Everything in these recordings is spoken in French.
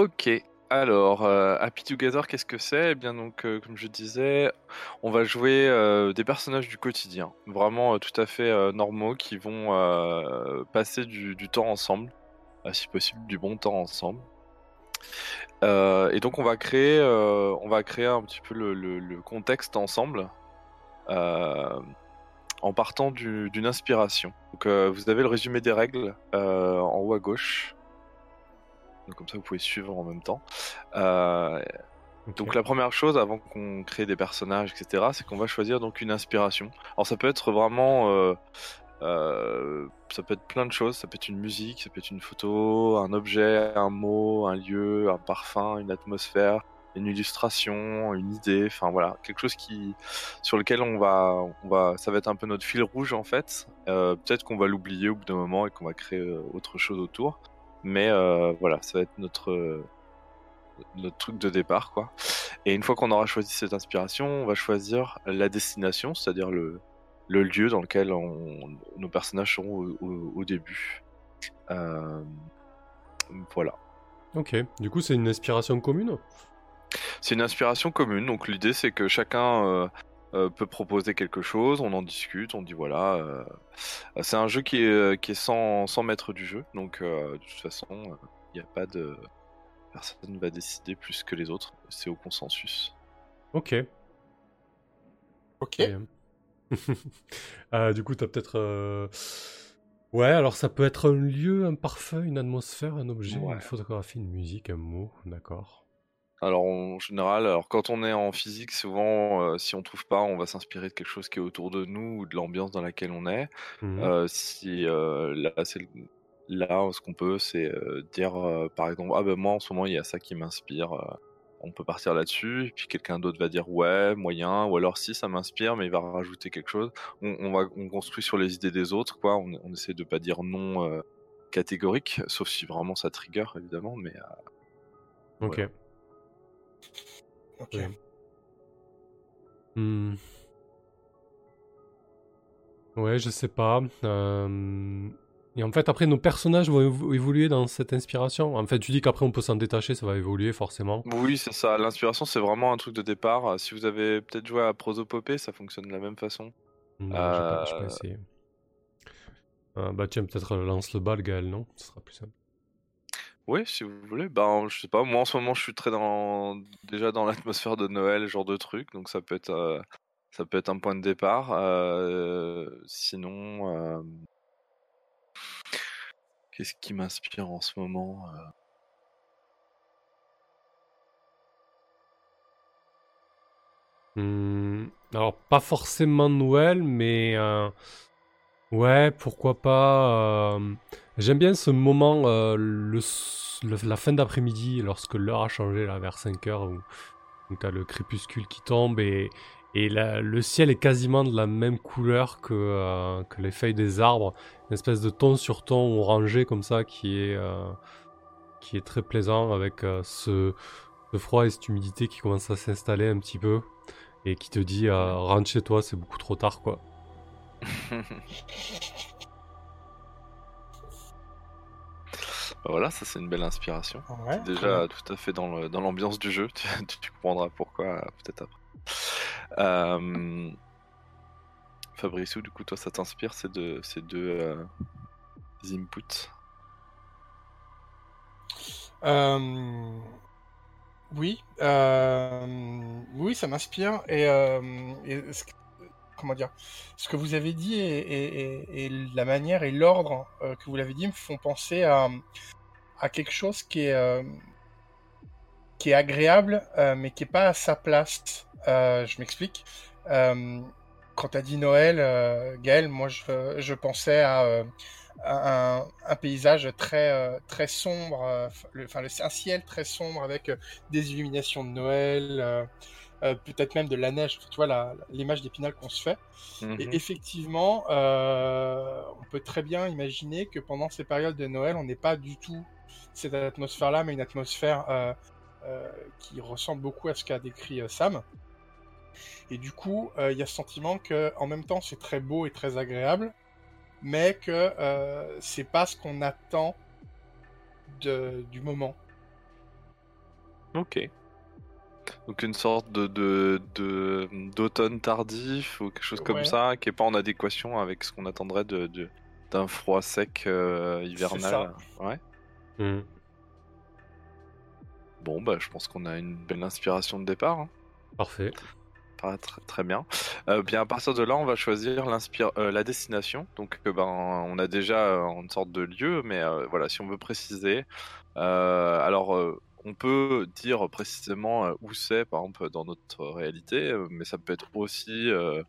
Ok. Alors, euh, Happy Together, qu'est-ce que c'est? Eh bien, donc, euh, comme je disais, on va jouer euh, des personnages du quotidien, vraiment tout à fait normaux, qui vont passer du, temps ensemble, euh, si possible du bon temps ensemble. Et donc, on va créer, on va créer un petit peu le, contexte ensemble, en partant du- d'une inspiration. Donc, vous avez le résumé des règles en haut à gauche. Donc, comme ça, vous pouvez suivre en même temps. Euh, donc la première chose, avant qu'on crée des personnages, etc., c'est qu'on va choisir donc une inspiration. Alors ça peut être vraiment, euh, euh, ça peut être plein de choses. Ça peut être une musique, ça peut être une photo, un objet, un mot, un lieu, un parfum, une atmosphère, une illustration, une idée. Enfin voilà, quelque chose qui, sur lequel on va, on va, ça va être un peu notre fil rouge en fait. Peut-être qu'on va l'oublier au bout d'un moment et qu'on va créer autre chose autour. Mais euh, voilà, ça va être notre notre truc de départ, quoi. Et une fois qu'on aura choisi cette inspiration, on va choisir la destination, c'est-à-dire le, le lieu dans lequel on- nos personnages seront au, au- au début. Euh, voilà. Ok. Du coup, c'est une inspiration commune? C'est une inspiration commune, donc l'idée c'est que chacun euh, euh, peut proposer quelque chose, on en discute, on dit voilà. euh, c'est un jeu qui est, euh, qui est sans, sans maître du jeu, donc euh, de toute façon, il n'y a pas de. Personne ne va décider plus que les autres, c'est au consensus. Ok. Ok. Euh, du coup, t'as peut-être. euh, Ouais, alors ça peut être un lieu, un parfum, une atmosphère, un objet, Ouais. une photographie, une musique, un mot, d'accord. Alors en général, alors quand on est en physique, souvent, euh, si on trouve pas, on va s'inspirer de quelque chose qui est autour de nous ou de l'ambiance dans laquelle on est. Mhm. Euh, si euh, là, c'est là, ce qu'on peut, c'est dire, par exemple, ah ben moi en ce moment il y a ça qui m'inspire. on peut partir là-dessus, et puis quelqu'un d'autre va dire ouais, moyen, ou alors si ça m'inspire, mais il va rajouter quelque chose. On, on va, on construit sur les idées des autres, quoi. On, on essaie de pas dire non catégorique, sauf si vraiment ça trigger évidemment, mais Ok. Ok. Ouais. Hmm. Ouais, je sais pas. euh, Et en fait, après, nos personnages vont évo- évoluer dans cette inspiration. En fait, tu dis qu'après, on peut s'en détacher, ça va évoluer forcément. Oui, c'est ça. L'inspiration, c'est vraiment un truc de départ. Euh, Si vous avez peut-être joué à Prosopopée, ça fonctionne de la même façon. Non, j'ai pas, j'ai pas Euh, essayé. Euh, bah tiens, peut-être lance le bal, Gaël, non? Ce sera plus simple. Oui, si vous voulez. Ben, je sais pas. Moi, en ce moment, je suis très dans déjà dans l'atmosphère de Noël, genre de truc. Donc, ça peut être, euh, ça peut être un point de départ. Euh, sinon, euh, qu'est-ce qui m'inspire en ce moment? Hmm, alors, pas forcément Noël, mais ouais, pourquoi pas. euh, J'aime bien ce moment, euh, la fin d'après-midi, lorsque l'heure a changé, là, vers 5 heures, où, où t'as le crépuscule qui tombe et, le ciel est quasiment de la même couleur que, euh, que les feuilles des arbres. Une espèce de ton sur ton orangé comme ça qui est, très plaisant avec ce, froid et cette humidité qui commence à s'installer un petit peu et qui te dit rentre chez toi, c'est beaucoup trop tard quoi. Ben voilà, ça c'est une belle inspiration. Ouais, déjà tout à fait dans l'ambiance du jeu. Tu, tu comprendras pourquoi euh, peut-être après. Euh, Fabrice, du coup, toi, ça t'inspire ces deux, ces deux euh, inputs? Euh, oui, euh, oui, ça m'inspire. Et, euh, et ce que- comment dire, ce que vous avez dit et, la manière et l'ordre euh, que vous l'avez dit me font penser à, à quelque chose qui est, euh, qui est agréable, euh, mais qui est pas à sa place. Je m'explique. Quand tu as dit Noël, Gaël, moi je, je pensais à, un, paysage très, très sombre, enfin un ciel très sombre avec des illuminations de Noël, euh, peut-être même de la neige, tu vois l'image d'épinal qu'on se fait. Et Mhm. effectivement, euh, on peut très bien imaginer que pendant ces périodes de Noël, on n'est pas du tout cette atmosphère-là, mais une atmosphère euh, qui ressemble beaucoup à ce qu'a décrit Sam. Et du coup, il y a ce sentiment que, en même temps, c'est très beau et très agréable, mais que c'est pas ce qu'on attend de, du moment. Ok. Donc une sorte de de- de- d'automne tardif ou quelque chose comme Ouais. ça, qui est pas en adéquation avec ce qu'on attendrait de, de- d'un froid sec euh, hivernal. Ouais. Hmm. Bon bah je pense qu'on a une belle inspiration de départ. hein. Parfait. Pas très, très bien. Euh, bien à partir de là, on va choisir l'inspire, euh, la destination. Donc euh, ben on a déjà euh, une sorte de lieu, mais euh, voilà si on veut préciser. euh, alors euh, on peut dire précisément euh, où c'est, par exemple dans notre réalité, euh, mais ça peut être aussi euh,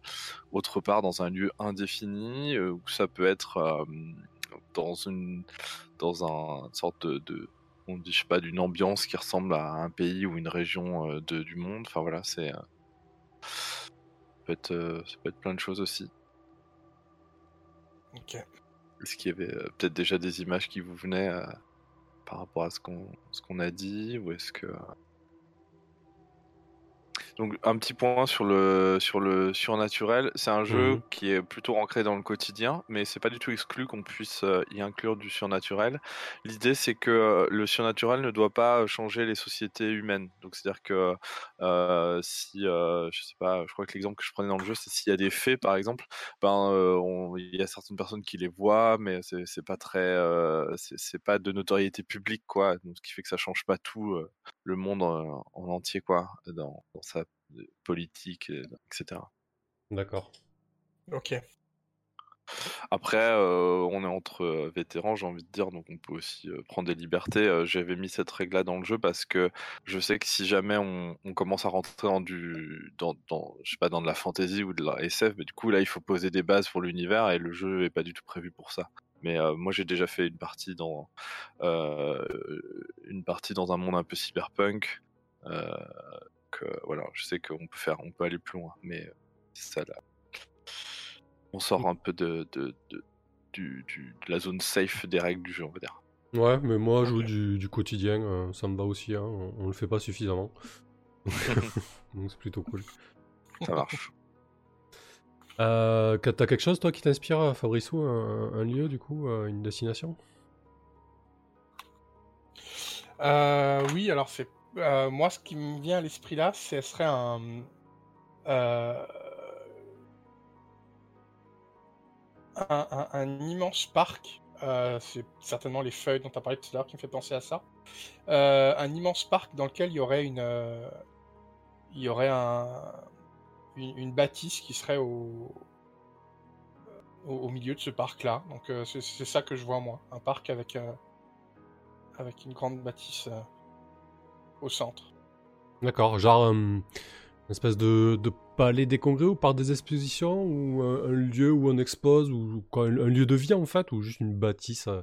autre part dans un lieu indéfini, ou ça peut être euh, dans une dans un sorte de, de- on dit je sais pas d'une ambiance qui ressemble à un pays ou une région euh, de, du monde. Enfin voilà, c'est ça peut être ça peut être plein de choses aussi. Ok. Est-ce qu'il y avait peut-être déjà des images qui vous venaient par rapport à ce qu'on ce qu'on a dit ou est-ce que donc un petit point sur le sur le surnaturel, c'est un jeu Mhm. qui est plutôt ancré dans le quotidien, mais c'est pas du tout exclu qu'on puisse euh, y inclure du surnaturel. L'idée c'est que euh, le surnaturel ne doit pas changer les sociétés humaines. Donc c'est-à-dire que euh, si euh, je sais pas, je crois que l'exemple que je prenais dans le jeu, c'est s'il y a des faits par exemple, ben euh, il y a certaines personnes qui les voient, mais c'est pas très, euh, c'est pas de notoriété publique quoi. Donc ce qui fait que ça change pas tout euh, le monde en, en entier quoi, dans, dans sa politique, euh, etc. D'accord. Ok. Après, euh, on est entre euh, vétérans, j'ai envie de dire, donc on peut aussi euh, prendre des libertés. Euh, J'avais mis cette règle-là dans le jeu parce que je sais que si jamais on, on commence à rentrer dans du, dans, dans, je sais pas, dans de la fantasy ou de la SF, mais du coup là, il faut poser des bases pour l'univers et le jeu est pas du tout prévu pour ça. Mais euh, moi, j'ai déjà fait une partie dans, euh, une partie dans un monde un peu cyberpunk. Euh, voilà, je sais qu'on peut faire, on peut aller plus loin, mais euh, c'est ça là. On sort un peu de, de, de, du, du- de la zone safe des règles du jeu, on va dire. Ouais, mais moi, jouer Ok. du, du quotidien, euh, ça me va aussi. Hein. On, on le fait pas suffisamment. Donc c'est plutôt cool. Ça marche. Euh, T'as quelque chose, toi, qui t'inspire, Fabriceau un, un lieu, du coup, une destination? Euh, oui, alors c'est euh, moi ce qui me vient à l'esprit là, ce serait un euh, un, immense parc. euh, c'est certainement les feuilles dont tu as parlé tout à l'heure qui me fait penser à ça. Un immense parc dans lequel il y aurait une il y aurait un une, bâtisse qui serait au au, milieu de ce parc là. Donc c'est ça que je vois moi, un parc avec avec une grande bâtisse au centre. D'accord, genre euh, une espèce de, de palais des congrès ou par des expositions ou un, un lieu où on expose ou quoi, un, un lieu de vie en fait ou juste une bâtisse, euh,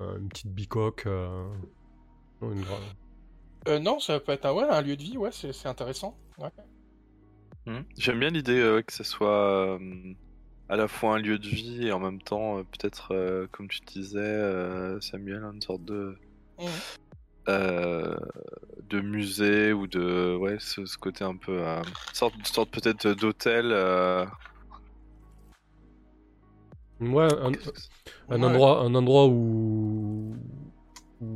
euh, une petite bicoque. euh, non, une gra- Euh, non, ça peut être un, ouais, un lieu de vie, ouais, c'est c'est intéressant. Ouais. Hmm. J'aime bien l'idée euh, que ce soit euh, à la fois un lieu de vie et en même temps, euh, peut-être, euh, comme tu disais, euh, Samuel, une sorte de, Mhm. Euh, de musée ou de. Ouais, ce, ce côté un peu. euh, sorte, sorte peut-être d'hôtel. euh, Ouais, un, un Ouais. endroit, un endroit où, où,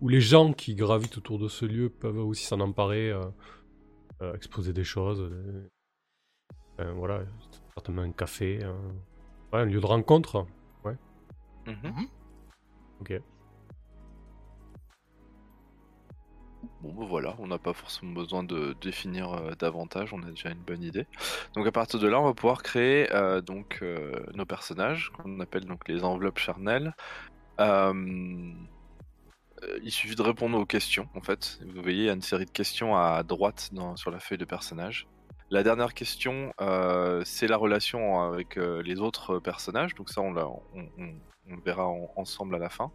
où les gens qui gravitent autour de ce lieu peuvent aussi s'en emparer, euh, euh, exposer des choses. enfin, voilà, certainement un café, un, ouais, un lieu de rencontre. Mhm. Ok. Bon, bah voilà, on n'a pas forcément besoin de définir euh, davantage, on a déjà une bonne idée. Donc à partir de là, on va pouvoir créer euh, euh, nos personnages, qu'on appelle donc les enveloppes charnelles. Il suffit de répondre aux questions, en fait. Vous voyez, il y a une série de questions à droite sur la feuille de personnage. La dernière question, c'est la relation avec les autres personnages. Donc ça, on, le verra en- ensemble à la fin.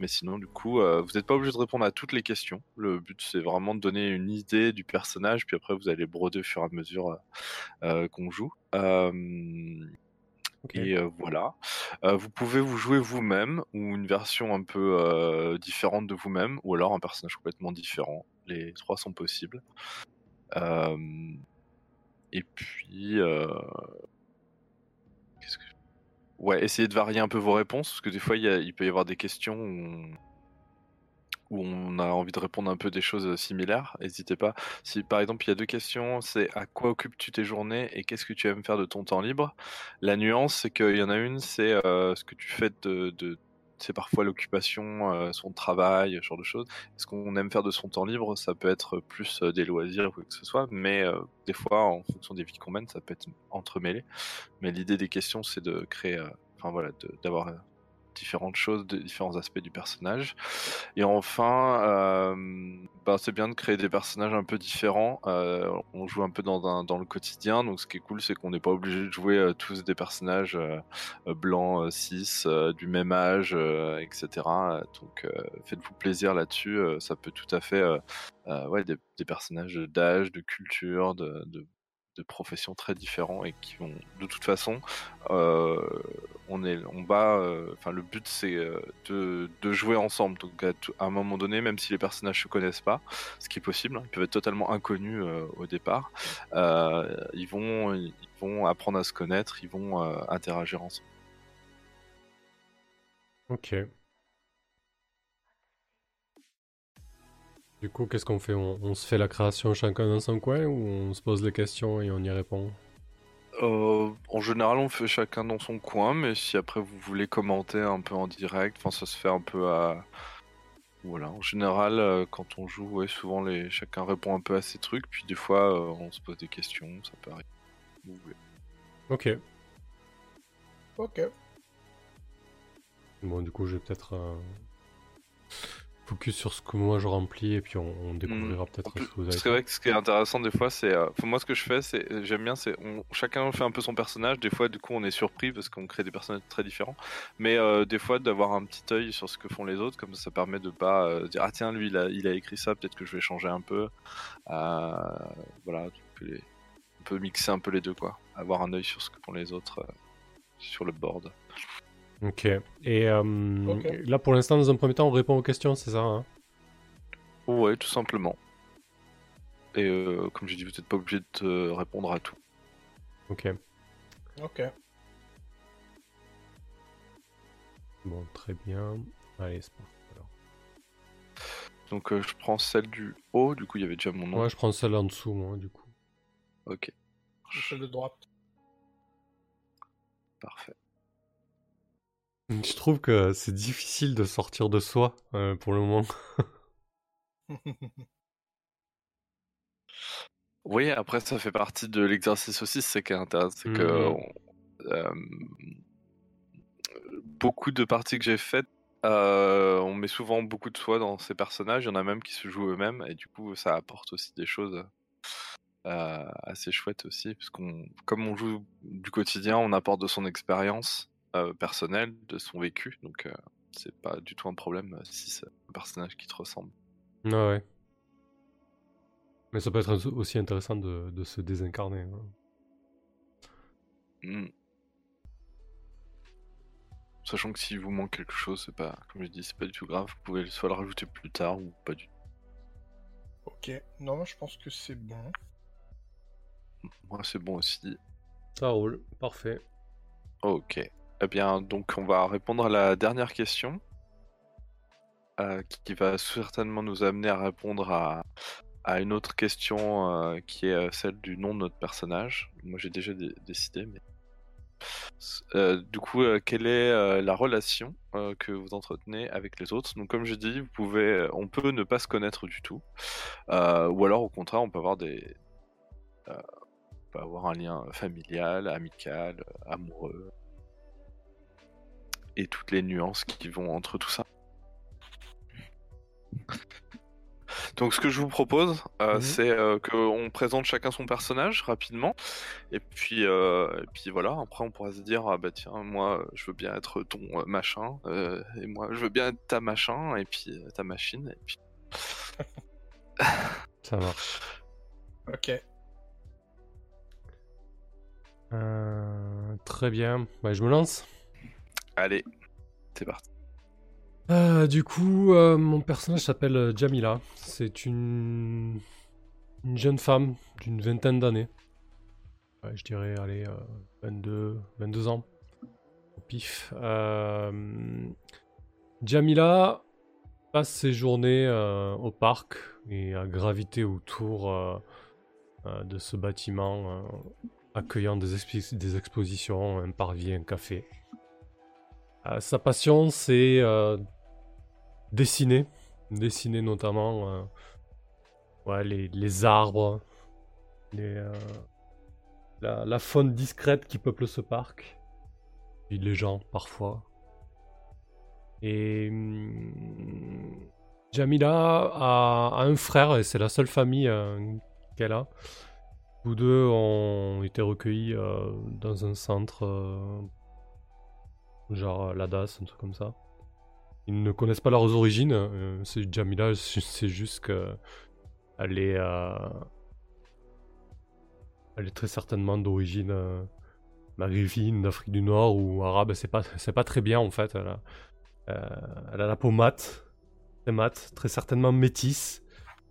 Mais sinon, du coup, euh, vous n'êtes pas obligé de répondre à toutes les questions. Le but, c'est vraiment de donner une idée du personnage, puis après, vous allez broder au fur et à mesure euh, euh, qu'on joue. Et euh, voilà. Euh, vous pouvez vous jouer vous-même, ou une version un peu euh, différente de vous-même, ou alors un personnage complètement différent. Les trois sont possibles. Et puis... euh. Ouais, essayez de varier un peu vos réponses, parce que des fois, il, y il peut y avoir des questions où on a envie de répondre un peu des choses similaires, n'hésitez pas. Si par exemple il y a deux questions, c'est à quoi occupes-tu tes journées et qu'est-ce que tu aimes faire de ton temps libre? La nuance, c'est qu'il y en a une, c'est ce que tu fais de c'est parfois l'occupation, son travail, ce genre de choses. Ce qu'on aime faire de son temps libre, ça peut être plus des loisirs ou quoi que ce soit, mais des fois, en fonction des vies qu'on mène, ça peut être entremêlé. Mais l'idée des questions, c'est de créer, enfin voilà, d'avoir différentes choses, différents aspects du personnage. Et enfin, euh, bah, c'est bien de créer des personnages un peu différents. Euh, on joue un peu dans, dans, le quotidien, donc ce qui est cool, c'est qu'on n'est pas obligé de jouer euh, tous des personnages blancs, cis, du même âge, etc. Donc faites-vous plaisir là-dessus. ça peut tout à fait, ouais, des, personnages d'âge, de culture, de de professions très différents et qui vont de toute façon euh, on est on bat euh, enfin le but c'est euh, de, jouer ensemble. Donc à, un moment donné même si les personnages se connaissent pas ce qui est possible hein, ils peuvent être totalement inconnus au départ ils vont ils vont apprendre à se connaître ils vont interagir ensemble. Ok Du coup, qu'est-ce qu'on fait? On, se fait la création chacun dans son coin ou on se pose les questions et on y répond? Euh, En général, on fait chacun dans son coin, mais si après vous voulez commenter un peu en direct, enfin ça se fait un peu à. Voilà, en général, euh, quand on joue, ouais, souvent les... chacun répond un peu à ses trucs, puis des fois euh, on se pose des questions, ça peut arriver. Vous voulez. Ok. Ok. Bon, du coup, je vais peut-être focus sur ce que moi je remplis et puis on, découvrira hmm. peut-être ce que vous avez. C'est vrai que ce qui est intéressant des fois, c'est. Euh, moi, ce que je fais, c'est. J'aime bien, c'est. Chacun fait un peu son personnage. Des fois, du coup, on est surpris parce qu'on crée des personnages très différents. Mais euh, des fois, d'avoir un petit œil sur ce que font les autres, comme ça, ça permet de pas euh, dire Ah, tiens, lui, il a, il a écrit ça, peut-être que je vais changer un peu. voilà. On peut mixer un peu les deux, quoi. Avoir un œil sur ce que font les autres sur le board. Ok. Et euh, là, pour l'instant, dans un premier temps, on répond aux questions, c'est ça hein? Ouais, tout simplement. Et euh, comme j'ai dit, vous n'êtes pas obligé de répondre à tout. Ok. Ok. Bon, très bien. Allez, c'est parti Donc, euh, je prends celle du haut, du coup, il y avait déjà mon nom. Ouais, je prends celle en dessous, moi, du coup. Ok. Celle de droite. Parfait. Je trouve que c'est difficile de sortir de soi euh, pour le moment. oui, après ça fait partie de l'exercice aussi, c'est qui est intéressant, c'est que mmh euh, beaucoup de parties que j'ai faites, euh, on met souvent beaucoup de soi dans ces personnages, il y en a même qui se jouent eux-mêmes, et du coup ça apporte aussi des choses assez chouettes aussi, parce qu'on, comme on joue du quotidien, on apporte de son expérience euh, personnel, de son vécu, donc euh, c'est pas du tout un problème euh, si c'est un personnage qui te ressemble. Ah ouais. Mais ça peut être aussi intéressant de, se désincarner. Hein. Mmh. Sachant que si vous manque quelque chose, c'est pas, comme je dis, c'est pas du tout grave. Vous pouvez soit le rajouter plus tard ou pas du tout. Ok, non, je pense que c'est bon. Moi, c'est bon aussi. Ça roule, parfait. Ok. Eh bien, donc on va répondre à la dernière question, euh, qui va certainement nous amener à répondre à, une autre question euh, qui est euh, celle du nom de notre personnage. Moi j'ai déjà décidé, mais... du coup, quelle est la relation que vous entretenez avec les autres? Donc, comme je dis, vous pouvez, on peut ne pas se connaître du tout, ou alors au contraire, on peut avoir des, on peut avoir un lien familial, amical, amoureux, et toutes les nuances qui vont entre tout ça. Donc ce que je vous propose, euh, mhm. c'est euh, qu'on présente chacun son personnage rapidement, et puis, euh, et puis voilà, après on pourra se dire, ah bah tiens, moi je veux bien être ton machin, et moi je veux bien être ta machin, et puis ta machine, et puis... Ça marche. Ok. très bien, bah, je me lance. Allez, c'est parti. Euh, du coup, euh, mon personnage s'appelle euh, Jamila. C'est une... une jeune femme d'une vingtaine d'années. je dirais, allez, 22, 22 ans. Au pif. Jamila, passe ses journées au parc et à graviter autour de ce bâtiment accueillant des, des, expositions, un parvis, un café. Sa passion, c'est dessiner, dessiner notamment ouais, les, les, arbres, les, la, la, faune discrète qui peuple ce parc, et les gens parfois. Et hum, Jamila a, un frère et c'est la seule famille euh, qu'elle a. Tous deux ont été recueillis euh, dans un centre, euh, genre l'ADAS, un truc comme ça. Ils ne connaissent pas leurs origines. c'est Jamila, c'est juste que elle est, très certainement d'origine maghrébine, d'Afrique du Nord ou arabe. C'est pas, c'est pas très bien en fait. Elle euh, a la peau mate, très mate, très certainement métisse.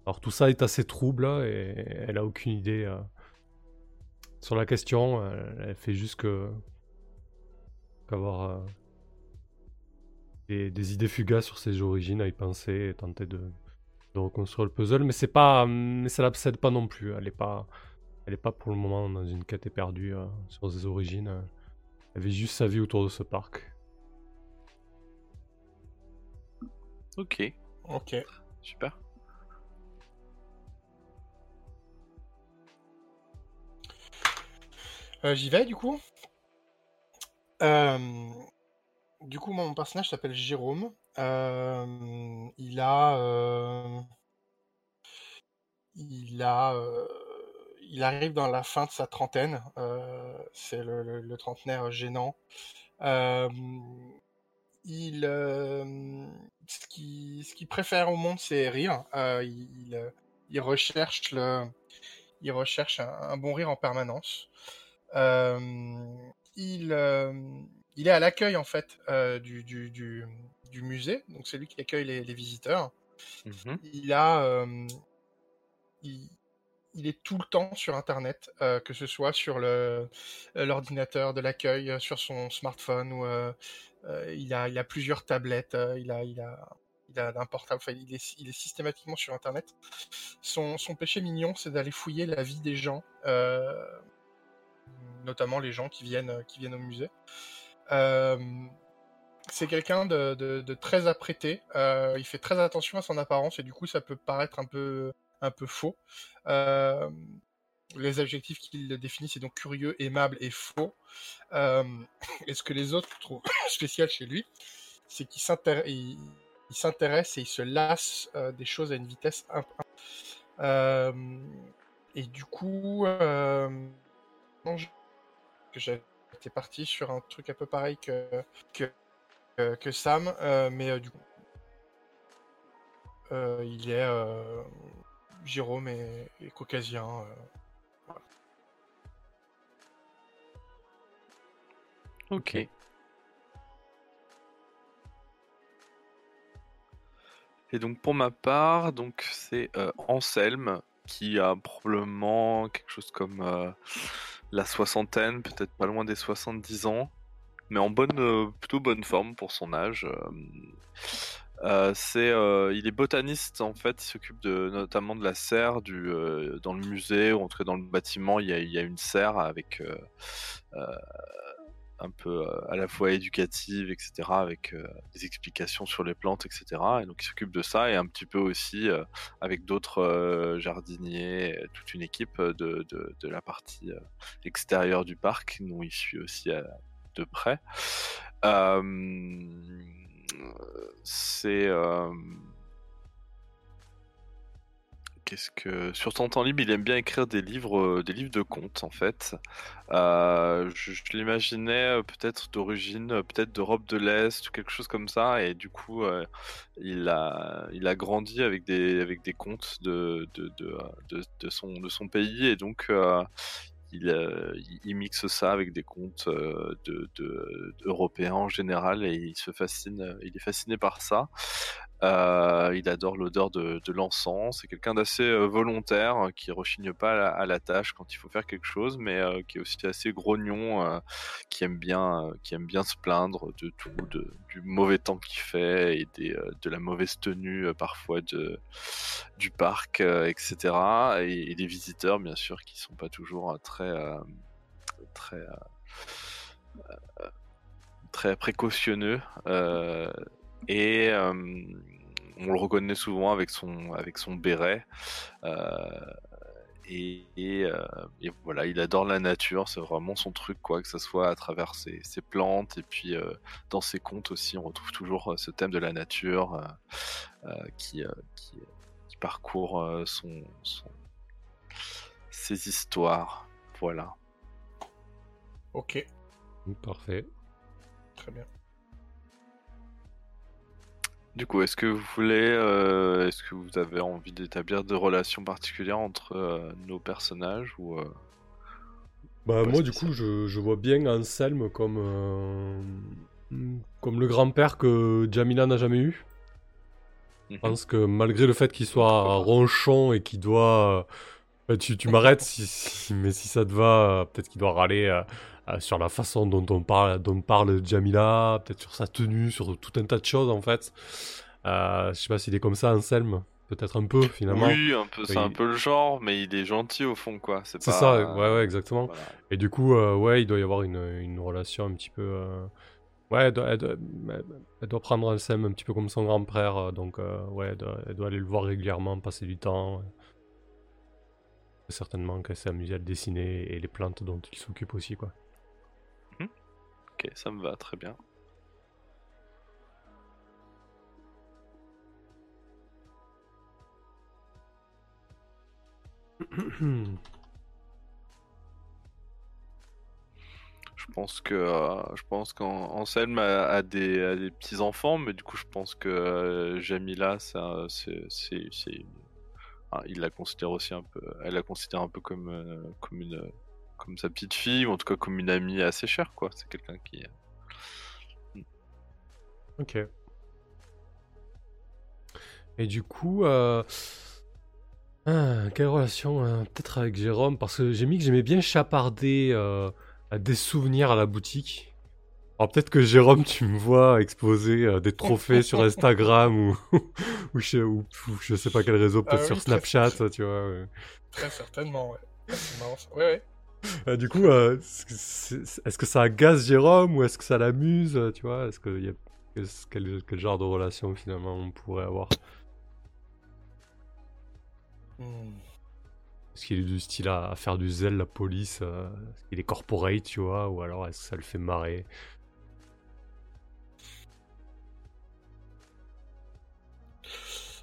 Alors tout ça est assez trouble et elle a aucune idée euh, sur la question. Elle, fait juste que qu'avoir euh, des, idées fugaces sur ses origines, à y penser et tenter de, reconstruire le puzzle. Mais c'est pas, mais ça l'obsède pas non plus. Elle est pas, elle est pas pour le moment dans une quête éperdue sur ses origines. Elle vit juste sa vie autour de ce parc. Ok. Ok. Super. Euh, j'y vais du coup? Du coup, mon personnage s'appelle Jérôme. Il a, il a, il arrive dans la fin de sa trentaine. C'est le, trentenaire gênant il, ce qu'il préfère au monde, c'est rire. Il, il, recherche, le, il recherche un, bon rire en permanence. Il, il est à l'accueil en fait du, du, du, du, musée, donc c'est lui qui accueille les, les visiteurs. Mmh il a, il, il est tout le temps sur Internet, que ce soit sur l'ordinateur de l'accueil, sur son smartphone ou euh, il, a, il a plusieurs tablettes, euh, il a, il a, il a un portable, enfin, il, est, il est systématiquement sur Internet. Son, son péché mignon, c'est d'aller fouiller la vie des gens, euh, notamment les gens qui viennent, qui viennent au musée. c'est quelqu'un de, très apprêté. il fait très attention à son apparence et du coup, ça peut paraître un peu, un peu faux. Les adjectifs qu'il définit, c'est donc curieux, aimable et faux. Euh, et ce que les autres trouvent spécial chez lui, c'est qu'il s'intéresse et il se lasse euh, des choses à une vitesse euh, et du coup, euh, j'étais parti sur un truc un peu pareil que, que, que Sam, mais du coup, il est Jérôme et, et caucasien. Ok. Et donc pour ma part, donc c'est euh, Anselme qui a probablement quelque chose comme euh, la soixantaine, peut-être pas loin des 70 ans, mais en bonne, euh, plutôt bonne forme pour son âge. c'est, il est botaniste en fait, il s'occupe notamment de la serre dans le musée, ou en tout cas dans le bâtiment, il y a une serre avec un peu euh, à la fois éducative, etc., avec euh, des explications sur les plantes, etc. Et donc il s'occupe de ça et un petit peu aussi euh, avec d'autres jardiniers, toute une équipe de, de, la partie extérieure du parc, dont il suit aussi de près. c'est Qu'est-ce que sur son temps libre, il aime bien écrire des livres, euh, des livres de contes en fait. Euh, je, l'imaginais euh, peut-être d'origine, peut-être d'Europe de l'Est ou quelque chose comme ça, et du coup, il a, il a grandi avec des, avec des contes de, de, de, son, de son pays, et donc il, mixe ça avec des contes de, européens en général et il se fascine, il est fasciné par ça. Euh, il adore l'odeur de, l'encens. C'est quelqu'un d'assez euh, volontaire, euh, qui rechigne pas à la, tâche quand il faut faire quelque chose, mais euh, qui est aussi assez grognon, qui aime bien, qui aime bien se plaindre de tout, du mauvais temps qu'il fait et de la mauvaise tenue parfois du parc, etc. Et, et des visiteurs, bien sûr, qui sont pas toujours très, très, très précautionneux. Et on le reconnaît souvent avec son, avec son béret. Euh, et, et, euh, et voilà, il adore la nature, c'est vraiment son truc, quoi, que ce soit à travers ses, ses plantes et puis euh, dans ses contes aussi, on retrouve toujours ce thème de la nature euh, euh, qui, euh, qui, qui parcourt euh, son, son- ses histoires. Voilà. Ok, Parfait. très bien. Du coup, est-ce que vous voulez, euh, est-ce que vous avez envie d'établir des relations particulières entre euh, nos personnages ou euh, Bah, moi, du coup, je, je vois bien Anselme comme, comme le grand-père que Jamila n'a jamais eu. Je Mhm. pense que malgré le fait qu'il soit ronchon et qu'il doit. tu tu m'arrêtes, si, si- mais si ça te va, peut-être qu'il doit râler euh, sur la façon dont on parle, dont parle Jamila, peut-être sur sa tenue, sur tout un tas de choses en fait. Euh, je sais pas s'il est comme ça, Anselme. Peut-être un peu finalement. Oui, un peu, c'est un peu le genre, mais il est gentil au fond, quoi. C'est pas. ça, ouais, ouais, exactement. voilà. Et du coup, euh, ouais, il doit y avoir une, une relation un petit peu. euh, Ouais, elle doit, elle doit- elle- doit prendre Anselme un petit peu comme son grand-père, euh, donc ouais, elle doit, elle doit aller le voir régulièrement, passer du temps. Certainement qu'elle s'est amusée à le dessiner et les plantes dont il s'occupe aussi, quoi. Ok, ça me va très bien. Je pense que euh, je pense qu'Anselme a, a des, petits enfants, mais du coup je pense que euh, Jamila, ça, c'est, c'est, ah, il la considère aussi un peu, elle la considère un peu comme euh, comme une comme sa petite fille, ou en tout cas comme une amie assez chère, quoi. C'est quelqu'un qui Ok. Et du coup, euh... ah, quelle relation euh, peut-être avec Jérôme Parce que j'ai mis que j'aimais bien chaparder euh, à des souvenirs à la boutique. Alors peut-être que Jérôme, tu me vois exposer euh, des trophées sur Instagram ou, ou, je, ou- ou je sais pas quel réseau, peut-être Ah sur très- Snapchat, tu vois. ouais. Très certainement, ouais. C'est marrant, ça. Ouais, ouais. Euh, du coup, euh, est-ce que que ça agace Jérôme ou est-ce que ça l'amuse, euh, tu vois? Est-ce qu'il y a quel, quel genre de relation finalement on pourrait avoir? Hmm. Est-ce qu'il est du style à, à faire du zèle, la police euh, Est-ce qu'il est corporate, tu vois? Ou alors est-ce que ça le fait marrer?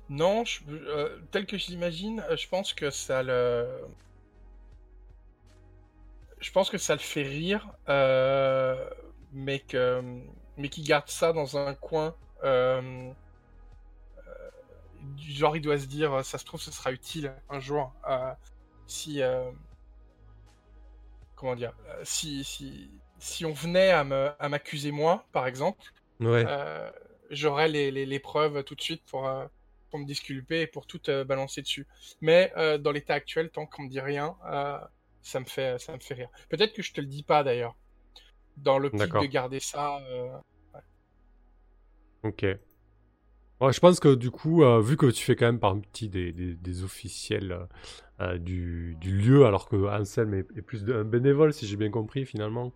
Non, je- tel que je l'imagine, je pense que ça le. Je pense que ça le fait rire, euh, mais que, mais qu'il garde ça dans un coin. euh, euh, du genre, il doit se dire, ça se trouve, ce sera utile un jour. euh, si. euh, comment dire euh, si, si, si on venait à m'accuser moi, par exemple, Ouais, euh, j'aurais les, les, les preuves tout de suite pour, euh, pour me disculper et pour tout euh, balancer dessus. Mais euh, dans l'état actuel, tant qu'on me dit rien, euh, ça, me fait, ça me fait rire. Peut-être que je te le dis pas d'ailleurs. Dans l'optique de garder ça. euh, ok. Ouais, je pense que du coup, euh, vu que tu fais quand même partie des, des, des officiels euh, du, du lieu, alors que Anselme est, est plus de- un bénévole, si j'ai bien compris finalement.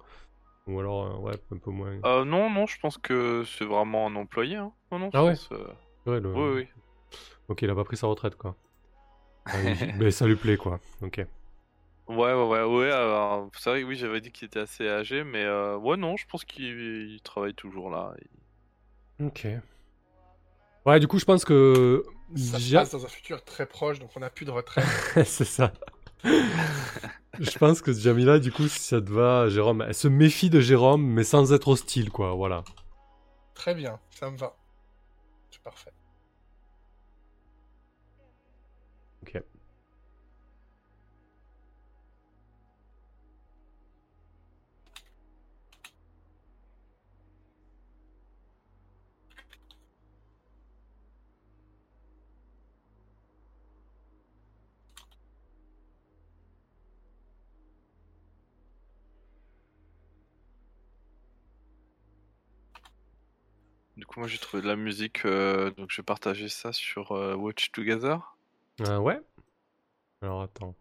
Ou alors, euh, ouais, un peu moins. Euh, non, non, je pense que c'est vraiment un employé. Hein. Non, non, je Ah ouais pense, euh, Ouais, le- Oui, oui. Ok, il a pas pris sa retraite, quoi. Mais ça lui plaît, quoi. Ok. Ouais, ouais, ouais, ouais. alors, c'est vrai que oui, j'avais dit qu'il était assez âgé, mais euh, ouais, non, je pense qu'il il travaille toujours là. Il- Ok. Ouais, du coup, je pense que. ça se Ja- passe dans un futur très proche, donc on n'a plus de retraite. c'est ça. je pense que Jamila, du coup, si ça te va, Jérôme, elle se méfie de Jérôme, mais sans être hostile, quoi. Voilà. très bien, ça me va. C'est parfait. Du coup, moi j'ai trouvé de la musique, euh, donc je vais partager ça sur euh, Watch Together. Euh, ouais. Alors attends.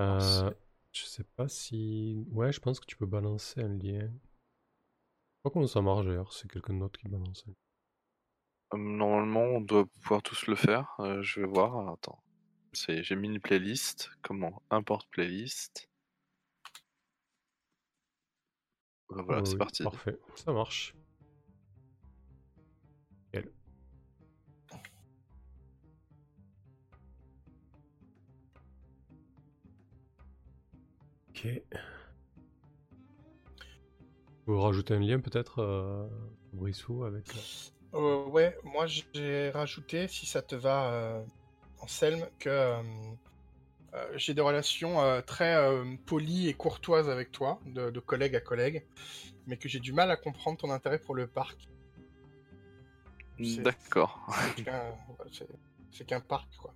Euh, je sais pas si. Ouais, je pense que tu peux balancer un lien. Je sais pas comment ça marche d'ailleurs, c'est quelqu'un d'autre qui balance. Euh, Normalement, on doit pouvoir tous le faire. Je vais voir. Alors, attends. C'est, j'ai mis une playlist. Comment? Import playlist. Voilà, Ouais, c'est oui, parti. Parfait, ça marche. Ok. Vous rajoutez un lien peut-être, euh, Brissou, avec. euh, Euh, ouais, moi j'ai rajouté, si ça te va, euh, Anselme, que euh, euh, j'ai des relations euh, très euh, polies et courtoises avec toi, de, de collègue à collègue, mais que j'ai du mal à comprendre ton intérêt pour le parc. C'est- D'accord. C'est qu'un- c'est- c'est qu'un parc, quoi.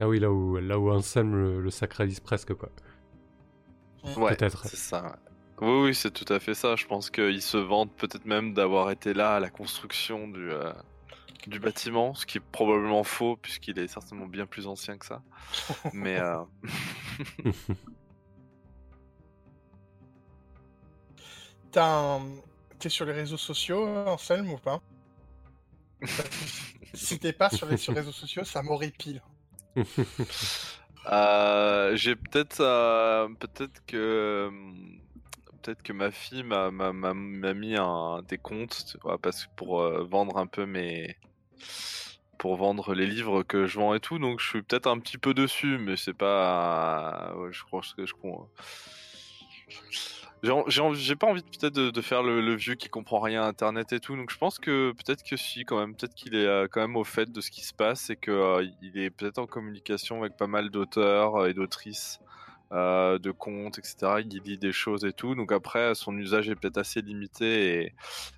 Ah oui, là où, là où Anselme le, le sacralise presque, quoi. Ouais, Peut-être. c'est ça. Oui, oui, c'est tout à fait ça. Je pense qu'ils se vantent peut-être même d'avoir été là à la construction du, euh, du bâtiment, ce qui est probablement faux puisqu'il est certainement bien plus ancien que ça. Mais euh, T'as un- T'es sur les réseaux sociaux, Anselme, ou pas? Si t'es pas sur les, sur les réseaux sociaux, ça m'horripile. Euh, j'ai peut-être, euh, peut-être que, hum, peut-être que ma fille m'a, mis un, des comptes, parce que pour euh, vendre un peu mes, pour vendre les livres que je vends et tout, donc je suis peut-être un petit peu dessus, mais c'est pas, je crois que je en- j'ai, pas envie peut-être de, faire le, vieux qui comprend rien à Internet et tout, donc je pense que peut-être que si quand même, peut-être qu'il est euh, quand même au fait de ce qui se passe et que euh, est peut-être en communication avec pas mal d'auteurs euh, et d'autrices euh, de contes, etc. Il lit des choses et tout, donc après son usage est peut-être assez limité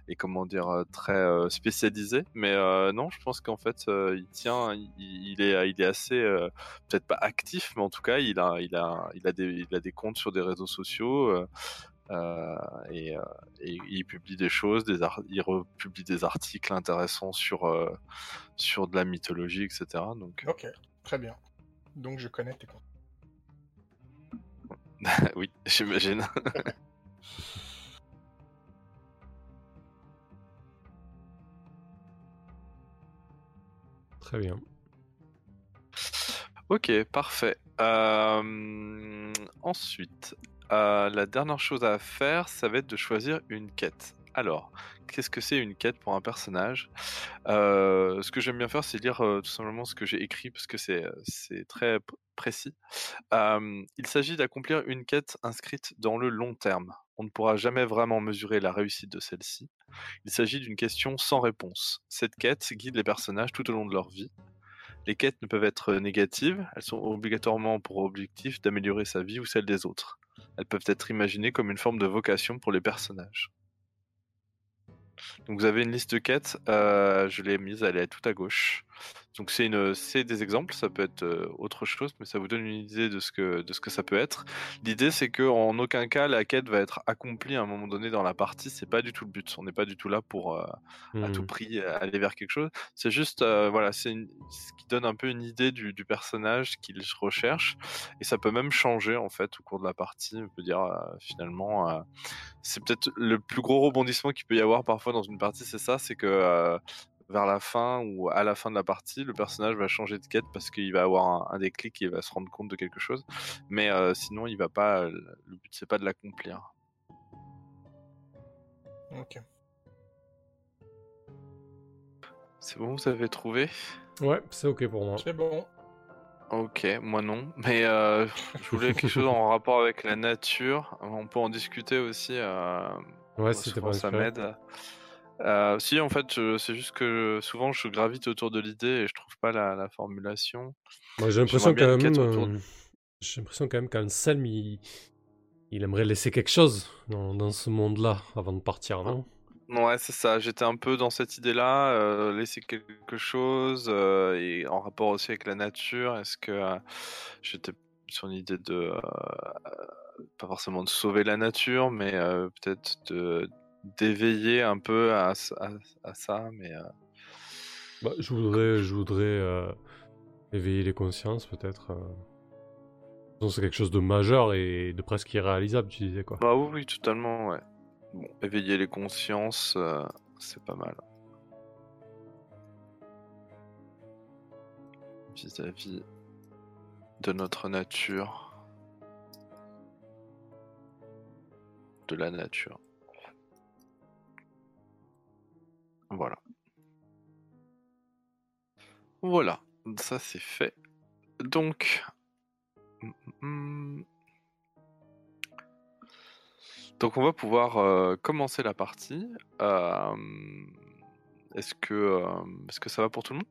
et, comment dire euh, très euh, spécialisé, mais non, je pense qu'en fait il tient, il, il est, assez peut-être pas actif, mais en tout cas il a, des, comptes sur des réseaux sociaux. et, il publie des choses, des il republie des articles intéressants sur, sur de la mythologie, etc. Donc, Ok, très bien. Donc je connais tes comptes. oui, j'imagine. Très bien. Ok, parfait. Euh, ensuite, euh, la dernière chose à faire, ça va être de choisir une quête. Alors, qu'est-ce que c'est une quête pour un personnage? Euh, Ce que j'aime bien faire, c'est lire euh, tout simplement ce que j'ai écrit parce que c'est euh, très précis. Il s'agit d'accomplir une quête inscrite dans le long terme. On ne pourra jamais vraiment mesurer la réussite de celle-ci. Il s'agit d'une question sans réponse. Cette quête guide les personnages tout au long de leur vie. Les quêtes ne peuvent être négatives, elles sont obligatoirement pour objectif d'améliorer sa vie ou celle des autres. Elles peuvent être imaginées comme une forme de vocation pour les personnages. Donc vous avez une liste de quêtes, euh, je l'ai mise, elle est tout à gauche. Donc c'est une, c'est des exemples, ça peut être euh, autre chose, mais ça vous donne une idée de ce que, de ce que ça peut être. L'idée c'est que en aucun cas la quête va être accomplie à un moment donné dans la partie, c'est pas du tout le but. On n'est pas du tout là pour euh, à tout Hmm. prix euh, aller vers quelque chose. C'est juste, euh, voilà, c'est ce qui donne un peu une idée du, du personnage qu'il recherche, et ça peut même changer en fait au cours de la partie. On peut dire euh, finalement, c'est peut-être le plus gros rebondissement qu'il peut y avoir parfois dans une partie, c'est ça, c'est que vers la fin ou à la fin de la partie, le personnage va changer de quête parce qu'il va avoir un, un déclic et il va se rendre compte de quelque chose. Mais euh, sinon, il va pas. Le but c'est pas de l'accomplir. Ok. C'est bon, vous avez trouvé? Ouais, c'est ok pour moi. C'est bon. Ok, moi non. Mais euh, je voulais quelque chose en rapport avec la nature. On peut en discuter aussi. Euh, Ouais, si pas ça m'aide. Euh, si, en fait, c'est juste que souvent je gravite autour de l'idée et je trouve pas la, la formulation. Moi, j'ai l'impression quand même. euh, J'ai l'impression quand même qu'Anselme, il... il aimerait laisser quelque chose dans, dans ce monde-là avant de partir, non? Ouais, c'est ça. J'étais un peu dans cette idée-là, euh, laisser quelque chose euh, et en rapport aussi avec la nature. Est-ce que euh, j'étais sur une idée de euh, pas forcément de sauver la nature, mais euh, peut-être de d'éveiller un peu à, à- à ça, mais euh, Bah, je voudrais, je voudrais euh, éveiller les consciences, peut-être. euh. C'est quelque chose de majeur et de presque irréalisable, tu disais quoi. bah oui, oui, totalement, ouais. Bon, éveiller les consciences, c'est pas mal. Vis-à-vis de notre nature, de la nature. Voilà. Voilà, ça c'est fait. Donc, hum, hum, donc on va pouvoir euh, commencer la partie. Euh, est-ce que, euh, est-ce que ça va pour tout le monde?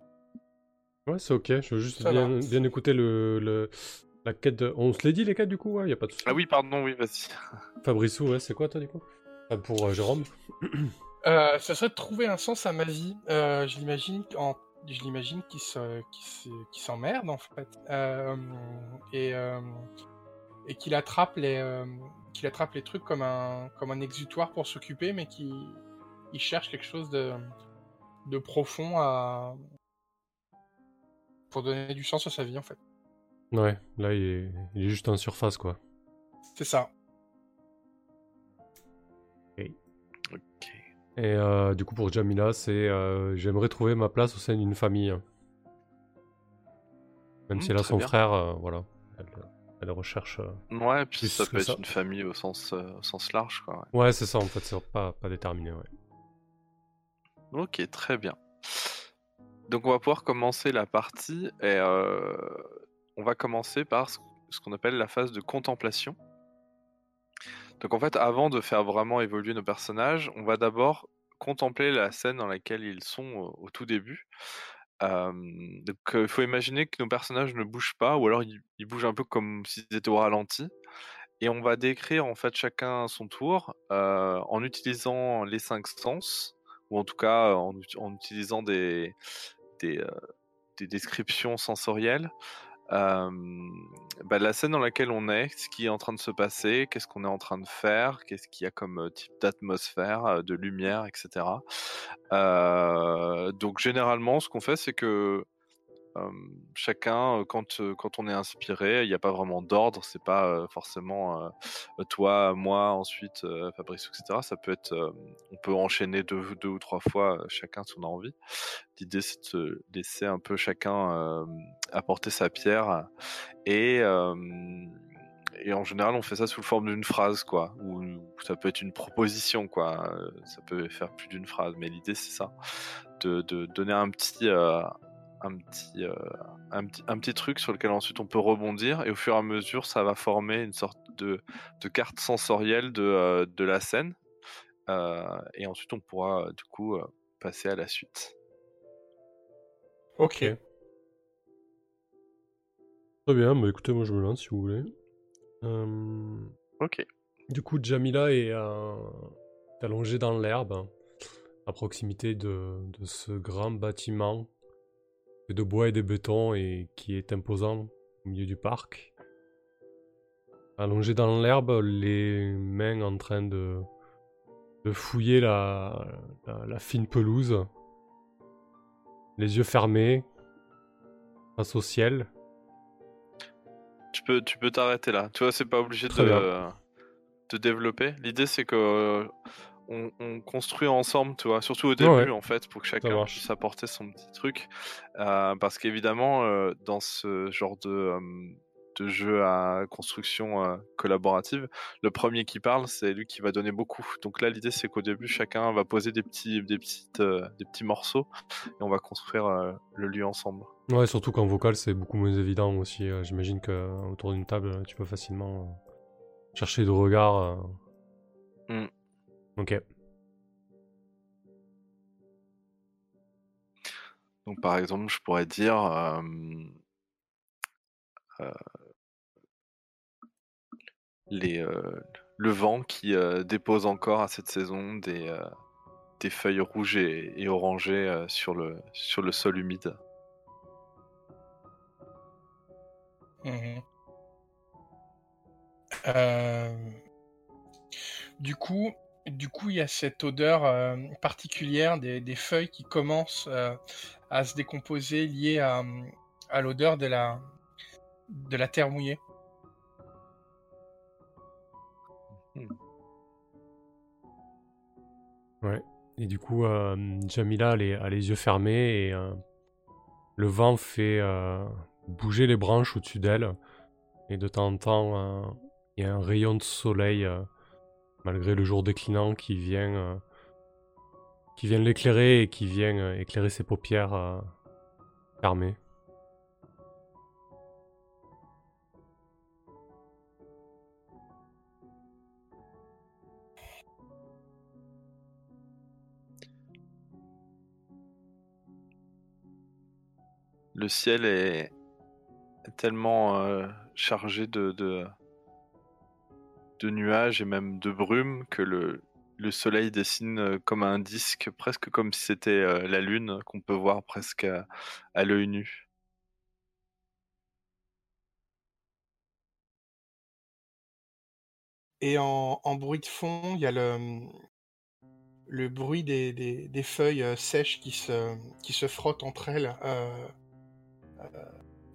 Ouais, c'est ok. Je veux juste Ça bien, écouter le, le- la quête. de- On se l'est dit, les quêtes, du coup? Ouais, y a pas de souci. Ah oui, pardon, oui, vas-y. Fabrice, ouais, c'est quoi, toi, du coup? Pour euh, Jérôme Euh, ça serait de trouver un sens à ma vie. Euh, je l'imagine en... je l'imagine qu'il se... qu'il s'emmerde en fait Euh, et euh, et qu'il attrape les euh, qu'il attrape les trucs comme un comme un exutoire pour s'occuper, mais qui il cherche quelque chose de de profond à pour donner du sens à sa vie en fait. Ouais, là, il est, il est juste en surface, quoi. C'est ça. Et euh, du coup, pour Jamila, c'est euh, j'aimerais trouver ma place au sein d'une famille. Même Mm, si elle a son bien. frère, euh, voilà. Elle, elle recherche. Ouais, puis Plus ça peut être ça. une famille au sens, au sens large, quoi. ouais. Ouais, c'est ça, en fait, c'est pas, pas déterminé, ouais. Ok, très bien. Donc on va pouvoir commencer la partie et on va commencer par ce qu'on appelle la phase de contemplation. Donc en fait, avant de faire vraiment évoluer nos personnages, on va d'abord contempler la scène dans laquelle ils sont au, au tout début. Euh, donc euh, il faut imaginer que nos personnages ne bougent pas ou alors ils, bougent un peu comme s'ils étaient au ralenti. Et on va décrire en fait chacun son tour euh, en utilisant les cinq sens ou en tout cas en, ut- en utilisant euh, des descriptions sensorielles. Euh, bah, la scène dans laquelle on est, ce qui est en train de se passer, qu'est-ce qu'on est en train de faire, qu'est-ce qu'il y a comme euh, type d'atmosphère, euh, de lumière, etc. Euh, donc généralement, ce qu'on fait, c'est que chacun, quand, quand on est inspiré, il n'y a pas vraiment d'ordre, c'est pas forcément toi, moi, ensuite Fabrice, etc. Ça peut être, on peut enchaîner deux, deux ou trois fois chacun si on a envie. L'idée, c'est de se laisser un peu chacun apporter sa pierre et et en général, on fait ça sous forme d'une phrase, quoi. Ou ça peut être une proposition, quoi. Ça peut faire plus d'une phrase, mais l'idée c'est ça, de, de donner un petit, un petit, euh, un petit, un petit truc sur lequel ensuite on peut rebondir, et au fur et à mesure, ça va former une sorte de, de carte sensorielle de, euh, de la scène, Euh, et ensuite on pourra du coup passer à la suite. Ok. Très bien, bah écoutez, moi je me lance si vous voulez. Ok. Du coup, Jamila est, allongée dans l'herbe, hein, à proximité de, de ce grand bâtiment de bois et de béton et qui est imposant au milieu du parc. Allongée dans l'herbe, les mains en train de, de fouiller la, la, la fine pelouse, les yeux fermés, face au ciel. Tu peux, tu peux t'arrêter là. Tu vois, c'est pas obligé Très de, bien. de développer. L'idée, c'est que on, on construit ensemble, tu vois, surtout au début, Ouais. en fait, pour que chacun puisse apporter son petit truc. Euh, parce qu'évidemment, euh, dans ce genre de, euh, de jeu à construction collaborative, le premier qui parle, c'est lui qui va donner beaucoup. Donc là, l'idée, c'est qu'au début, chacun va poser des petits, des petites, des petits morceaux et on va construire le lieu ensemble. Ouais, surtout qu'en vocal, c'est beaucoup moins évident aussi. J'imagine qu'autour d'une table, tu peux facilement chercher de regard. euh. Mm. Ok. Donc, par exemple, je pourrais dire. euh, euh, les, euh, le vent qui euh, dépose encore à cette saison des, euh, des feuilles rouges et, et orangées euh, sur, le, sur le sol humide. Euh, Du coup, du coup, il y a cette odeur euh, particulière des, feuilles qui commencent euh, à se décomposer liée à, l'odeur de la, terre mouillée. Hmm. Ouais. Et du coup, euh, Jamila a les, yeux fermés et le vent fait bouger les branches au-dessus d'elle. Et de temps en temps, il y a un rayon de soleil malgré le jour déclinant qui vient, euh, vient l'éclairer et qui vient euh, éclairer ses paupières euh, fermées. Le ciel est tellement chargé de, de nuages et même de brume que le, le soleil dessine euh, comme un disque, presque comme si c'était euh, la lune qu'on peut voir presque à, l'œil nu. Et en, bruit de fond, il y a le, le bruit des, feuilles euh, sèches qui se, frottent entre elles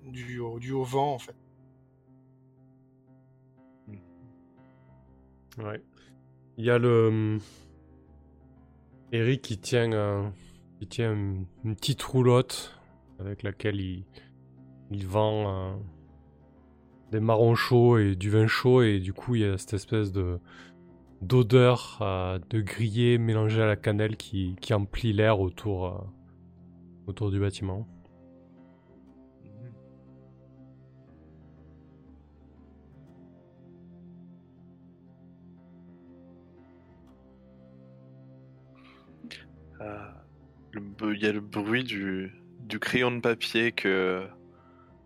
du, du au vent en fait. Ouais. Il y a le. Hum, Eric qui tient, tient une, petite roulotte avec laquelle il, vend euh, des marrons chauds et du vin chaud et du coup il y a cette espèce de d'odeur euh, de grillé mélangé à la cannelle qui, emplit l'air euh, autour du bâtiment. Il y a le bruit du, du crayon de papier que,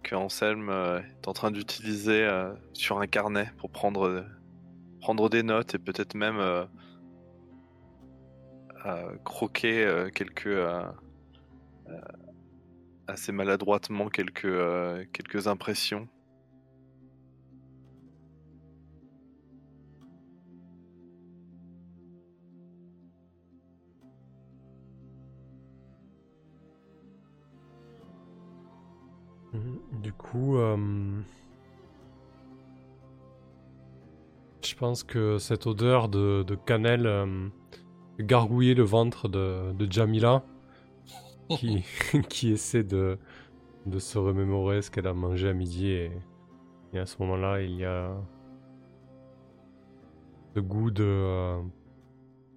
que Anselme euh, est en train d'utiliser euh, sur un carnet pour prendre, prendre des notes et peut-être même euh, croquer quelques assez maladroitement quelques, quelques impressions. Du coup, euh, je pense que cette odeur de, cannelle euh, gargouillait le ventre de, Jamila, qui, qui essaie de, de se remémorer ce qu'elle a mangé à midi. Et, à ce moment-là, il y a le goût de, euh,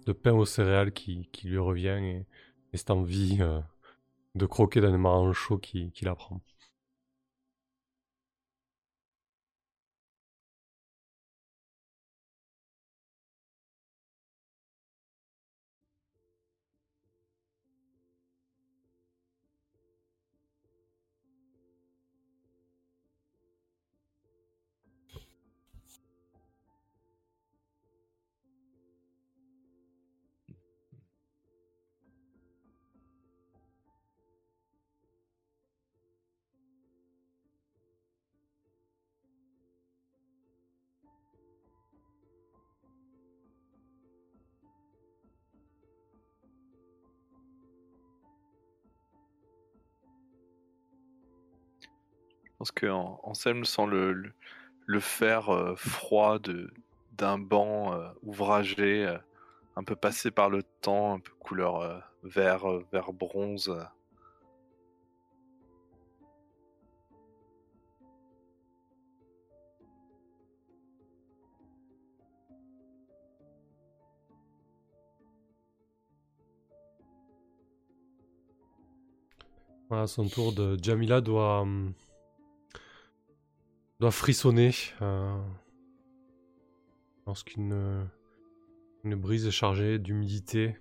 de pain aux céréales qui, lui revient et, cette envie de croquer dans les marrons chauds qui, qui la prend. Que Anselme sent le, fer euh, froid de, d'un banc euh, ouvragé, euh, un peu passé par le temps, un peu couleur vert, vert bronze. À son tour de Jamila doit hum, doit frissonner euh, lorsqu'une une brise chargée d'humidité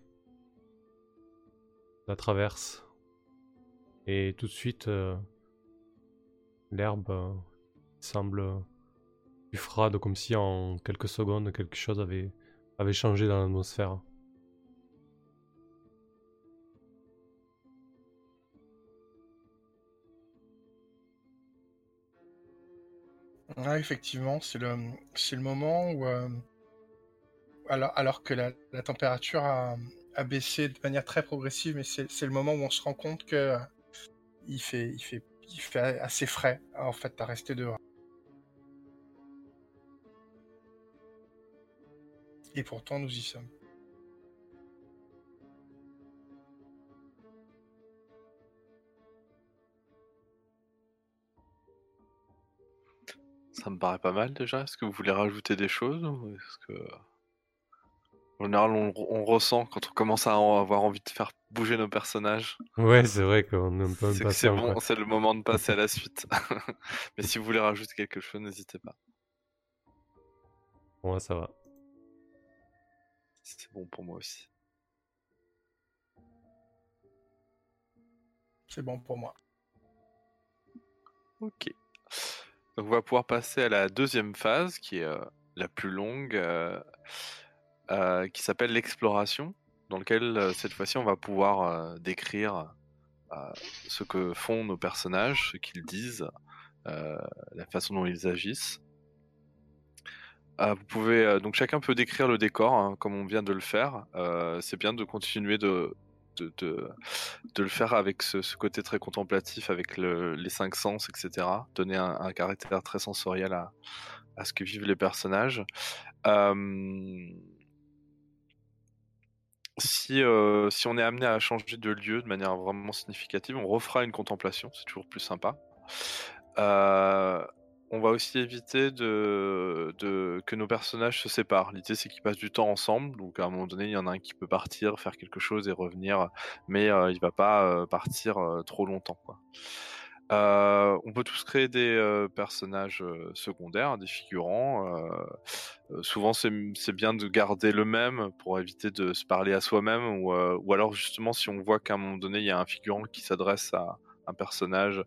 la traverse. Et tout de suite, euh, l'herbe euh, semble plus froide, comme si en quelques secondes quelque chose avait changé dans l'atmosphère. Effectivement, c'est le, le moment où, euh, alors, alors que la, la température a, a, baissé de manière très progressive, mais c'est le moment où on se rend compte que euh, il fait, il fait, il fait assez frais en fait à rester dehors. Et pourtant, nous y sommes. Ça me paraît pas mal déjà. Est-ce que vous voulez rajouter des choses ou est-ce que... En général, on, ressent quand on commence à avoir envie de faire bouger nos personnages? Ouais, c'est vrai qu'on aime pas C'est bon, c'est le moment de passer à la suite. Mais si vous voulez rajouter quelque chose, n'hésitez pas. Moi, ça va. C'est bon pour moi aussi. C'est bon pour moi. Ok. Donc on va pouvoir passer à la deuxième phase, qui est euh, la plus longue, euh, euh, qui s'appelle l'exploration, dans lequel cette fois-ci on va pouvoir décrire ce que font nos personnages, ce qu'ils disent, la façon dont ils agissent. Vous pouvez donc chacun peut décrire le décor hein, comme on vient de le faire. C'est bien de continuer de, de, le faire avec ce, côté très contemplatif, avec les cinq sens, etc. Donner un, caractère très sensoriel à, ce que vivent les personnages. Euh, si, si on est amené à changer de lieu de manière vraiment significative, on refera une contemplation, c'est toujours plus sympa. Euh, on va aussi éviter de, que nos personnages se séparent. L'idée, c'est qu'ils passent du temps ensemble. Donc, à un moment donné, il y en a un qui peut partir, faire quelque chose et revenir, mais euh, il va pas euh, partir euh, trop longtemps. on peut tous créer des personnages secondaires, des figurants. souvent, c'est bien de garder le même pour éviter de se parler à soi-même, ou, ou alors justement, si on voit qu'à un moment donné, il y a un figurant qui s'adresse à un personnage,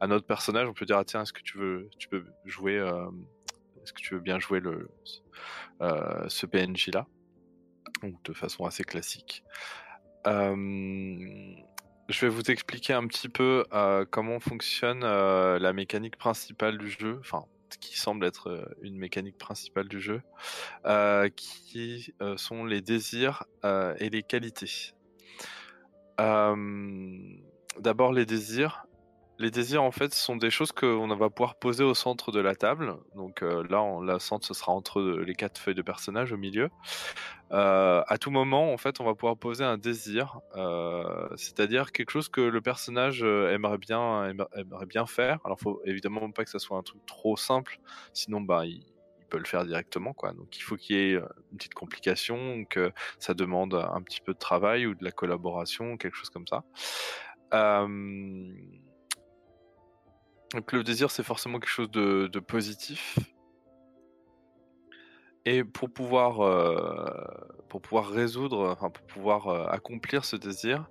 un autre personnage, on peut dire ah, tiens est-ce que tu veux, tu peux jouer, euh, est-ce que tu veux bien jouer le euh, ce PNJ là, de façon assez classique. Euh, je vais vous expliquer un petit peu comment fonctionne la mécanique principale du jeu, enfin qui semble être une mécanique principale du jeu, qui sont les désirs et les qualités. D'abord les désirs. Les désirs en fait sont des choses qu'on va pouvoir poser au centre de la table. Donc euh, là, on, la centre ce sera entre les quatre feuilles de personnages au milieu. Euh, à tout moment, en fait, on va pouvoir poser un désir, euh, c'est-à-dire quelque chose que le personnage aimerait bien, aimerait, bien faire. Alors, faut évidemment pas que ça soit un truc trop simple, sinon, bah, il, peut le faire directement, quoi. Donc, il faut qu'il y ait une petite complication, que ça demande un petit peu de travail ou de la collaboration, quelque chose comme ça. Euh, donc le désir, c'est forcément quelque chose de, positif. Et pour pouvoir, euh, résoudre, enfin pour pouvoir euh, accomplir ce désir,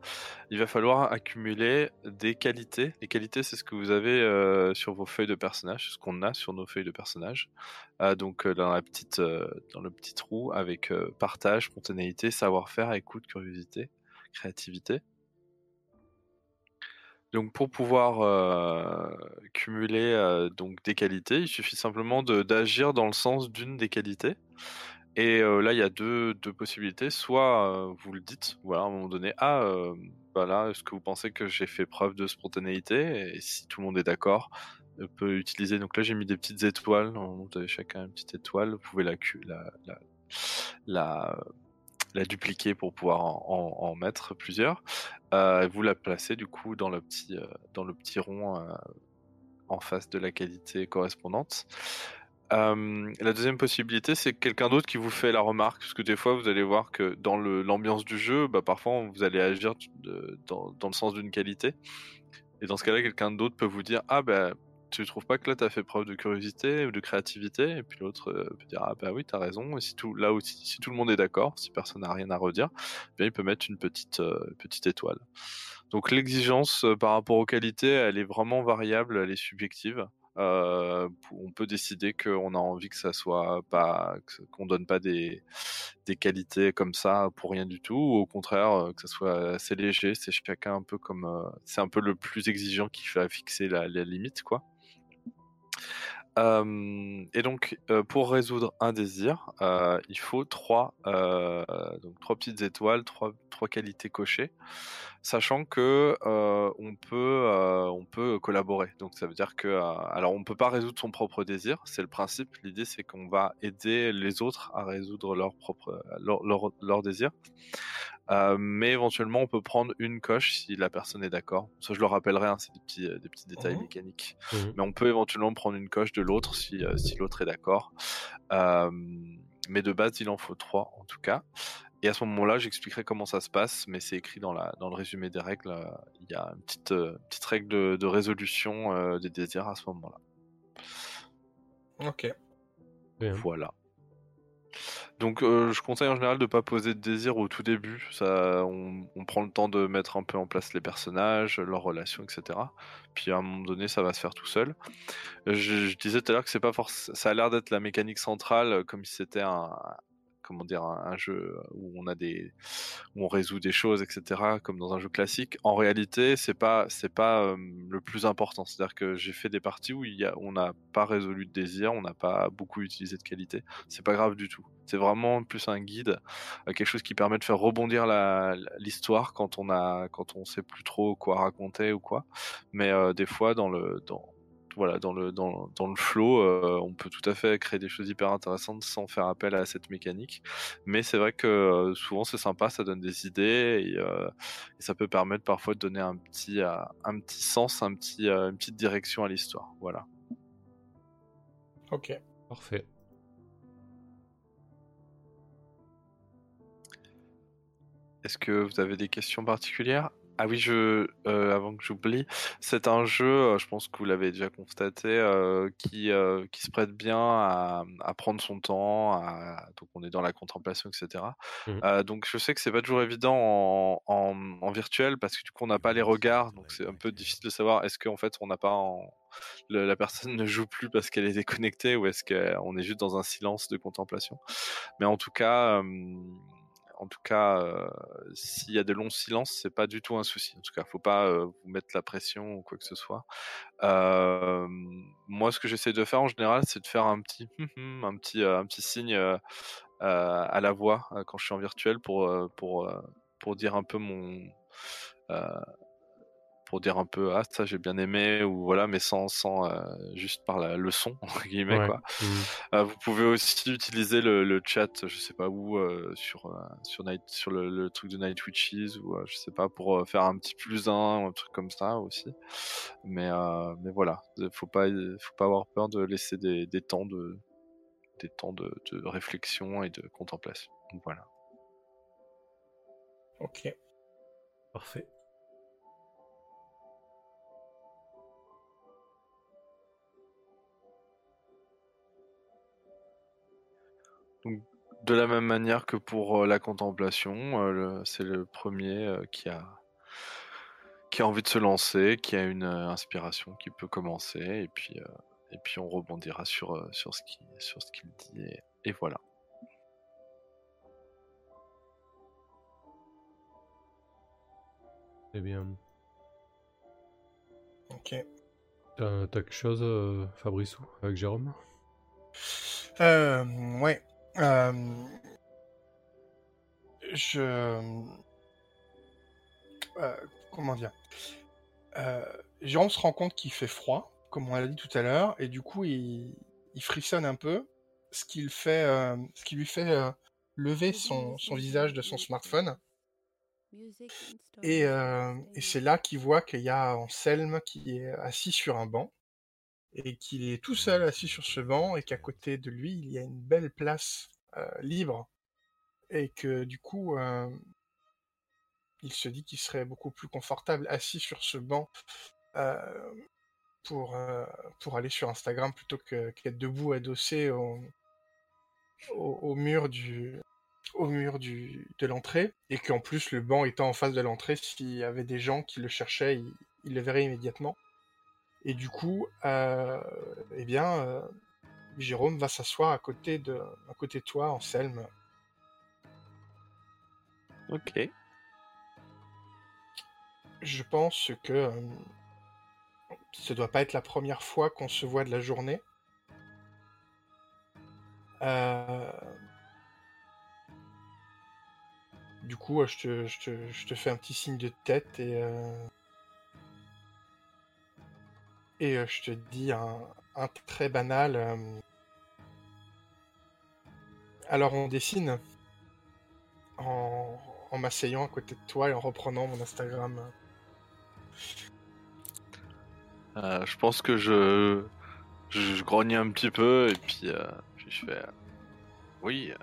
il va falloir accumuler des qualités. Les qualités, c'est ce que vous avez sur vos feuilles de personnage, ce qu'on a sur nos feuilles de personnage. donc dans la petite, dans le petit trou avec partage, spontanéité, savoir-faire, écoute, curiosité, créativité. Donc pour pouvoir euh, cumuler euh, donc des qualités, il suffit simplement d'agir dans le sens d'une des qualités. Et euh, là, il y a deux, deux possibilités. Soit vous le dites, voilà, à un moment donné, ah, voilà, est-ce que vous pensez que j'ai fait preuve de spontanéité Et si tout le monde est d'accord, peut utiliser? Donc là, j'ai mis des petites étoiles. Vous avez chacun une petite étoile. Vous pouvez la, la, la, la la dupliquer pour pouvoir en, mettre plusieurs. Euh, vous la placez du coup dans le petit, euh, dans le petit rond euh, en face de la qualité correspondante. la deuxième possibilité, c'est quelqu'un d'autre qui vous fait la remarque, parce que des fois, vous allez voir que dans l'ambiance du jeu, bah, parfois, vous allez agir dans, dans, le sens d'une qualité. Et dans ce cas-là, quelqu'un d'autre peut vous dire, ah ben, tu trouves pas que là tu as fait preuve de curiosité ou de créativité et puis l'autre euh, peut dire ah bah oui t'as raison. Et si tout là aussi si tout le monde est d'accord si personne n'a rien à redire eh bien il peut mettre une petite euh, petite étoile. Donc l'exigence euh, par rapport aux qualités elle est vraiment variable elle est subjective. On peut décider qu'on a envie que ça soit pas qu'on donne pas des, des qualités comme ça pour rien du tout ou au contraire que ça soit assez léger. C'est chacun un peu comme c'est un peu le plus exigeant qui fait fixer la, la limite quoi Et donc, euh, pour résoudre un désir, euh, il faut trois, euh, donc trois petites étoiles, trois, trois qualités cochées, sachant que on peut, on peut collaborer. Donc, ça veut dire que, alors, on peut pas résoudre son propre désir, c'est le principe. L'idée, c'est qu'on va aider les autres à résoudre leur propre, leur, leur, leur désir. Euh, mais éventuellement, on peut prendre une coche si la personne est d'accord. Ça, je le rappellerai, hein, c'est des petits, euh, des petits détails Mhm. mécaniques. Mhm. Mais on peut éventuellement prendre une coche de l'autre si, euh, si l'autre est d'accord. Euh, mais de base, il en faut trois en tout cas. Et à ce moment-là, j'expliquerai comment ça se passe, mais c'est écrit dans, la, dans le résumé des règles. Il y a une petite, euh, petite règle de, de résolution euh, des désirs à ce moment-là. Ok. Bien. Voilà. Donc, euh, je conseille en général de pas poser de désir au tout début. Ça, on, prend le temps de mettre un peu en place les personnages, leurs relations, etc. Puis à un moment donné, ça va se faire tout seul. Je, disais tout à l'heure que c'est pas. Ça a l'air d'être la mécanique centrale, comme si c'était un, comment dire, un, jeu où on a des, où on résout des choses, etc. Comme dans un jeu classique. En réalité, c'est pas, c'est pas le plus important. C'est-à-dire que j'ai fait des parties où il y a, on n'a pas résolu de désir, on n'a pas beaucoup utilisé de qualité. C'est pas grave du tout. C'est vraiment plus un guide, euh, quelque chose qui permet de faire rebondir l'histoire quand on a, quand on sait plus trop quoi raconter ou quoi. Mais euh, des fois, dans le, dans, voilà, dans le, dans, dans le flow, euh, on peut tout à fait créer des choses hyper intéressantes sans faire appel à cette mécanique. Mais c'est vrai que euh, souvent c'est sympa, ça donne des idées et, euh, et ça peut permettre parfois de donner un petit, euh, un petit sens, un petit, euh, une petite direction à l'histoire. Voilà. Ok. Parfait. Est-ce que vous avez des questions particulières? Ah oui, je, euh, avant que j'oublie, c'est un jeu, euh, je pense que vous l'avez déjà constaté, euh, qui, euh, qui se prête bien à, à prendre son temps, à- donc on est dans la contemplation, etc. Euh, donc je sais que c'est pas toujours évident en, en, en virtuel parce que du coup on n'a pas les regards, donc c'est un peu difficile de savoir est-ce qu'en fait on n'a pas en... le- la personne ne joue plus parce qu'elle est déconnectée ou est-ce qu'on est juste dans un silence de contemplation. Mais en tout cas, en tout cas, euh, s'il y a de longs silences, c'est pas du tout un souci. En tout cas, faut pas euh, vous mettre la pression ou quoi que ce soit. Moi, ce que j'essaie de faire en général, c'est de faire un petit, hum hum, un petit, euh, un petit signe à la voix quand je suis en virtuel pour, pour, pour dire un peu mon, pour dire un peu ah ça j'ai bien aimé ou voilà, mais sans, sans euh, juste par la, le son entre guillemets Ouais. quoi. Mhm. Euh, vous pouvez aussi utiliser le, le chat, je sais pas où, euh, sur sur Night, sur le, le truc de Night Witches ou je sais pas pour faire un petit plus un ou un truc comme ça aussi. Mais mais voilà, faut pas faut pas avoir peur de laisser des, des temps de des temps de, de réflexion et de contemplation. Voilà. Ok. Parfait. De la même manière que pour euh, la contemplation, euh, le- c'est le premier euh, qui a qui a envie de se lancer, qui a une euh, inspiration, qui peut commencer, et puis euh, et puis on rebondira sur euh, sur ce qui sur ce qu'il dit et, et voilà. Eh bien. Ok. T'as t'as quelque chose, euh, Fabrice, ou avec Jérôme? Euh, ouais. Euh, je. euh, comment dire? Euh, Jérôme se rend compte qu'il fait froid, comme on l'a dit tout à l'heure, et du coup il, frissonne un peu, ce qui, le fait, euh, ce qui lui fait euh, lever son, visage de son smartphone. Et, euh, et c'est là qu'il voit qu'il y a Anselme qui est assis sur un banc et qu'il est tout seul assis sur ce banc et qu'à côté de lui il y a une belle place euh, libre et que du coup euh, il se dit qu'il serait beaucoup plus confortable assis sur ce banc euh, pour, pour aller sur Instagram plutôt qu'être debout adossé au, mur du de l'entrée et qu'en plus le banc étant en face de l'entrée s'il y avait des gens qui le cherchaient ils le verraient immédiatement et du coup euh, eh bien euh, Jérôme va s'asseoir à côté de à côté de toi Anselme Ok. je pense que euh, ce doit pas être la première fois qu'on se voit de la journée Euh, Du coup, je te, je, te, je te fais un petit signe de tête et. euh, Et euh, je te dis un, très banal. euh, Alors on dessine en, m'asseyant à côté de toi et en reprenant mon Instagram. Euh, je pense que je, je, je grogne un petit peu et puis, euh, je fais. oui.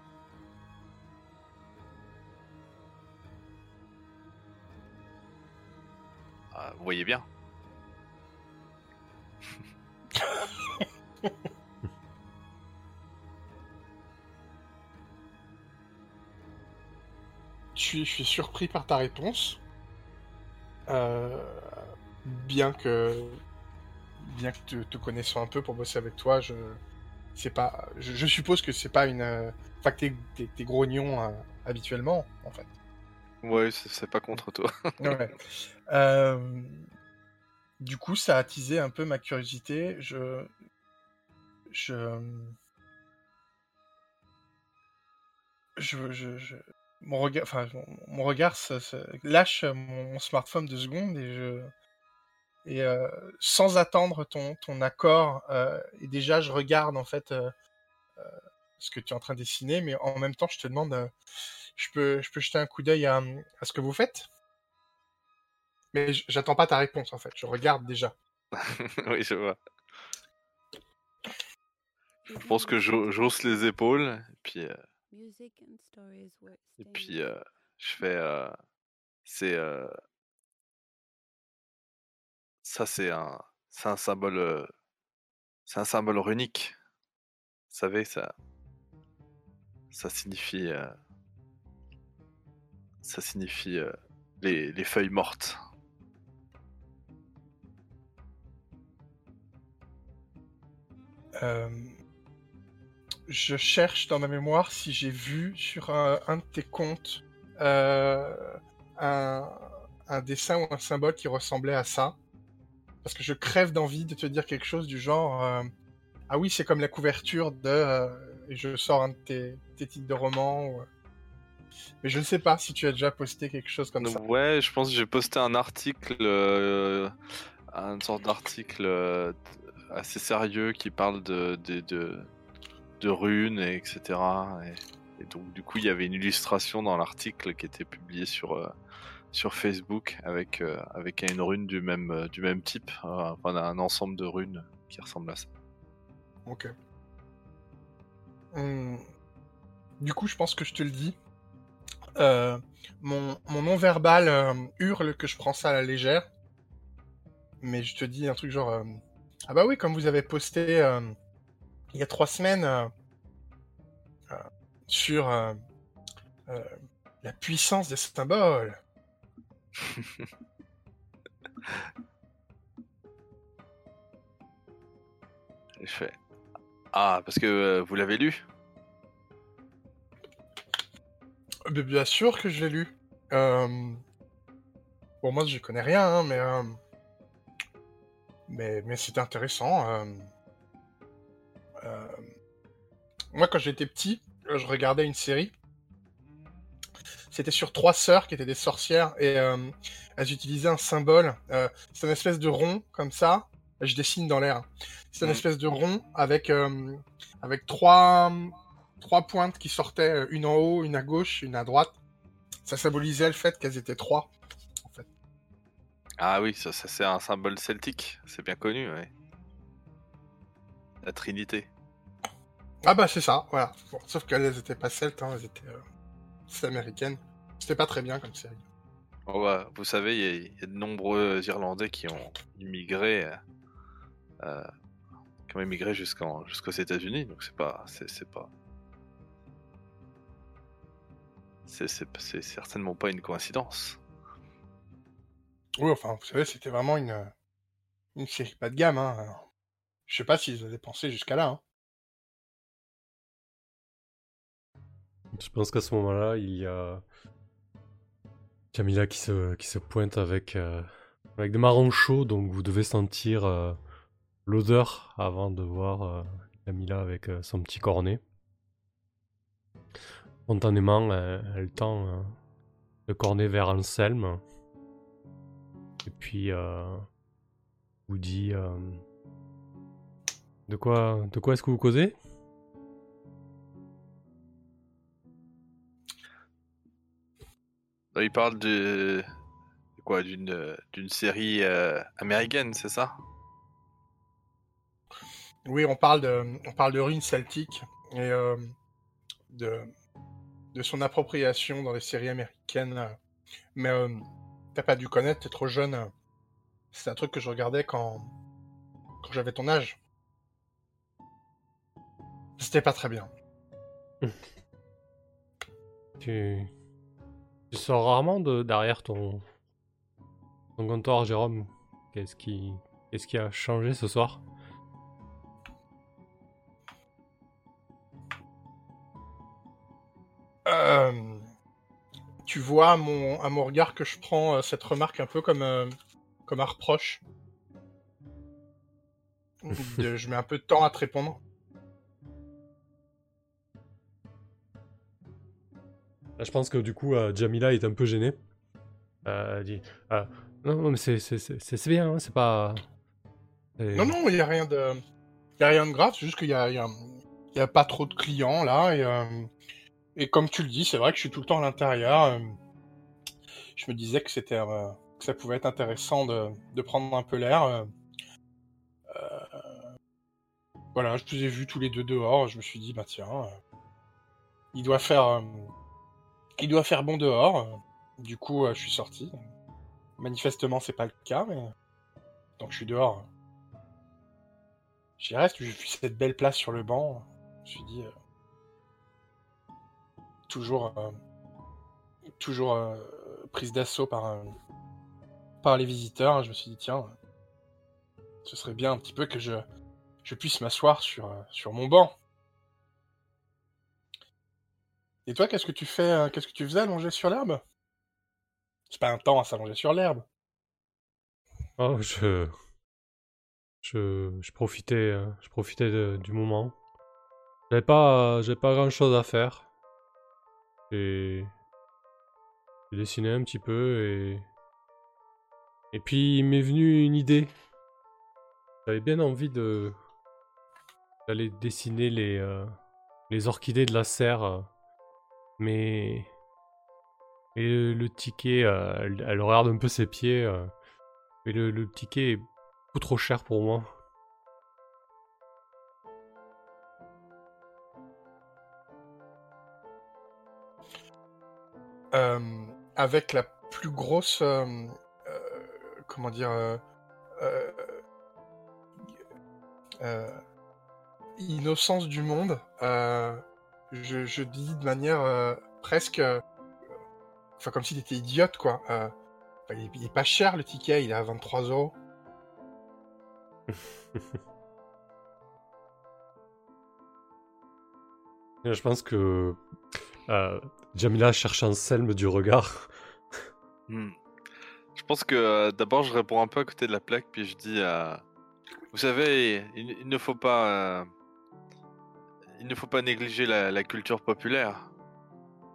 vous voyez bien. Je suis, surpris par ta réponse. Euh, bien que bien que te, te connaissant un peu pour bosser avec toi, je c'est pas je, je suppose que c'est pas une euh, enfin que t'es, t'es- t'es grognon euh, habituellement en fait. Ouais, c'est c'est pas contre toi. Ouais. Euh, du coup, ça a attisé un peu ma curiosité. Je je je, je, je- mon regard enfin mon, regard lâche mon, smartphone de secondes et je et euh, sans attendre ton, ton accord euh, et déjà je regarde en fait euh, ce que tu es en train de dessiner mais en même temps je te demande je peux je peux jeter un coup d'œil à, à ce que vous faites? Mais j'attends pas ta réponse en fait je regarde déjà oui, je vois. Je pense que je- j'hausse les épaules et puis, euh, et puis euh, je fais. euh, c'est. euh, ça, c'est un, c'est un symbole. c'est un symbole runique. Vous savez, ça. Ça signifie. euh, ça signifie euh, les, les feuilles mortes. Euh, je cherche dans ma mémoire si j'ai vu sur un, un de tes comptes euh, un, un dessin ou un symbole qui ressemblait à ça. Parce que je crève d'envie de te dire quelque chose du genre euh, Ah oui, c'est comme la couverture de. et je sors un de tes, tes titres de romans. ou- Mais je ne sais pas si tu as déjà posté quelque chose comme ça. ouais, je pense que j'ai posté un article, une sorte d'article assez sérieux qui parle de, de, de, runes, et etc. Et, donc, du coup, il y avait une illustration dans l'article qui était publié sur, euh, sur Facebook avec, euh, avec une rune du même, euh, du même type, enfin, un ensemble de runes qui ressemble à ça. Ok. Du coup, je pense que je te le dis. Mon, mon non-verbal hurle que je prends ça à la légère. Mais je te dis un truc genre... ah bah oui, comme vous avez posté euh, il y a trois semaines euh, euh, sur la puissance des symboles. Je fais Ah, parce que vous l'avez lu? Mais bien sûr que je l'ai lu. Euh... Bon, moi, je connais rien, hein, mais... euh, Mais, mais c'est intéressant. euh. Euh, Moi, quand j'étais petit, je regardais une série. C'était sur trois sœurs qui étaient des sorcières et euh, elles utilisaient un symbole. c'est une espèce de rond comme ça. Je dessine dans l'air. C'est une espèce de rond avec avec trois trois pointes qui sortaient, une en haut, une à gauche, une à droite. Ça symbolisait le fait qu'elles étaient trois. Ah oui, ça, ça, c'est un symbole celtique, c'est bien connu, ouais. La Trinité. Ah bah c'est ça, voilà. Bon, sauf qu'elles étaient pas celtes, hein, elles étaient, euh, américaines. C'était pas très bien comme série. Oh bah, vous savez, il y, a- il y a de nombreux Irlandais qui ont immigré, euh, euh, qui ont immigré jusqu'en jusqu'aux États-Unis, donc c'est pas, c'est c'est pas, c'est certainement pas une coïncidence. Oui, enfin, vous savez, c'était vraiment une, euh, une série pas de gamme. Hein. Je sais pas s'ils avaient pensé jusqu'à là. Hein. Je pense qu'à ce moment-là, il y a Camilla qui se, qui se pointe avec, euh, avec des marrons chauds, donc vous devez sentir euh, l'odeur avant de voir euh, Camilla avec son petit cornet. spontanément, elle, tend le cornet vers Anselme. Et puis, euh, vous dit euh, De quoi, de quoi est-ce que vous causez? Il parle de. de quoi? D'une d'une série euh, américaine, c'est ça? Oui, on parle de, on parle de ruines celtiques et euh, de, de son appropriation dans les séries américaines. Mais euh, t'as pas dû connaître, t'es trop jeune. C'est un truc que je regardais quand, quand j'avais ton âge. C'était pas très bien. tu, tu sors rarement de derrière ton, ton comptoir, Jérôme? Qu'est-ce qui, qu'est-ce qui a changé ce soir? Euh, tu vois à mon, à mon regard que je prends euh, cette remarque un peu comme, euh, comme un reproche. De- je mets un peu de temps à te répondre. Je pense que du coup, euh, Jamila est un peu gênée. Elle dit Non, non, mais c'est, c'est, c'est, c'est bien, hein, c'est pas. Non, non, il n'y a rien de, y a rien de grave. C'est juste qu'il y a, y, a, y a pas trop de clients là. Et, et comme tu le dis, c'est vrai que je suis tout le temps à l'intérieur. euh, je me disais que c'était, euh, que ça pouvait être intéressant de, prendre un peu l'air. euh. Voilà, je vous ai vus tous les deux dehors. Je me suis dit, bah tiens, il doit faire, il doit faire bon dehors. Du coup, je suis sorti. Manifestement, c'est pas le cas, mais donc je suis dehors. J'y reste, j'ai vu cette belle place sur le banc. Je me suis dit. Toujours. euh, toujours euh, prise d'assaut par, euh, par les visiteurs. Je me suis dit, tiens, ce serait bien un petit peu que je, je puisse m'asseoir sur, sur mon banc. Et toi, qu'est-ce que tu fais Qu'est-ce que tu faisais allongé sur l'herbe? C'est pas un temps à s'allonger sur l'herbe. Oh, je. Je, profitais, je profitais du moment. J'avais pas, pas grand chose à faire. J'ai dessiné un petit peu et. Et puis il m'est venu une idée. J'avais bien envie de. d'aller dessiner les. euh, orchidées de la serre. euh, Mais. Et le, ticket, euh, elle, regarde un peu ses pieds. mais le, le ticket est beaucoup trop cher pour moi. Avec la plus grosse. euh, euh, comment dire. euh, euh, euh, innocence du monde. euh, je, dis de manière euh, presque. euh, Enfin, comme si t'étais idiote, quoi. Euh, il, est, pas cher le ticket, il est à 23 euros. Je pense que euh, Jamila cherche Anselme du regard. Hmm. Je pense que euh, d'abord je réponds un peu à côté de la plaque, puis je dis euh, Vous savez, il, ne faut pas. euh, il ne faut pas négliger la, culture populaire.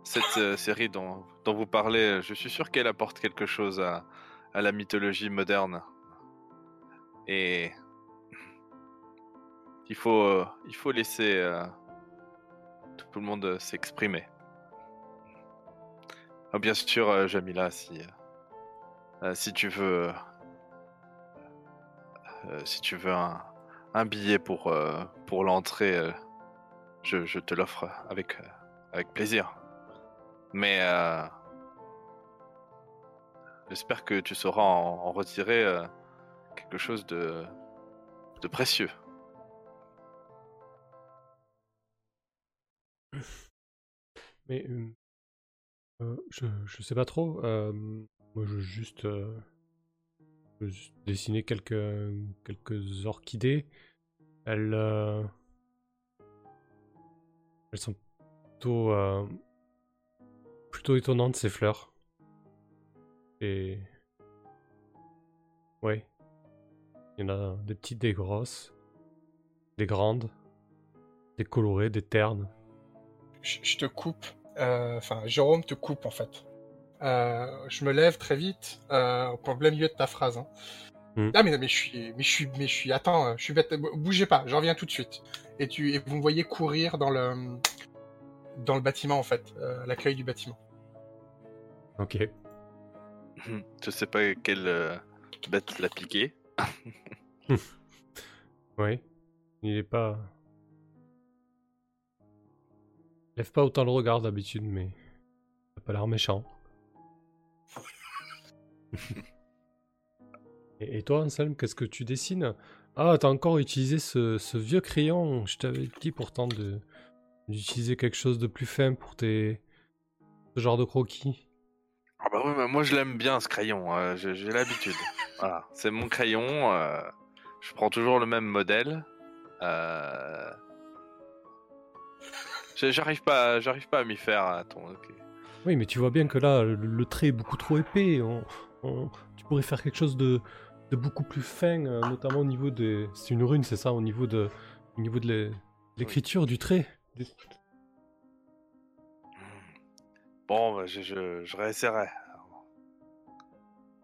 Cette série dont, vous parlez, je suis sûr qu'elle apporte quelque chose à, à la mythologie moderne. Et. Il faut, il faut laisser tout le monde s'exprimer. Ah, bien sûr, euh, Jamila, si. euh, euh, si tu veux, si tu veux un, billet pour, pour l'entrée, je, te l'offre avec, avec plaisir. Mais j'espère que tu sauras en, retirer quelque chose de, de précieux. Mais je, je sais pas trop. euh, moi, je veux juste, euh, je veux juste dessiner quelques, quelques orchidées. Elles, euh, elles sont plutôt, euh, plutôt étonnantes ces fleurs. Et ouais, il y en a des petites, des grosses, des grandes, des colorées, des ternes. Je te coupe. Euh, enfin, Jérôme te coupe en fait. Euh, je me lève très vite euh, pour le milieu de ta phrase. hein. Hmm. Ah mais non, mais je suis, mais je suis, mais je suis. Attends, je suis bête. Bougez pas, je reviens tout de suite. Et tu, et vous me voyez courir dans le, dans le bâtiment en fait, euh, à l'accueil du bâtiment. Ok. Je sais pas quelle euh, bête l'a piqué. Oui. Il est pas. Lève pas autant le regard d'habitude, mais. A pas l'air méchant. et, et toi, Anselme, qu'est-ce que tu dessines? Ah, t'as encore utilisé ce, ce vieux crayon. Je t'avais dit pourtant de d'utiliser quelque chose de plus fin pour tes. ce genre de croquis. Ah bah oui, mais moi je l'aime bien ce crayon, euh, j'ai j'ai l'habitude. voilà, c'est mon crayon, euh, je prends toujours le même modèle. Euh... J'arrive pas, j'arrive pas à m'y faire à ton. Oui, mais tu vois bien que là, le, le trait est beaucoup trop épais. On- on- tu pourrais faire quelque chose de, de beaucoup plus fin, euh, notamment au niveau de. C'est une rune, c'est ça, au niveau de, au niveau de l'é- l'écriture du trait. Des- Bon, bah, je, je, je réessayerai.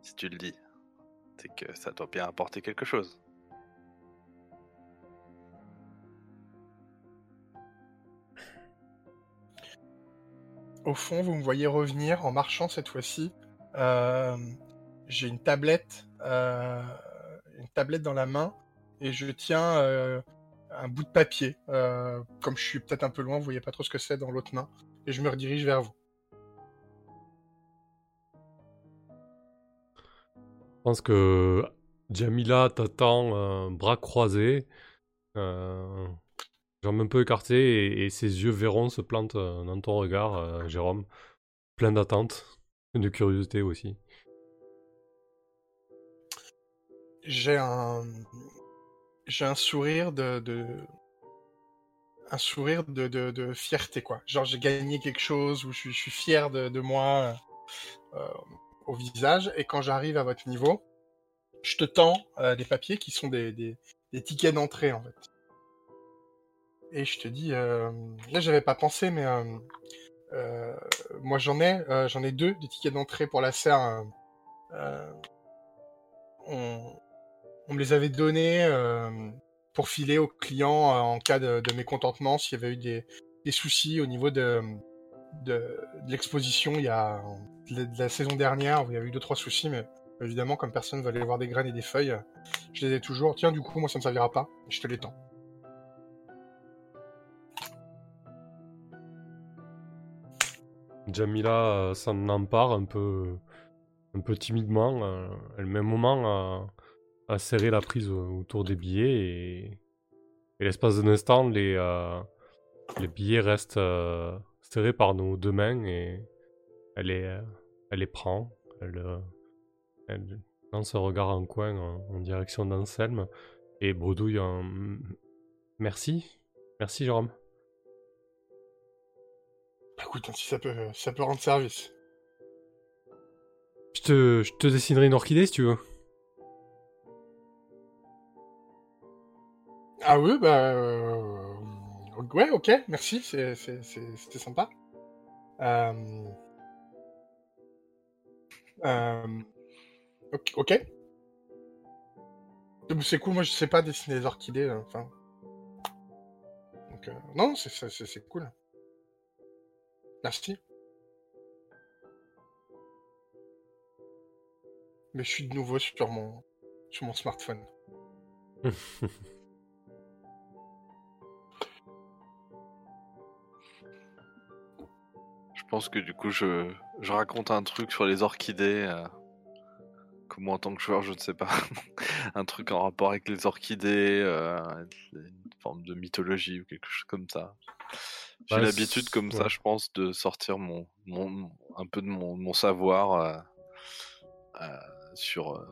Si tu le dis, c'est que ça doit bien apporter quelque chose. Au fond, vous me voyez revenir en marchant cette fois-ci. Euh, J'ai une tablette, euh, une tablette dans la main et je tiens euh, un bout de papier. Comme je suis peut-être un peu loin, vous voyez pas trop ce que c'est dans l'autre main et je me redirige vers vous. Je pense que Jamila t'attend bras croisés, jambes un peu écartées, et, ses yeux verrons se plantent euh, dans ton regard, euh, Jérôme. Plein d'attente, de curiosité aussi. J'ai un, j'ai un sourire de, un sourire de, fierté quoi. Genre j'ai gagné quelque chose ou je suis, fier de, moi euh, au visage. Et quand j'arrive à votre niveau, je te tends des papiers qui sont des, des tickets d'entrée en fait. Et je te dis, euh, là j'avais pas pensé, mais euh, euh, moi j'en ai, j'en ai deux des tickets d'entrée pour la serre. on, me les avait donnés pour filer aux clients en cas de, mécontentement s'il y avait eu des, soucis au niveau de, l'exposition il y a de la, la saison dernière où il y a eu deux trois soucis mais évidemment comme personne va aller voir des graines et des feuilles je les ai toujours tiens du coup moi ça me servira pas je te les tends Jamila euh, s'en empare un peu, un peu timidement. euh, elle met un moment à, à serrer la prise au- autour des billets et, l'espace d'un instant, les, euh, billets restent euh, serrés par nos deux mains et elle les, euh, prend. Elle, euh, lance un regard en coin en, direction d'Anselme et bredouille merci. Merci, Jérôme. Écoute si ça peut si ça peut rendre service Je te, je te dessinerai une orchidée si tu veux. ah oui bah euh, ouais ok merci c'était sympa euh... Euh... Ok. C'est cool, moi je sais pas dessiner les orchidées, euh, enfin. Donc, euh, non, c'est cool. Merci. Mais je suis de nouveau sur mon, sur mon smartphone. Je pense que du coup, je, je raconte un truc sur les orchidées. euh, que moi, en tant que joueur, je ne sais pas. un truc en rapport avec les orchidées, euh, une forme de mythologie ou quelque chose comme ça. J'ai Bah, l'habitude, comme ça, je pense, de sortir mon, mon, un peu de mon, mon savoir euh, euh, sur. euh,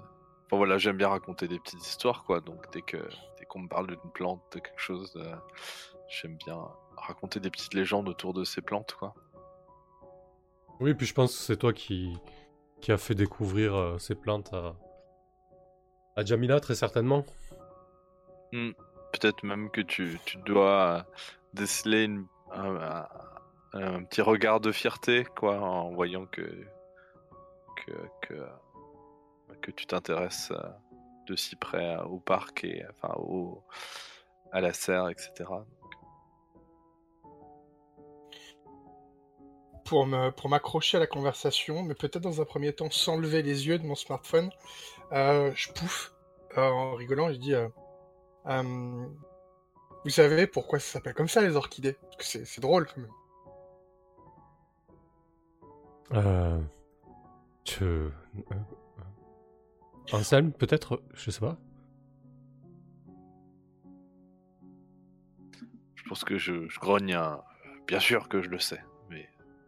Enfin voilà, j'aime bien raconter des petites histoires, quoi. Donc dès que dès qu'on me parle d'une plante, de quelque chose, euh, j'aime bien raconter des petites légendes autour de ces plantes, quoi. Oui, puis je pense que c'est toi qui, qui a fait découvrir ces plantes à, à Jamila, très certainement. Hmm. Peut-être même que tu, tu dois déceler une- un, petit regard de fierté, quoi, en voyant que que, que, tu t'intéresses euh, de si près euh, au parc et enfin au, à la serre, etc. Pour me pour m'accrocher à la conversation, mais peut-être dans un premier temps sans lever les yeux de mon smartphone, euh, je pouffe en rigolant. Je dis, vous savez pourquoi ça s'appelle comme ça les orchidées? Parce que c'est drôle quand même. Euh, tu... Euh, Anselme, peut-être Je sais pas. Je pense que je, grogne un... Bien sûr que je le sais,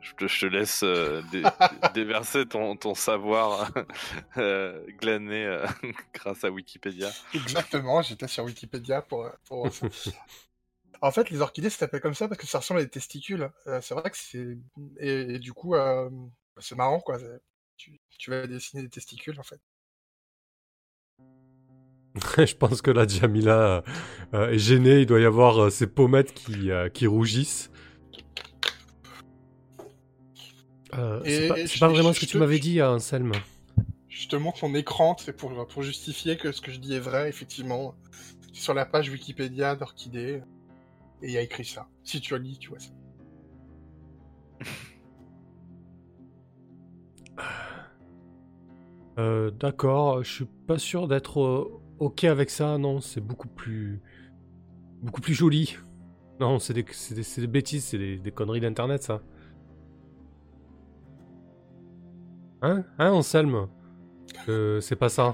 je te, je te laisse euh, déverser ton, ton savoir euh, glané euh, grâce à Wikipédia. Exactement, j'étais sur Wikipédia pour... pour... En fait, les orchidées, ça s'appelle comme ça parce que ça ressemble à des testicules. c'est vrai que c'est... Et, du coup, c'est marrant, quoi tu, vas dessiner des testicules en fait. je pense que la Jamila euh, est gênée, il doit y avoir euh, ses pommettes qui, euh, qui rougissent. C'est pas, vraiment ce que tu m'avais dit, Anselme. Je te montre mon écran, c'est pour, pour justifier que ce que je dis est vrai, effectivement. sur la page Wikipédia d'Orchidée, et il y a écrit ça. Si tu as lis, tu vois ça. Euh, d'accord, je suis pas sûr d'être euh, ok avec ça. Non, c'est beaucoup plus, beaucoup plus joli. Non, c'est des, des, bêtises, c'est des, conneries d'internet, ça. Hein, hein, Anselme euh, C'est pas ça.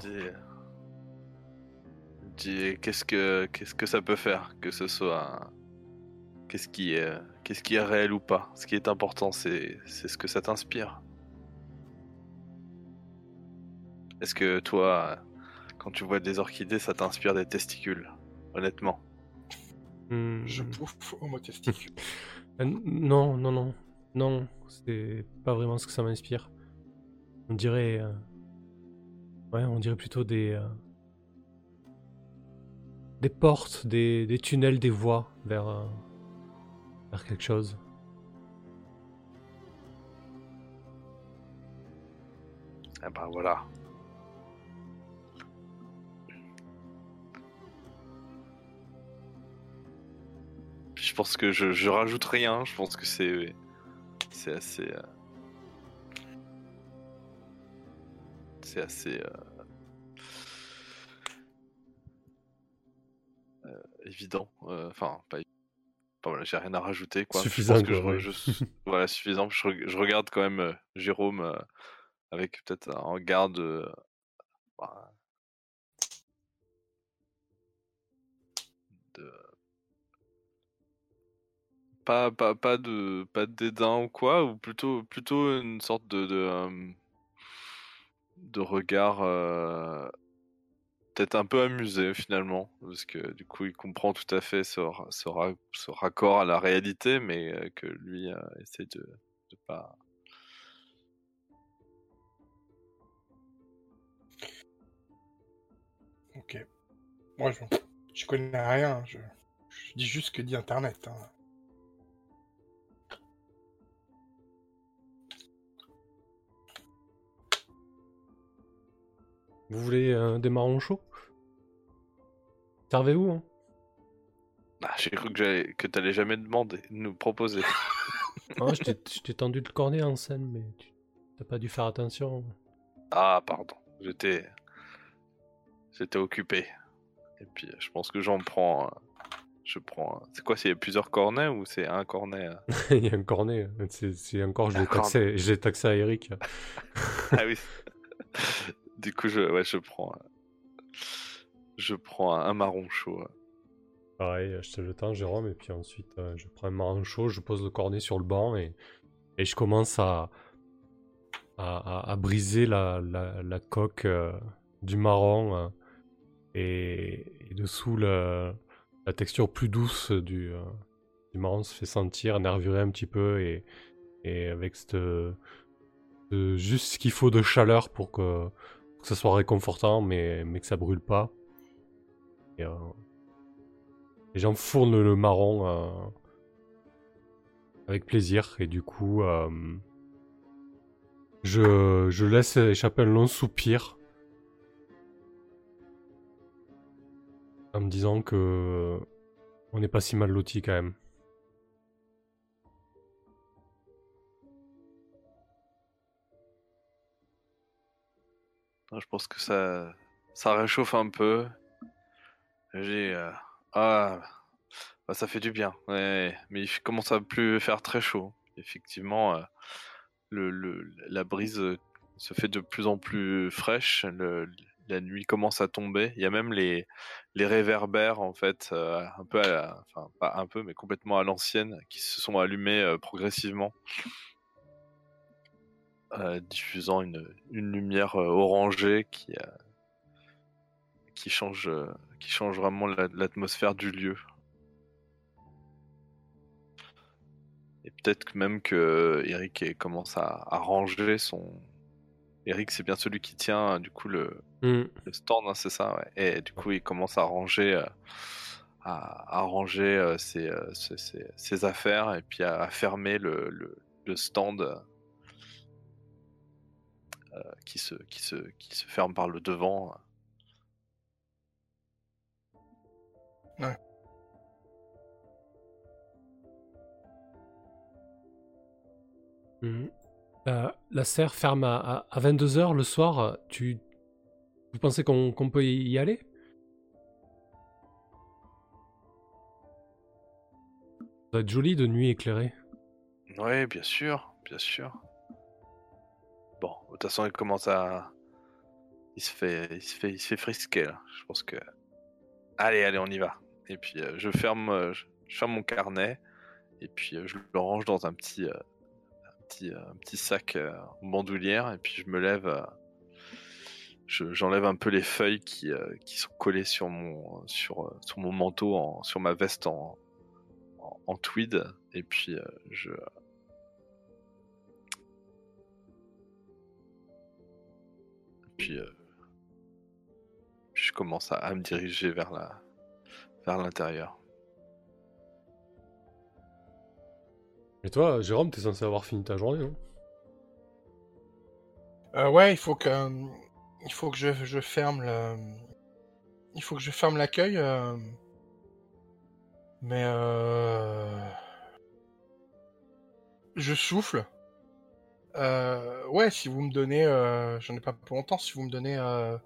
Dis, qu'est-ce que, qu'est-ce que ça peut faire que ce soit, qu'est-ce qui est, qu'est-ce qui est réel ou pas? Ce qui est important, c'est, c'est ce que ça t'inspire. Est-ce que toi, quand tu vois des orchidées, ça t'inspire des testicules? Honnêtement. Hmm. Je pouffe au mot testicule. Euh, non, non, non. Non, c'est pas vraiment ce que ça m'inspire. On dirait. Euh, ouais, on dirait plutôt des. Euh, des portes, des, des, tunnels, des voies vers. vers quelque chose. Ah bah voilà. je pense que je, je, rajoute rien. Je pense que c'est c'est assez c'est assez euh, euh, évident. Enfin, pas voilà, j'ai rien à rajouter quoi. Suffisant. Je voilà, suffisant. Je, regarde quand même Jérôme avec peut-être un regard de bah, pas, pas, pas, de, pas de dédain ou quoi, ou plutôt, plutôt une sorte de, de, euh, de regard euh, peut-être un peu amusé finalement, parce que du coup il comprend tout à fait ce, raccord à la réalité, mais euh, que lui essaie de, pas. Ok. Moi je, je connais rien, je, je dis juste ce que dit Internet. Hein. Vous voulez un des marrons chauds? Servez-vous, hein ah, J'ai cru que, que t'allais jamais demander, nous proposer. ah, je t'ai tendu le cornet en scène, mais tu t'as pas dû faire attention. Ah, pardon, j'étais. J'étais occupé. Et puis, je pense que j'en prends. Je prends. C'est quoi C'est plusieurs cornets ou c'est un cornet euh? Il y a un cornet. C'est encore. Je l'ai taxé, taxé à Eric. ah oui. Du coup, je, ouais, je prends, je prends un, marron chaud. Pareil, je te le temps, Jérôme, et puis ensuite, euh, je prends un marron chaud, je pose le cornet sur le banc et, et je commence à, à, à, briser la, la, coque euh, du marron euh, et, dessous la, texture plus douce du, du marron se fait sentir, nervurer un petit peu et, et avec juste ce qu'il faut de chaleur pour que que ça soit réconfortant, mais, mais que ça brûle pas. Et, euh, et j'enfourne le marron euh, avec plaisir. Et du coup, euh, je, je laisse échapper un long soupir en me disant que on n'est pas si mal loti quand même. Je pense que ça, ça réchauffe un peu. J'ai. euh, Ah, bah, ça fait du bien. Mais il commence à plus faire très chaud. Effectivement, euh, le, le- la brise euh, se fait de plus en plus fraîche. la nuit commence à tomber. Il y a même les, les réverbères, en fait, un peu à Enfin, pas un peu, mais complètement à l'ancienne, qui se sont allumés progressivement. Euh, diffusant une, une lumière euh, orangée qui, euh, qui, change, qui change vraiment la- l'atmosphère du lieu. Et peut-être même que Eric commence à, à ranger son. Eric, c'est bien celui qui tient du coup le, Hmm. le stand, hein, c'est ça, ouais. Et du coup, il commence à ranger, euh, à, à ranger euh, ses, euh, ses- ses- ses affaires et puis à, à fermer le, le- le stand qui, se, qui, se, qui se ferme par le devant. Mhm. Euh, la serre ferme à, 22h le soir. Tu, vous pensez qu'on qu'on peut y aller? Ça va être joli de nuit éclairée. Oui, bien sûr, bien sûr. Toute façon, il commence à. Il se fait, il se fait, il se fait frisquer là. Je pense que. Allez, allez, on y va. Et puis euh, je ferme, euh, je, ferme mon carnet et puis euh, je le range dans un petit, un petit, un petit sac en bandoulière et puis je me lève. je- J'enlève un peu les feuilles qui, qui sont collées sur mon, sur, sur mon manteau, en, sur ma veste en, en, tweed et puis je, Puis, euh, puis je commence à, à me diriger vers la vers l'intérieur. Et toi, Jérôme, t'es censé avoir fini ta journée, non? Euh, ouais, il faut que, euh, il faut que je, je ferme le, il faut que je ferme l'accueil. euh, Mais euh... je souffle. Euh, ouais, si vous me donnez, euh, j'en ai pas pour longtemps. Si vous me donnez euh...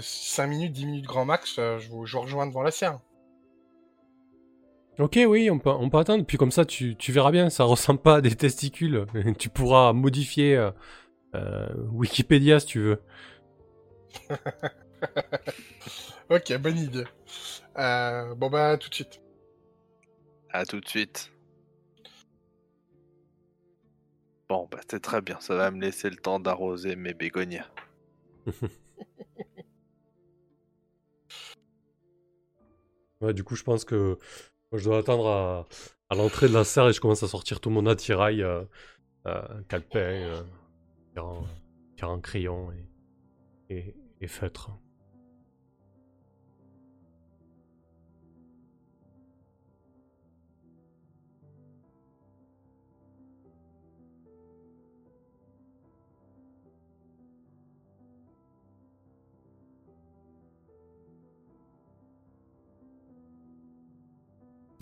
5 minutes, 10 minutes grand max, euh, je vous, je vous rejoins devant la serre. Ok, oui, on peut, on peut attendre. Puis comme ça, tu, tu verras bien, ça ressemble pas à des testicules. tu pourras modifier euh, euh, Wikipédia si tu veux. Ok, bonne idée. Euh, bon bah tout de suite. À tout de suite. Bon, bah c'est très bien. Ça va me laisser le temps d'arroser mes bégonias. Ouais, du coup, je pense que je dois attendre à, l'entrée de la serre et je commence à sortir tout mon attirail, euh, euh, calepin, euh, différents, et, et, et feutres.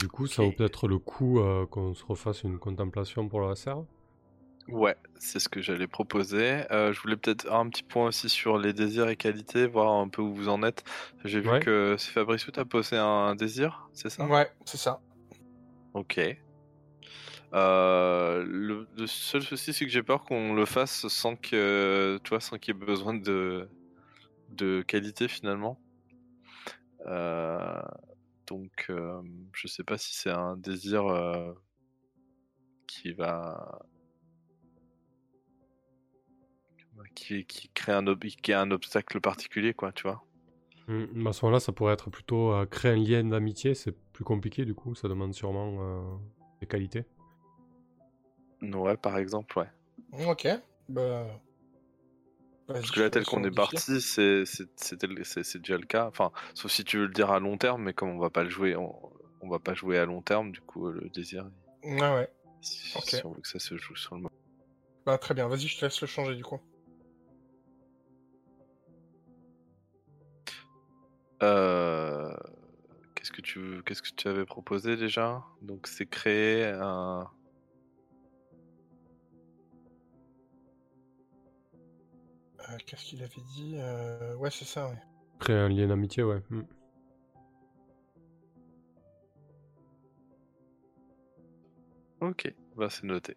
Du coup, ça vaut peut-être le coup euh, qu'on se refasse une contemplation pour la serre? Ouais, c'est ce que j'allais proposer. Euh, je voulais peut-être un petit point aussi sur les désirs et qualités, voir un peu où vous en êtes. J'ai vu Ouais. que c'est Fabrice, tu as posé un désir, c'est ça? Ouais, c'est ça. Ok. Euh, le, le seul souci, c'est que j'ai peur qu'on le fasse sans que, tu vois, sans qu'il y ait besoin de, de qualité finalement. Euh, donc, euh, je sais pas si c'est un désir euh, qui va, qui, qui crée un, ob- qui a un obstacle particulier, quoi, tu vois? Hmm, à ce moment-là, ça pourrait être plutôt euh, créer un lien d'amitié. C'est plus compliqué du coup. Ça demande sûrement euh, des qualités. Ouais, par exemple, ouais. Ok. Bah... Parce que là, tel qu'on est parti, c'est déjà le cas. Enfin, sauf si tu veux le dire à long terme, mais comme on va pas le jouer, on, on va pas jouer à long terme, du coup, le désir. Ah ouais. Si on veut que ça se joue sur le moment. Bah très bien, vas-y, je te laisse le changer du coup. Euh, Qu'est-ce que tu qu'est-ce que tu avais proposé déjà? Donc c'est créer un Euh, Qu'est-ce qu'il avait dit Euh, Ouais, c'est ça, ouais. Créer un lien d'amitié, ouais. Mm. Ok, bah c'est noté.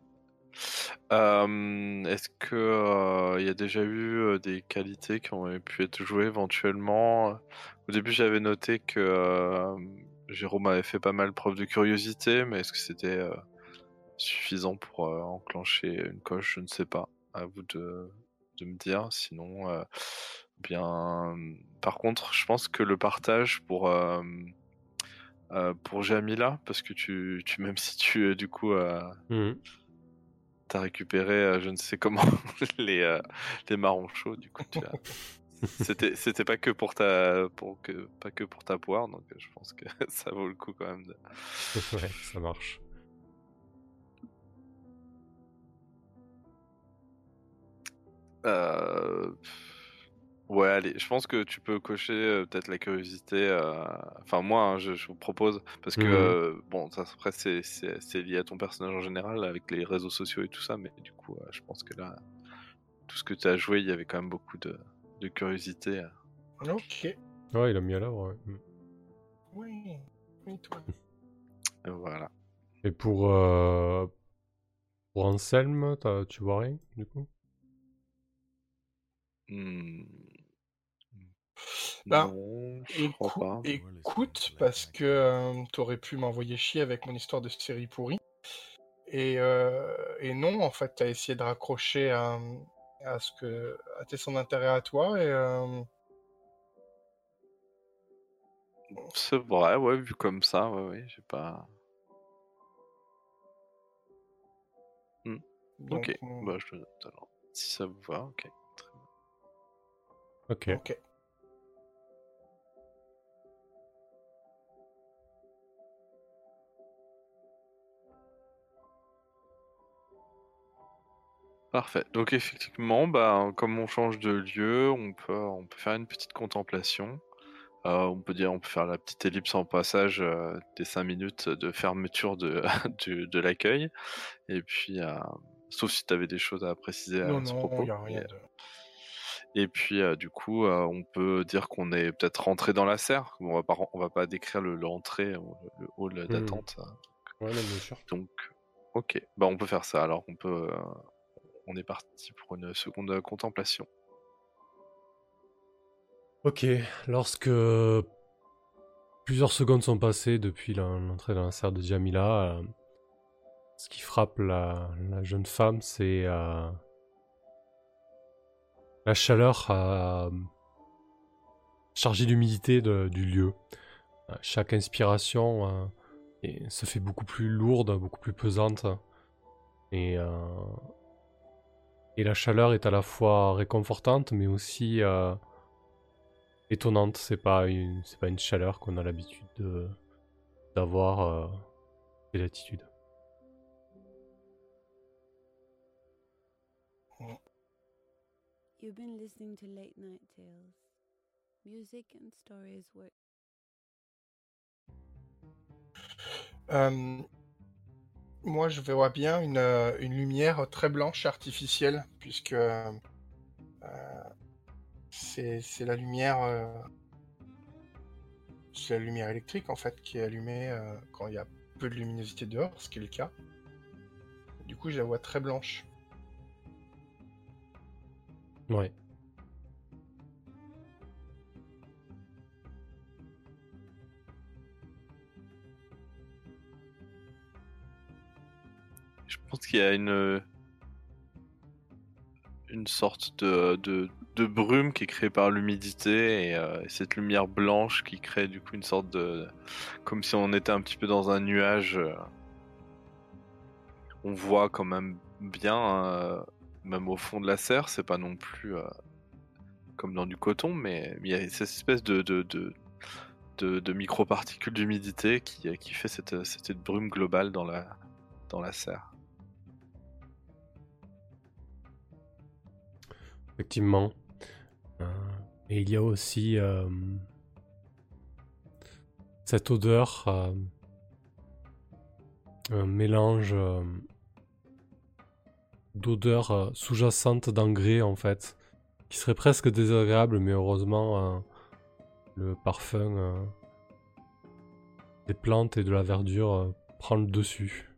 Euh, Est-ce que euh, il y a déjà eu euh, des qualités qui ont pu être jouées éventuellement? Au début, j'avais noté que euh, Jérôme avait fait pas mal preuve de curiosité, mais est-ce que c'était euh, suffisant pour euh, enclencher une coche? Je ne sais pas. À vous de, de me dire. Sinon, euh, bien. Par contre, je pense que le partage pour euh, pour Jamila, parce que tu, tu même si tu euh, du coup Mhm. T'as récupéré, je ne sais comment, les, les marrons chauds, du coup. tu as- C'était, c'était pas que pour ta, pour que, pas que pour ta poire, donc je pense que ça vaut le coup quand même. De... ouais, ça marche. Euh, Ouais, allez, je pense que tu peux cocher euh, peut-être la curiosité. euh, Enfin, moi, hein, je, je vous propose parce que euh, bon, ça après c'est, c'est, c'est lié à ton personnage en général avec les réseaux sociaux et tout ça, mais du coup, euh, je pense que là, tout ce que tu as joué, il y avait quand même beaucoup de, de curiosité. euh. Ok. Ouais, il a mis à l'œuvre, ouais. Oui. Oui, toi. Et Voilà. Et pour, euh, pour Anselme, t'as- tu vois rien, du coup? Hmm. Ben, non, je crois Écou- pas. écoute, parce que euh, t'aurais pu m'envoyer chier avec mon histoire de série pourrie. Et, euh, et non, en fait, t'as essayé de raccrocher à, à ce que à tes son intérêt à toi et euh, C'est vrai, ouais, vu comme ça, ouais, ouais, j'ai pas. donc, ok, mm, bah je le note alors. Si ça vous va, ok. Ok. ok. Parfait. Donc effectivement, bah, comme on change de lieu, on peut, on peut faire une petite contemplation. Euh, on peut dire, on peut faire la petite ellipse en passage euh, des 5 minutes de fermeture de, du- de l'accueil. Et puis, euh, sauf si tu avais des choses à préciser à Non, ce non, propos. il a rien Et, de. Et puis, euh, du coup, euh, on peut dire qu'on est peut-être rentré dans la serre. On va pas, on va pas décrire le- l'entrée, ou le, hall d'attente. hein. Ouais, bien sûr. Donc, ok, bah on peut faire ça. Alors, on peut, euh, on est parti pour une seconde euh, contemplation. Ok, lorsque plusieurs secondes sont passées depuis l'entrée dans la serre de Jamila, euh, ce qui frappe la, la jeune femme, c'est euh, la chaleur euh, chargée d'humidité du lieu. Chaque inspiration euh, se fait beaucoup plus lourde, beaucoup plus pesante. Et, euh, et la chaleur est à la fois réconfortante, mais aussi euh, étonnante. C'est pas une, pas une chaleur qu'on a l'habitude de- d'avoir des latitudes. You've been listening to Late Night Tales. Music and stories were Euh, moi, je vois bien une, euh, une lumière très blanche artificielle, puisque euh, c'est la lumière, euh, c'est la lumière électrique en fait qui est allumée quand il y a peu de luminosité dehors, ce qui est le cas. Du coup, je la vois très blanche. Ouais. Je pense qu'il y a une une sorte de, de, brume qui est créée par l'humidité et, euh, et cette lumière blanche qui crée du coup une sorte de comme si on était un petit peu dans un nuage. euh, on voit quand même bien, euh, même au fond de la serre, c'est pas non plus euh, comme dans du coton, mais il y a cette espèce de de, microparticules d'humidité qui, qui fait cette, cette brume globale dans la serre. Effectivement. Euh, et il y a aussi euh, cette odeur, euh, un mélange d'odeurs euh, sous-jacentes d'engrais en fait, qui serait presque désagréable, mais heureusement euh, le parfum euh, des plantes et de la verdure prend le dessus.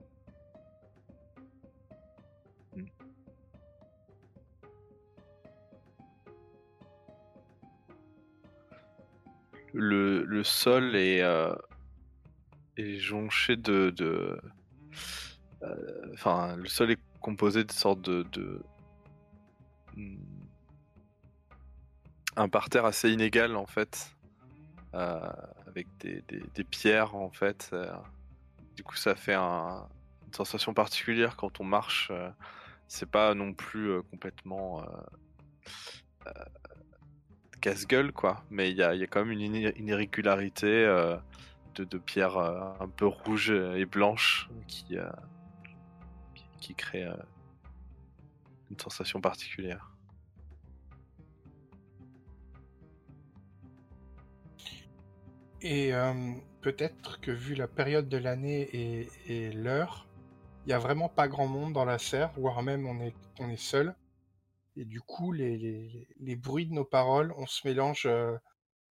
Le, le sol est, est jonché de. Enfin, le sol est composé de sortes de. un parterre assez inégal en fait, euh, avec des, des- pierres en fait. euh. du coup, ça fait un- une sensation particulière quand on marche. euh, c'est pas non plus complètement. casse-gueule quoi, mais il y a, y a quand même une, irrégularité de, de pierres un peu rouges et blanches qui, qui, crée euh, une sensation particulière. Et euh, peut-être que vu la période de l'année et, l'heure, il y a vraiment pas grand monde dans la serre, voire même on est, on est seul. Et du coup, les, les, bruits de nos paroles, on se mélange euh,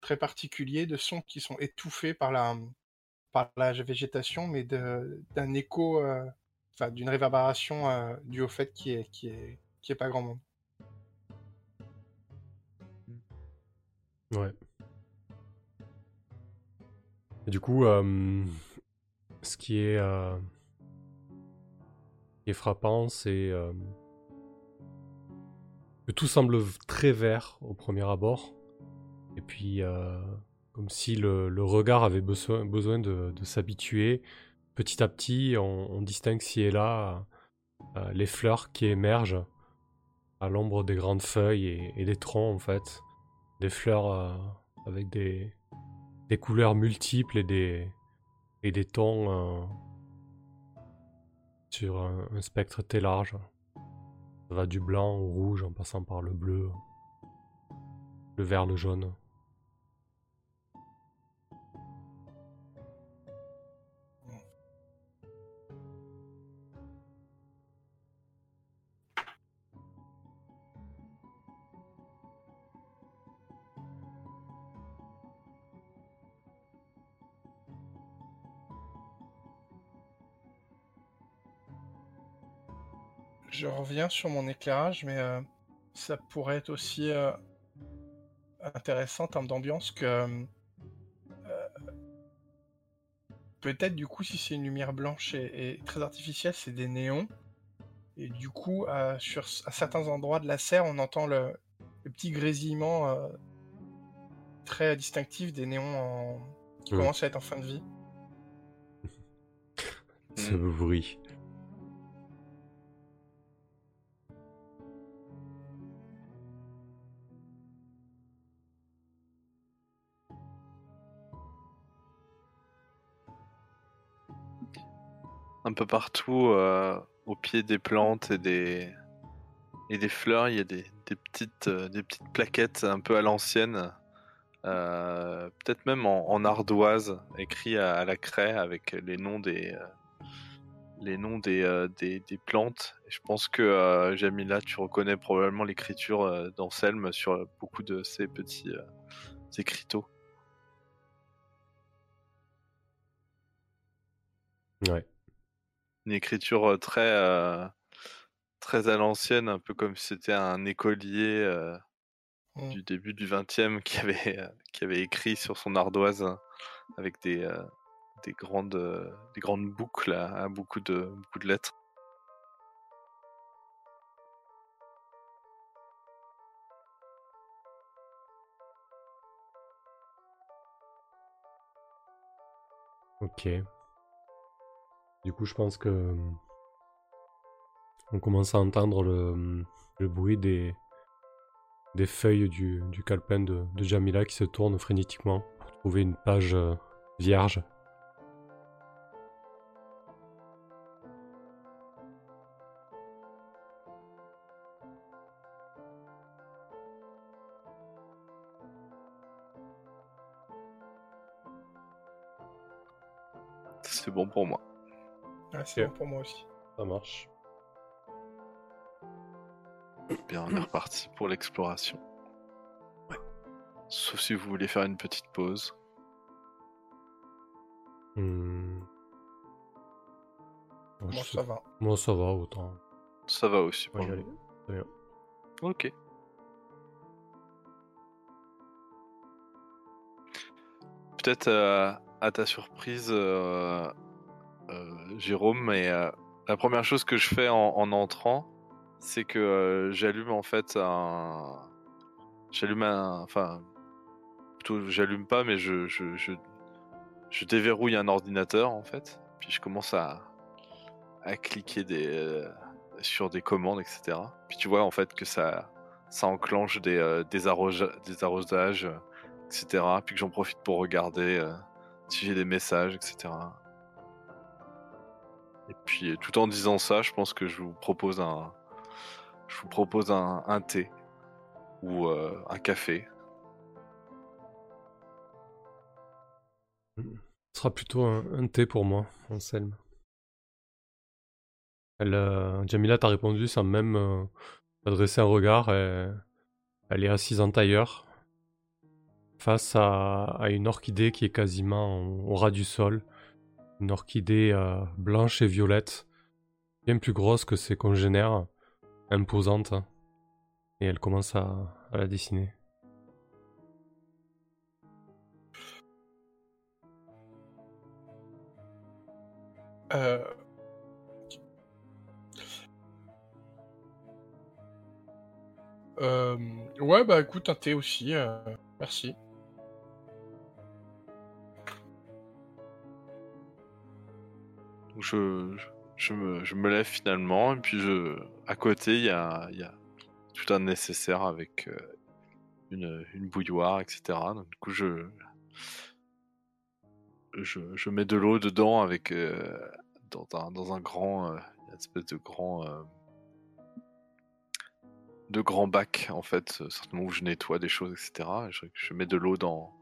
très particulier de sons qui sont étouffés par la, par la végétation, mais d'un écho, enfin d'une réverbération euh, due au fait qu'il n'y ait, pas grand monde. Ouais. Et du coup, euh, ce qui est, euh, ce qui est frappant, c'est que tout semble très vert au premier abord. Et puis, comme si le, regard avait besoin, de s'habituer. Petit à petit, on, distingue ci et là euh, les fleurs qui émergent à l'ombre des grandes feuilles et, des troncs, en fait des fleurs euh, avec des, couleurs multiples et des, tons euh, sur un spectre très large. Ça va du blanc au rouge en passant par le bleu, le vert, le jaune. Je reviens sur mon éclairage, mais euh, ça pourrait être aussi euh, intéressant en termes d'ambiance que euh, peut-être du coup si c'est une lumière blanche et, et très artificielle, c'est des néons. Et du coup, euh, sur, à certains endroits de la serre, on entend le, le petit grésillement euh, très distinctif des néons en- qui Ouais. commencent à être en fin de vie. Ce bruit. Un peu partout, euh, au pied des plantes et des, fleurs, il y a des, euh, petites plaquettes un peu à l'ancienne, euh, peut-être même en, ardoise, écrit à, la craie avec les noms des, plantes. Je pense que Jamila, tu reconnais probablement l'écriture d'Anselme sur beaucoup de ces petits écriteaux. Ouais. Une écriture très, très à l'ancienne, un peu comme si c'était un écolier euh, Mm. du début du 20e qui avait, euh, qui avait écrit sur son ardoise hein, avec des, euh, des, grandes, des grandes boucles à, à beaucoup, de, beaucoup de lettres. Ok. Du coup, je pense que euh, on commence à entendre le, euh, bruit des, feuilles du, du calepin de, Jamila qui se tournent frénétiquement pour trouver une page euh, vierge. C'est bon pour moi. Ouais, c'est bon pour moi aussi. Ça marche. Bien, on est reparti pour l'exploration. Sauf si vous voulez faire une petite pause. Hmm. Ouais, Moi, sais- ça va. Moi, ça va, autant. Ça va aussi pour aller. bien. Ok. Peut-être euh, à ta surprise, euh, Jérôme, mais euh, la première chose que je fais en, en entrant, c'est que euh, j'allume en fait un. J'allume un. Enfin. J'allume pas, mais je, je, je, déverrouille un ordinateur en fait. Puis je commence à, à cliquer euh, sur des commandes, etc. Puis tu vois en fait que ça, ça enclenche des, euh, des, des arrosages, euh, etc. Puis que j'en profite pour regarder euh, si j'ai des messages, etc. Et puis euh, tout en disant ça, je pense que je vous propose un, je vous propose un, thé ou euh, un café. Ce sera plutôt un, thé pour moi, Anselme. Elle, euh, Jamila t'a répondu sans même euh, adresser un regard. et elle est assise en tailleur face à, une orchidée qui est quasiment au ras du sol. Une orchidée euh, blanche et violette, bien plus grosse que ses congénères, imposante. Et elle commence à, la dessiner. Euh... Euh, ouais, bah écoute, un thé aussi, merci. Je, me, lève finalement, et puis je, à côté, il y a, tout un nécessaire avec euh, une, bouilloire, etc. Donc du coup, je, je, mets de l'eau dedans avec euh, dans, un, grand, euh, espèce de grand, euh, de grand bac en fait, certainement où je nettoie des choses, etc. Et je, je mets de l'eau dans,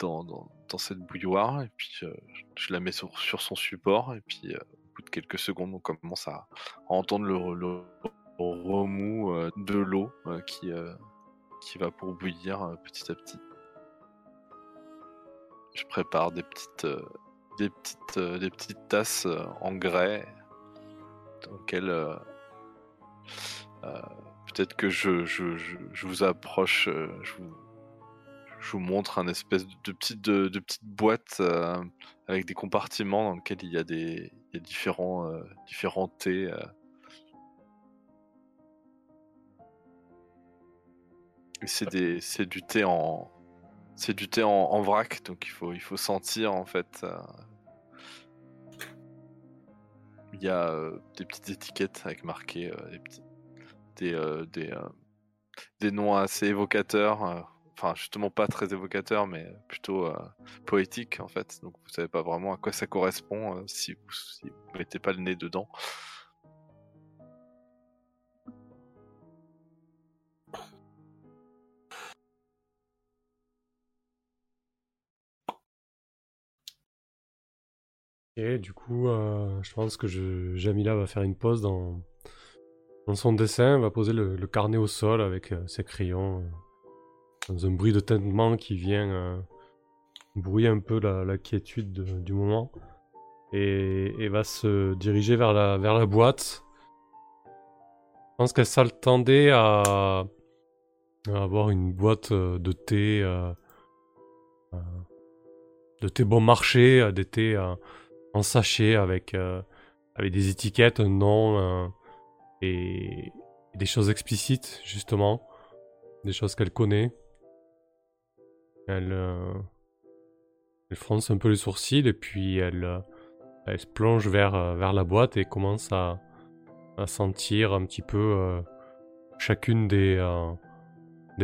dans, cette bouilloire et puis euh, je la mets sur, son support et puis euh, au bout de quelques secondes on commence à, entendre le, remous euh, de l'eau qui, qui va pour bouillir petit à petit. Je prépare des petites, des petites, des petites tasses en grès dans lesquelles peut-être que je, je, je, je vous approche, je je vous montre un espèce de, de petite, de, de petite boîte euh, avec des compartiments dans lesquels il y a des il y a différents, euh, différents thés. euh. C'est des c'est du thé en c'est du thé en, en vrac donc il faut il faut sentir en fait. Il y a des petites étiquettes avec marqué des petits des des, des noms assez évocateurs. Enfin, justement pas très évocateurs, mais plutôt euh, poétiques en fait. Donc vous savez pas vraiment à quoi ça correspond euh, si, vous, mettez pas le nez dedans. Et du coup, euh, je pense que Jamila va faire une pause dans, son dessin, va poser le, carnet au sol avec ses crayons, dans un bruit de tintement qui vient euh, brouiller un peu la, la quiétude de- du moment, et, va se diriger vers la, vers la boîte. Je pense qu'elle s'attendait à, à avoir une boîte euh, de thé, euh, de thé bon marché, des thés en sachet avec, avec des étiquettes, un nom et des choses explicites, justement. Des choses qu'elle connaît. Elle, euh, elle fronce un peu les sourcils et puis elle, euh, se plonge vers, euh, vers la boîte et commence à, sentir un petit peu chacune des,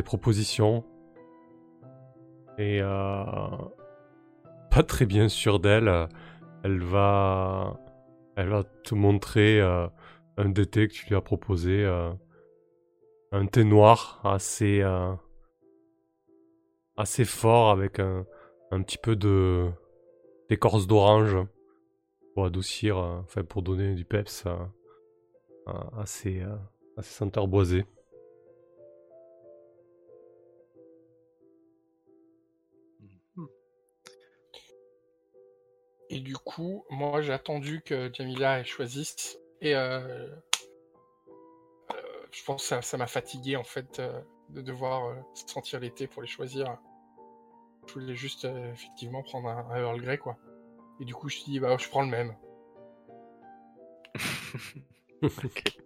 propositions. Et pas très bien sûre d'elle, elle va, elle va te montrer un thés que tu lui as proposé, un thé noir assez, assez fort avec un, petit peu de d'écorce d'orange pour adoucir, euh, enfin pour donner du peps à, à- à ces, euh, à senteurs boisées. Et du coup, moi j'ai attendu que Jamila choisisse. Et euh, je pense que ça- m'a fatigué en fait de devoir sentir l'été pour les choisir. Je voulais juste euh, effectivement prendre un, un Earl Grey quoi. Et du coup je me dit bah je prends le même. Ok.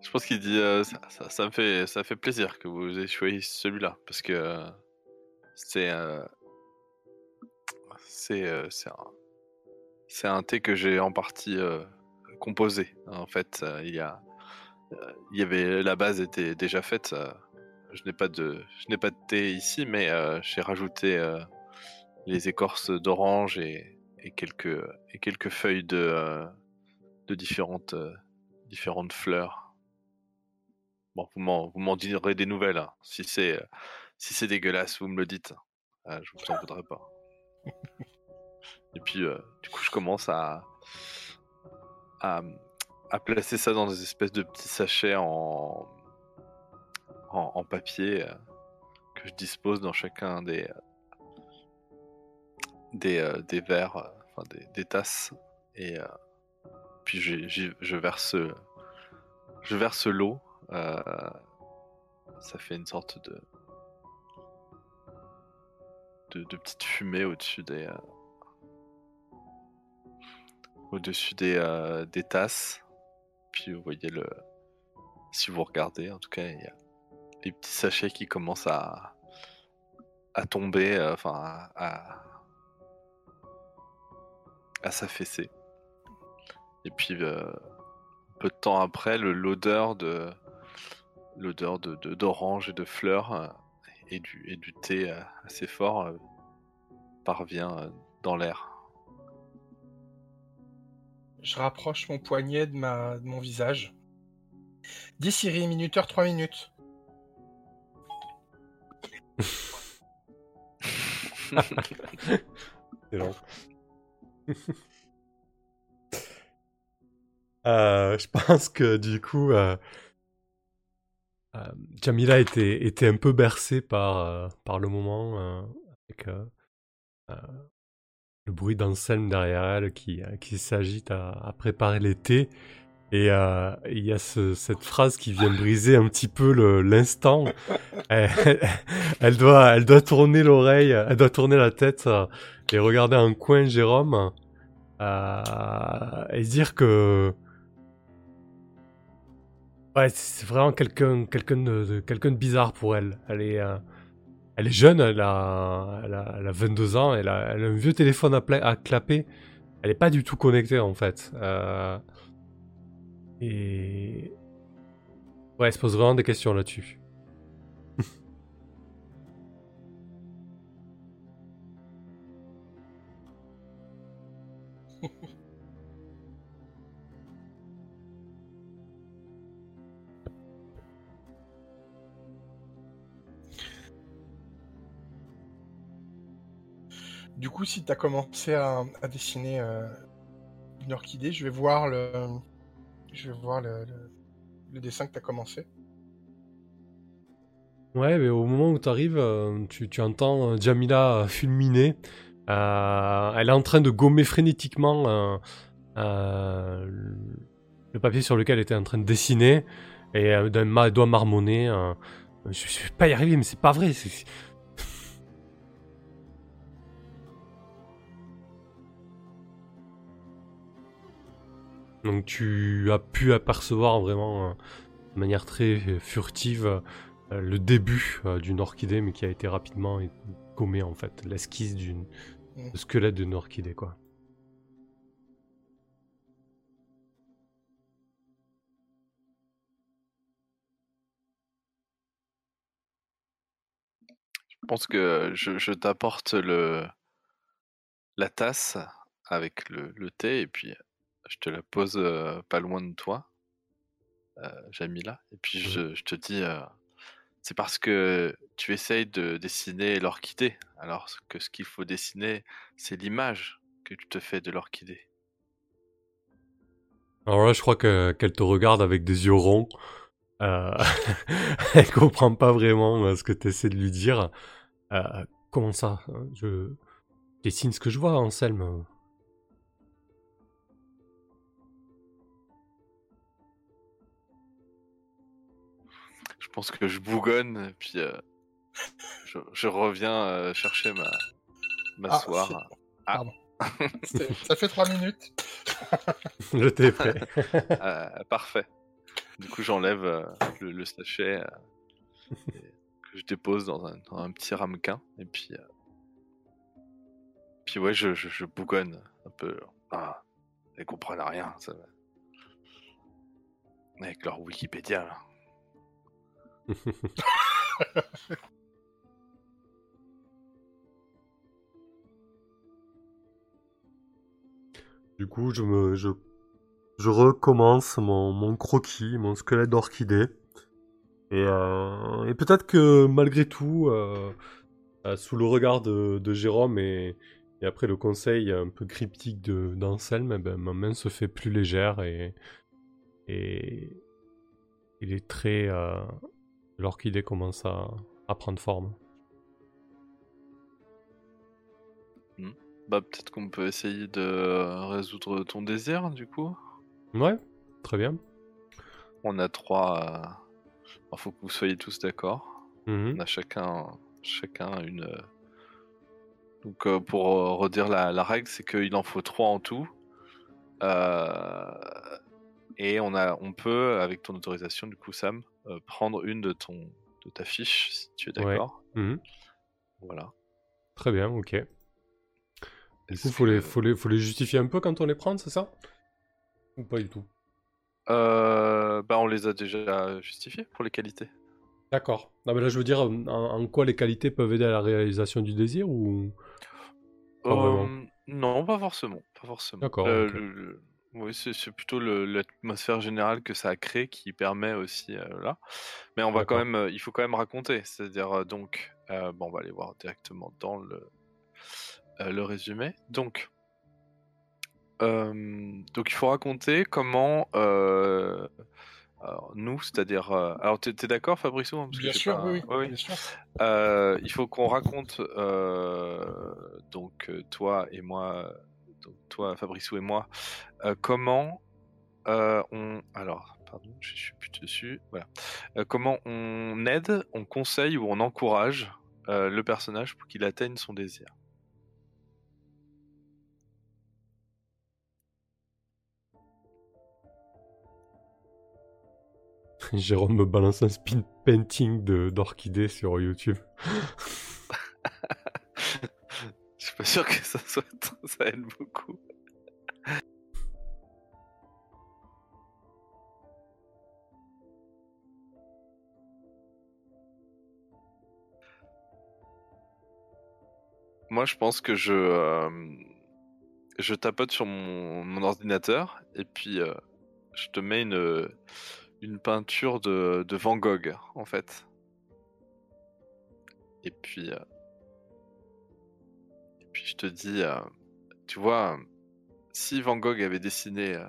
Je pense qu'il dit euh, ça, me fait ça fait plaisir que vous ayez choisi celui-là parce que euh, c'est c'est c'est un c'est un thé que j'ai en partie composé en fait il y a il y avait la base était déjà faite euh, je n'ai pas de je n'ai pas de thé ici mais euh, j'ai rajouté euh, les écorces d'orange et, quelques et quelques feuilles de euh, de différentes euh, différentes fleurs Bon, vous m'en, vous m'en direz des nouvelles. hein. Si c'est, euh, si c'est dégueulasse, vous me le dites. Euh, je vous en voudrais pas. Et puis, euh, du coup, je commence à, à, à placer ça dans des espèces de petits sachets en, en, papier euh, que je dispose dans chacun des, des, euh, des verres, enfin des, des tasses. Et euh, puis, je verse, je verse l'eau. ça fait une sorte de, de, petite fumée au-dessus des, au-dessus des, des tasses. Puis vous voyez le, si vous regardez, en tout cas, il y a les petits sachets qui commencent à, à tomber, euh, enfin à, à, s'affaisser. Et puis euh, peu de temps après, l'odeur de l'odeur de d'orange et de fleurs euh, et du et du thé assez fort parvient dans l'air. Je rapproche mon poignet de, ma, de mon visage. Dis Siri, minuteur 3 minutes. C'est long. Euh, je pense que du coup, euh, euh, Jamila était, était un peu bercée par, euh, par le moment, avec le bruit d'Anselme derrière elle qui, euh, qui s'agite à, à préparer les thés. Et euh, il y a ce- cette phrase qui vient briser un petit peu l'instant. elle, elle doit, elle doit tourner l'oreille, elle doit tourner la tête euh, et regarder un coin Jérôme euh, et dire que ouais, c'est vraiment quelqu'un, quelqu'un de, de- quelqu'un de bizarre pour elle. Elle est, euh, elle est jeune, elle a, elle a, elle a 22 ans, elle a, un vieux téléphone à, clapper. Elle est pas du tout connectée en fait. Euh, et ouais, elle se pose vraiment des questions là-dessus. Du coup, si tu as commencé à, dessiner euh, une orchidée, je vais voir le, dessin que tu as commencé. Ouais, mais au moment où tu arrives, tu, entends euh, Jamila euh, fulminer. Euh, elle est en train de gommer frénétiquement euh, euh, le papier sur lequel elle était en train de dessiner. Et euh, d'un doigt marmonné. euh, je, je vais pas y arriver, mais c'est pas vrai. Donc tu as pu apercevoir vraiment euh, de manière très euh, furtive euh, le début euh, d'une orchidée, mais qui a été rapidement é- gommé en fait, l'esquisse d'une Mm. le squelette d'une orchidée quoi. Je pense que je, je t'apporte le la tasse avec le, le thé et puis je te la pose euh, pas loin de toi, Jamila. Et puis je, je te dis, c'est parce que tu essayes de dessiner l'orchidée, alors que ce qu'il faut dessiner, c'est l'image que tu te fais de l'orchidée. Alors là, je crois que qu'elle te regarde avec des yeux ronds. Euh, elle comprend pas vraiment euh, ce que tu essaies de lui dire. Euh, comment ça? Je dessine ce que je vois, Anselme. Je pense que je bougonne, puis euh, je, je reviens euh, chercher ma Ah, m'asseoir. c'est- Ah. Pardon. C'est- Ça fait trois minutes. Je t'ai fait. Euh, parfait. Du coup, j'enlève euh, le, le sachet euh, et que je dépose dans un, dans un petit ramequin. Et puis, euh, puis ouais, je, je, je bougonne un peu. Ah, ils comprennent rien. Ça... va. Avec leur Wikipédia. Là. Du coup, je me, je, recommence mon, croquis, mon squelette d'orchidée. Et, euh, peut-être que malgré tout, euh, euh, sous le regard de, Jérôme et, après le conseil un peu cryptique d'Anselme, eh ben, ma main se fait plus légère et, et, les traits euh, de l'orchidée commencent à, à prendre forme. Bah, peut-être qu'on peut essayer de euh, résoudre ton désir, du coup. Ouais, très bien. On a trois. Il faut que vous soyez tous d'accord. Mhm. On a chacun, chacun une. euh, Donc euh, pour euh, redire la, la règle, c'est qu'il en faut trois en tout. Euh, Et on a, on peut, avec ton autorisation, du coup, Sam, euh, prendre une de ton, de ta fiche, si tu es Ouais. d'accord. Mhm. Voilà. Très bien, ok. Du coup, faut les, faut, les, faut les justifier un peu quand on les prend, c'est ça? Ou pas du tout? Euh, bah, on les a déjà justifiés pour les qualités. D'accord. Non, mais là, je veux dire, en, en quoi les qualités peuvent aider à la réalisation du désir ou... Pas. Euh, non, pas forcément. Pas forcément. D'accord, Euh, ok. le- le- Oui, c'est plutôt l'atmosphère générale que ça a créé qui permet aussi euh, là. Mais on va quand même, euh, il faut quand même raconter. C'est-à-dire euh, donc, bon, on va aller voir directement dans le le résumé. Donc, donc il faut raconter comment alors, nous, c'est-à-dire, alors t'es t'es d'accord, Fabrice hein, Bien sûr, pas- oui, oui, Ouais, oui. bien sûr. Il faut qu'on raconte donc toi et moi, donc toi Fabrice et moi, euh, comment euh, on alors pardon je suis plus dessus voilà Euh, comment on aide, on conseille ou on encourage le personnage pour qu'il atteigne son désir? Jérôme me balance un spin painting d'orchidée sur YouTube. Suis pas sûr que ça soit ça aide beaucoup. Moi, je pense que je euh, je tapote sur mon, mon ordinateur et puis euh, je te mets une une peinture de, de Van Gogh en fait. Et puis euh, je te dis, euh, tu vois, si Van Gogh avait dessiné euh,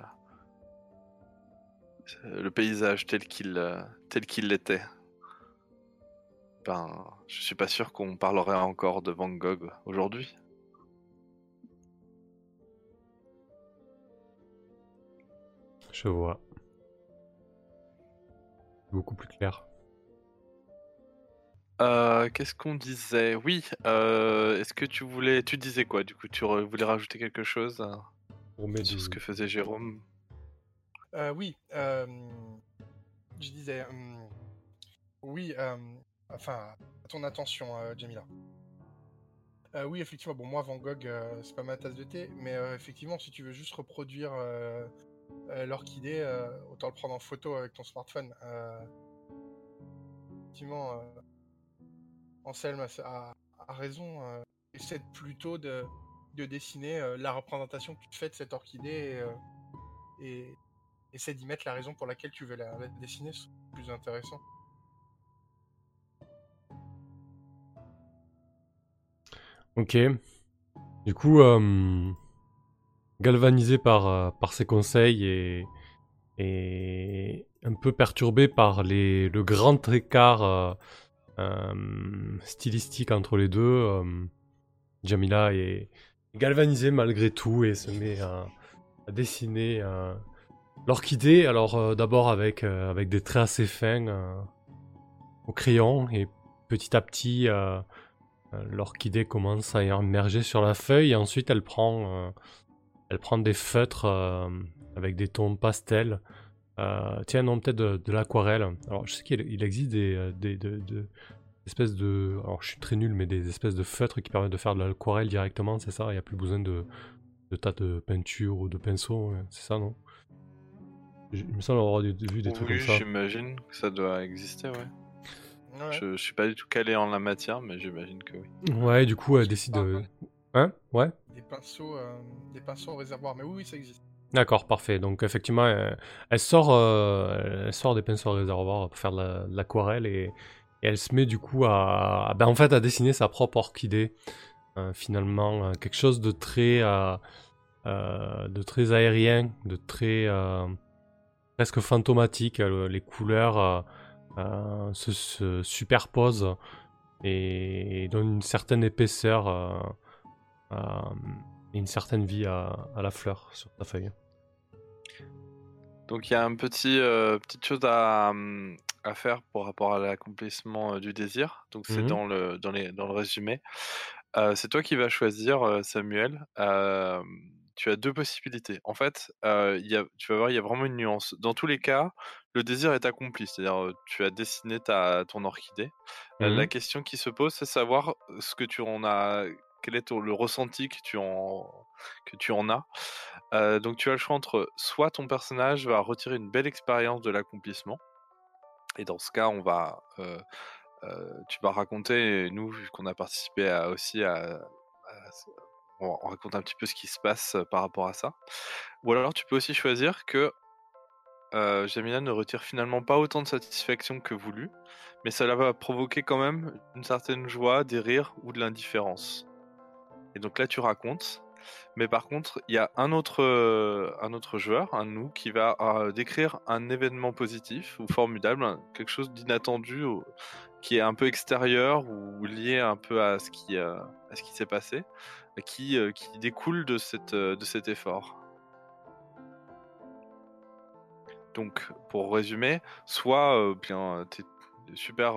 le paysage tel qu'il euh, tel qu'il l'était, ben, je suis pas sûr qu'on parlerait encore de Van Gogh aujourd'hui. Je vois. Beaucoup plus clair. Euh, Qu'est-ce qu'on disait? Oui, euh, est-ce que tu voulais, tu disais quoi Du coup, tu re- voulais rajouter quelque chose euh, On met sur du- ce que faisait Jérôme? Euh, oui, euh, je disais, euh, oui, euh, enfin, à ton attention, euh, Jamila. Euh, oui, effectivement, bon, moi, Van Gogh, euh, c'est pas ma tasse de thé, mais euh, effectivement, si tu veux juste reproduire euh, euh, l'orchidée, euh, autant le prendre en photo avec ton smartphone. Euh, effectivement, euh, Anselme a, raison. Euh, essaie plutôt de, dessiner euh, la représentation que tu fais de cette orchidée euh, et, essaie d'y mettre la raison pour laquelle tu veux la, la dessiner. C'est plus intéressant. Ok. Du coup, galvanisé par, ses conseils et, un peu perturbé par les, le grand écart stylistique entre les deux, euh, Jamila est galvanisée malgré tout et se met à, dessiner euh, l'orchidée. Alors euh, d'abord avec, euh, avec des traits assez fins euh, au crayon et petit à petit euh, euh, l'orchidée commence à émerger sur la feuille et ensuite elle prend, euh, elle prend des feutres euh, avec des tons pastels. Euh, tiens, non, peut-être de, de l'aquarelle. Alors, je sais qu'il il existe des, euh, des espèces de. Alors, je suis très nul, mais des espèces de feutres qui permettent de faire de l'aquarelle directement, c'est ça? Il n'y a plus besoin de, de tas de peinture ou de pinceau, ouais, c'est ça, non? Il me semble avoir vu des trucs oui, comme ça. j'imagine que ça doit exister, ouais. Ouais. Je, je suis pas du tout calé en la matière, mais j'imagine que oui. Ouais, du coup, elle décide de. Hein? Ouais Des pinceaux, euh, des pinceaux au réservoir, mais oui, oui, ça existe. D'accord, parfait. Donc effectivement, elle, elle sort, euh, elle sort des pinceaux à réservoir pour faire de la- de l'aquarelle et, elle se met du coup à, ben, en fait, à dessiner sa propre orchidée. Euh, finalement, euh, quelque chose de très, euh, euh, de très aérien, de très euh, presque fantomatique. Euh, les couleurs euh, euh, se, se superposent et donnent une certaine épaisseur. Et une certaine vie à, à la fleur sur ta feuille. Donc il y a un petit euh, petite chose à, à faire pour rapport à l'accomplissement euh, du désir. Donc c'est Mhm. dans le dans les dans le résumé. Euh, c'est toi qui vas choisir Samuel. Euh, tu as deux possibilités. En fait, il y a, tu vas voir, il y a vraiment une nuance. Dans tous les cas, le désir est accompli. C'est-à-dire, tu as dessiné ta ton orchidée. Euh, Mhm. La question qui se pose, c'est savoir ce que tu en as, quel est le ressenti que tu en que tu en as. Euh, donc tu as le choix entre soit ton personnage va retirer une belle expérience de l'accomplissement, et dans ce cas on va, euh, euh, tu vas raconter, nous vu qu'on a participé aussi à, on, on raconte un petit peu ce qui se passe par rapport à ça. Ou alors tu peux aussi choisir que euh, Jamila ne retire finalement pas autant de satisfaction que voulu, mais cela va provoquer quand même une certaine joie, des rires ou de l'indifférence. Et donc là tu racontes, mais par contre, il y a un autre, euh, un autre joueur, un nous, qui va euh, décrire un événement positif ou formidable, quelque chose d'inattendu, qui est un peu extérieur ou lié un peu à ce qui, euh, s'est passé, qui, découle de, cet effort. Donc, pour résumer, soit bien, tu es super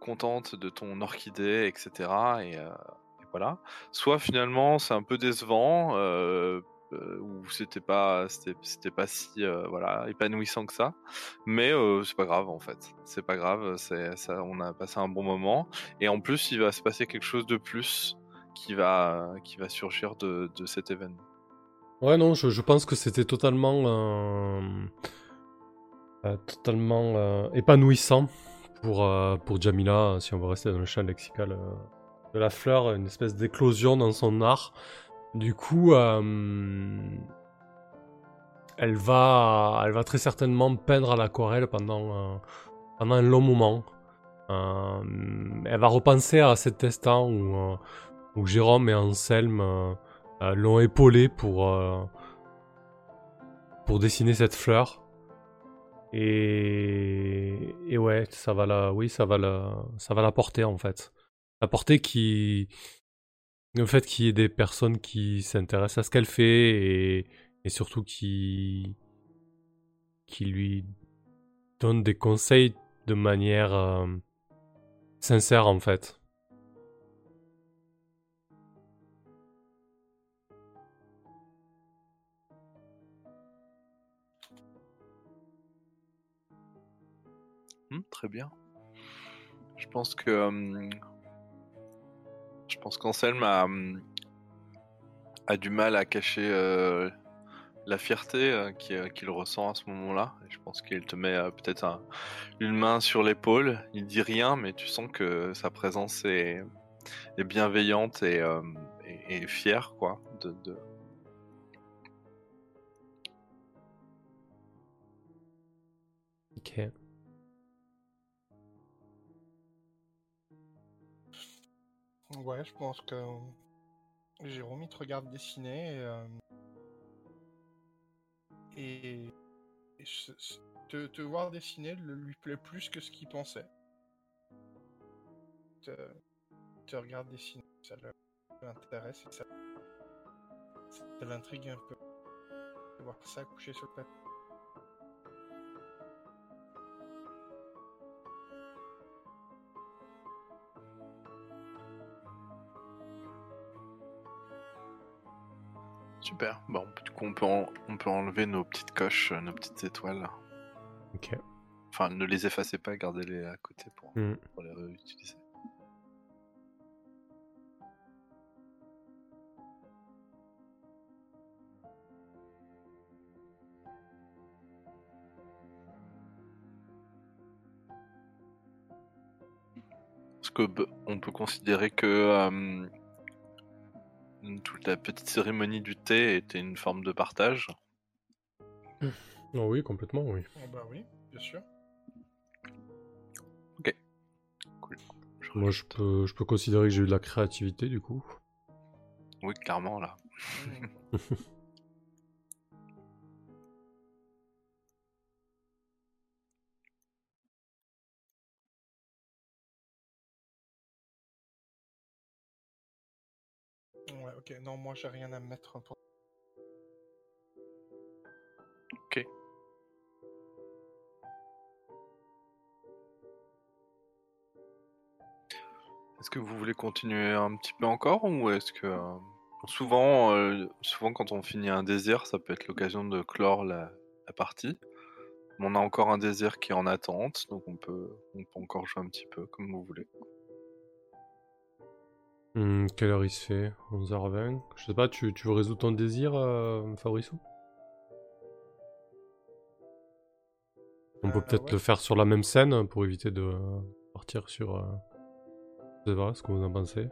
contente de ton orchidée, etc. Et, et voilà. Soit finalement, c'est un peu décevant, euh, euh, ou c'était pas, c'était, pas si euh, voilà, épanouissant que ça. Mais c'est pas grave en fait. C'est pas grave, c'est, ça, on a passé un bon moment. Et en plus, il va se passer quelque chose de plus qui va, qui va surgir de, de cet événement. Ouais, non, je, pense que c'était totalement, totalement épanouissant pour, pour Jamila, si on veut rester dans le champ lexical la fleur, une espèce d'éclosion dans son art. Du coup, euh, elle, va, elle va très certainement peindre à l'aquarelle pendant, euh, pendant un long moment. Euh, elle va repenser à cet instant où, où Jérôme et Anselme l'ont épaulé pour, pour dessiner cette fleur. Et, et ouais, ça va la, oui, ça va la, ça va la porter en fait. La porter qui, le fait qu'il y ait des personnes qui s'intéressent à ce qu'elle fait et, surtout qui, qui lui donnent des conseils de manière euh, sincère en fait. Hmm, très bien. Je pense que je pense qu'Anselme a, hum, a du mal à cacher euh, la fierté euh, qu'il qu'il ressent à ce moment-là. Je pense qu'il te met euh, peut-être un- une main sur l'épaule. Il dit rien, mais tu sens que sa présence est, bienveillante et, euh, et, et fière, quoi. De- Ouais, je pense que Jérôme il te regarde dessiner et, euh, te, voir dessiner lui plaît plus que ce qu'il pensait. Te, te regarde dessiner, ça l'intéresse et ça, l'intrigue un peu. Voir ça couché sur le papier. Super. Bon, du coup, on peut, en- on peut enlever nos petites coches, euh, nos petites étoiles. Ok. Enfin, ne les effacez pas, gardez-les à côté pour, Hmm. pour les réutiliser. Est-ce que b- on peut considérer que euh, toute la petite cérémonie du thé était une forme de partage Oh oui, complètement, oui. Oh bah oui, bien sûr. Moi, je peux, je peux considérer que j'ai eu de la créativité, du coup. Oui, clairement, là. Ouais, ok. Non, moi j'ai rien à mettre pour. Ok. Est-ce que vous voulez continuer un petit peu encore ou est-ce que euh, souvent, euh, souvent quand on finit un désir, ça peut être l'occasion de clore la, la partie. On a encore un désir qui est en attente, donc on peut, on peut encore jouer un petit peu comme vous voulez. Hmm, quelle heure il se fait 11h20 Je sais pas, tu, tu veux résoudre ton désir, euh, Fabriceau On peut Euh, peut-être ouais. le faire sur la même scène pour éviter de euh, partir sur. euh, Je sais pas ce que vous en pensez.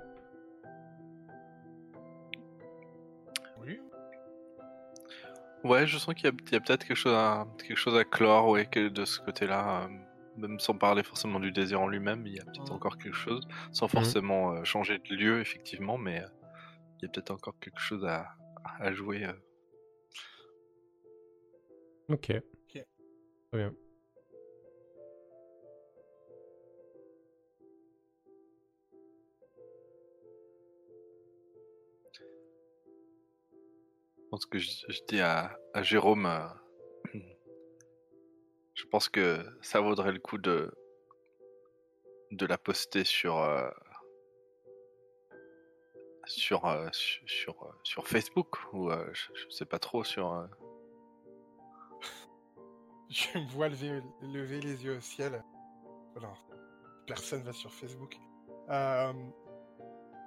Oui. Ouais, je sens qu'il y a, peut-être quelque chose à, quelque chose à clore, ouais, de ce côté-là. euh, même sans parler forcément du désir en lui-même, il y a peut-être encore quelque chose, sans forcément euh, changer de lieu, effectivement, mais euh, il y a peut-être encore quelque chose à, à jouer. euh. Ok. Très bien. Je pense que je, je dis à, à Jérôme, euh, je pense que ça vaudrait le coup de, de la poster sur, euh, sur, euh, su- sur, euh, sur Facebook ou euh, je, je sais pas trop sur. euh, Je me vois lever, lever les yeux au ciel. Alors, personne va sur Facebook. Euh,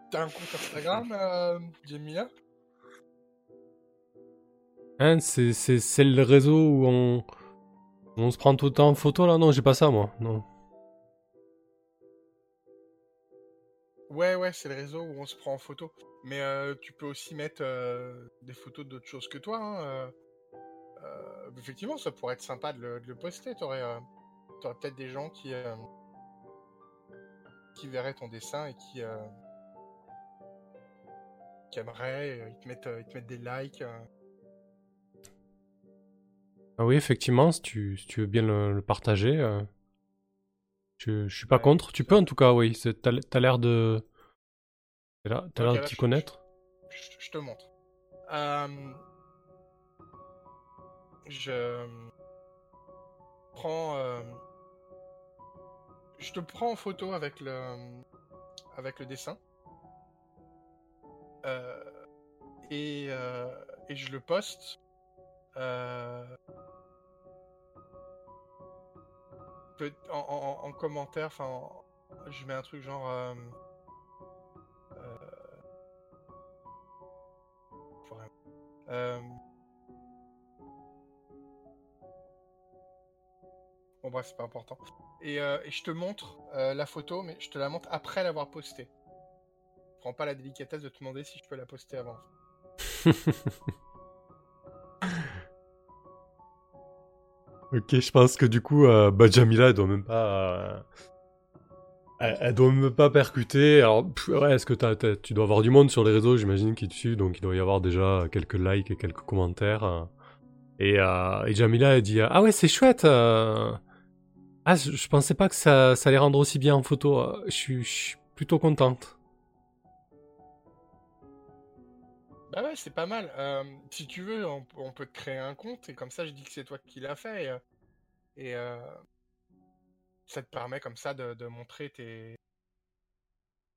T'as un compte Instagram, euh, Jamila? Hein, c'est, c'est, c'est le réseau où on, on se prend tout le temps en photo là? Non, j'ai pas ça moi. Non. Ouais, ouais, c'est le réseau où on se prend en photo. Mais euh, tu peux aussi mettre euh, des photos d'autres choses que toi. hein, euh. Effectivement, ça pourrait être sympa de le, poster. T'aurais t'aurais peut-être des gens qui, qui verraient ton dessin et qui, aimeraient. Ils te mettent, ils te mettent des likes. Ah oui, effectivement, si tu, si tu veux bien le, le partager, euh, je, je suis pas contre. Tu peux en tout cas, oui. c'est- T'as, t'as l'air de. T'as t'as l'air de là, t'y je- connaître. Je, je te montre. Euh, je prends. euh, je te prends en photo avec le avec le dessin. Et, et je le poste. Euh, en, en- en commentaire, enfin, en- je mets un truc genre. euh, euh, Bon bref, c'est pas important. Et, je te montre la photo, mais je te la montre après l'avoir postée. Je prends pas la délicatesse de te demander si je peux la poster avant. ok, je pense que du coup, euh, bah, Jamila, elle doit même pas. euh, Elle, doit même pas percuter. Alors, pff, ouais, est-ce que tu dois avoir du monde sur les réseaux, j'imagine, qui te suit, donc il doit y avoir déjà quelques likes et quelques commentaires. Et, euh, Jamila, elle dit Ah ouais, c'est chouette. Ah, je, pensais pas que ça, ça allait rendre aussi bien en photo. je suis plutôt contente. Bah ouais, c'est pas mal. Euh, si tu veux, on, peut te créer un compte et comme ça, je dis que c'est toi qui l'as fait. Et, euh, euh, ça te permet comme ça de, montrer tes,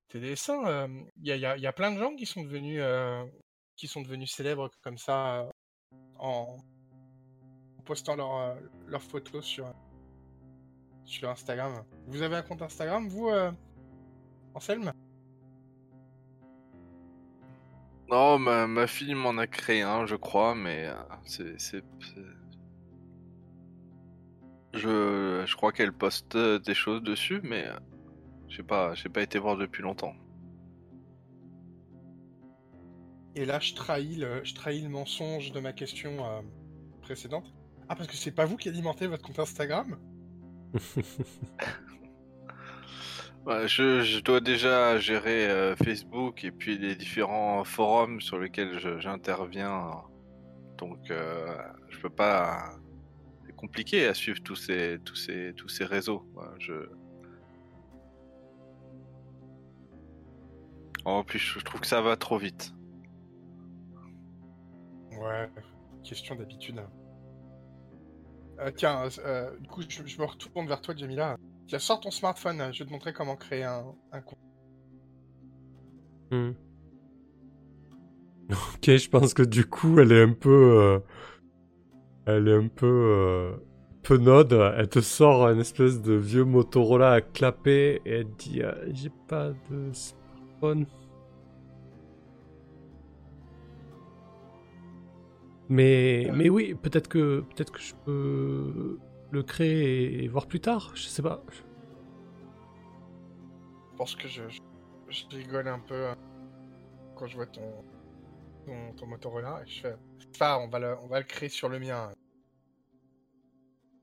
tes dessins. Il y, a, y a- plein de gens qui sont devenus, euh, qui sont devenus célèbres comme ça euh, en, en postant leurs euh, leurs photos sur, sur Instagram. Vous avez un compte Instagram, vous, euh, Anselme? Non, ma, ma fille m'en a créé un, je crois, mais euh, c'est. Je, je crois qu'elle poste euh, des choses dessus, mais euh, j'ai pas, j'ai pas été voir depuis longtemps. Et là, je trahis le, je trahis le mensonge de ma question euh, précédente. Ah, parce que c'est pas vous qui alimentez votre compte Instagram? Ouais, je, je dois déjà gérer euh, Facebook et puis les différents forums sur lesquels j'interviens. Donc, euh, je peux pas. C'est compliqué à suivre tous ces, tous ces, tous ces réseaux. En plus, je trouve que ça va trop vite. Ouais, question d'habitude. Euh, tiens, du coup, je me retourne vers toi, Jamila. Tiens, sors ton smartphone, je vais te montrer comment créer un, un compte. Hmm. Ok, je pense que du coup, elle est un peu. euh, Elle est un peu. euh, peu node. Elle te sort un espèce de vieux Motorola à clapper et elle dit euh, J'ai pas de smartphone. Mais, mais oui, peut-être que, peut-être que je peux le créer et voir plus tard. Je sais pas. Je pense que je, je, je rigole un peu euh, quand je vois ton, ton, ton Motorola. Et je fais, enfin, on va le, on va le créer sur le mien.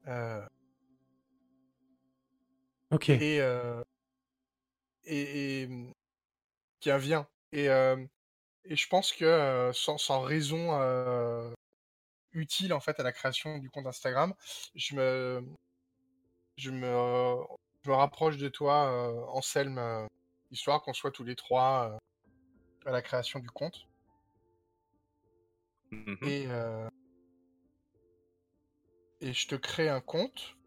Euh, Ok. et, euh, et, et tiens viens et euh, et je pense que euh, sans, sans raison utile en fait à la création du compte Instagram. Je me je me je me rapproche de toi euh, Anselme euh, histoire qu'on soit tous les trois euh, à la création du compte. Mhm. et euh, et je te crée un compte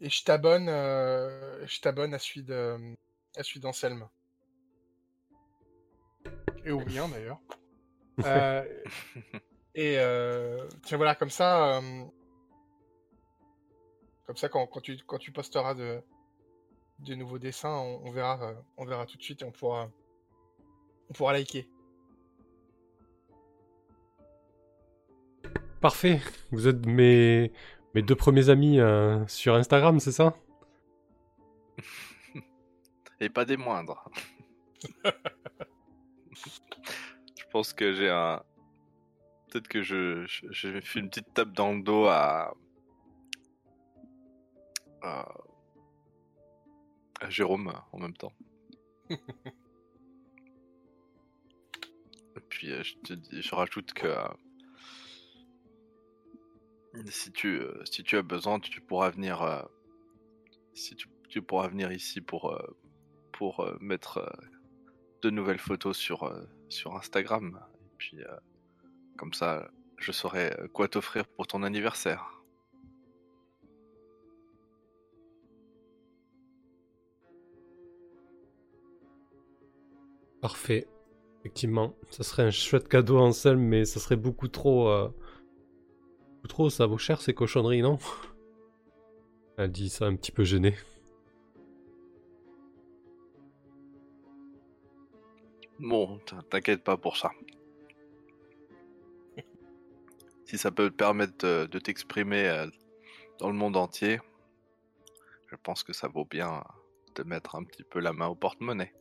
et je t'abonne je t'abonne à celui de à celui d'Anselme. Et au mien d'ailleurs Euh, et euh, tiens voilà comme ça euh, comme ça quand, quand tu quand tu posteras de de nouveaux dessins on, on verra on verra tout de suite et on pourra on pourra liker Parfait. Vous êtes mes, mes deux premiers amis euh, sur Instagram, c'est ça? Et pas des moindres. je pense que j'ai un. Peut-être que je, je, je fais une petite tape dans le dos à. à, à Jérôme en même temps. Et puis euh, je te dis, je rajoute que. euh, si tu, euh, si tu as besoin, tu pourras venir. si tu, tu pourras venir ici pour, pour mettre de nouvelles photos sur, sur Instagram. Et puis, euh, comme ça, je saurai euh, quoi t'offrir pour ton anniversaire. Parfait. Effectivement, ça serait un chouette cadeau, Anselme, mais ça serait beaucoup trop. euh, trop, ça vaut cher ces cochonneries, non? Elle dit ça un petit peu gêné. Bon, t'inquiète pas pour ça. Si ça peut te permettre de, de t'exprimer euh, dans le monde entier, je pense que ça vaut bien te mettre un petit peu la main au porte-monnaie.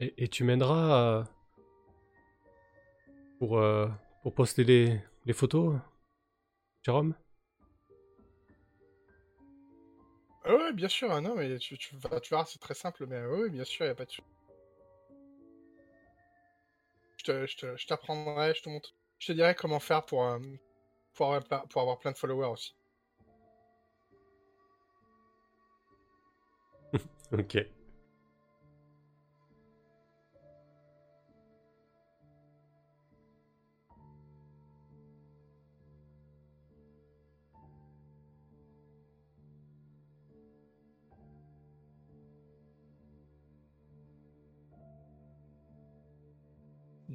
Et, tu m'aideras euh, pour, euh, pour, pour, pour, pour, pour, Ah ouais, bien sûr, ah non, mais tu, vas- tu verras, c'est très simple, mais euh, oui, bien sûr, il a pas de. Je t'apprendrai, je te montre, je te dirai comment faire pour, euh, pour, avoir, pour avoir plein de followers aussi. Ok.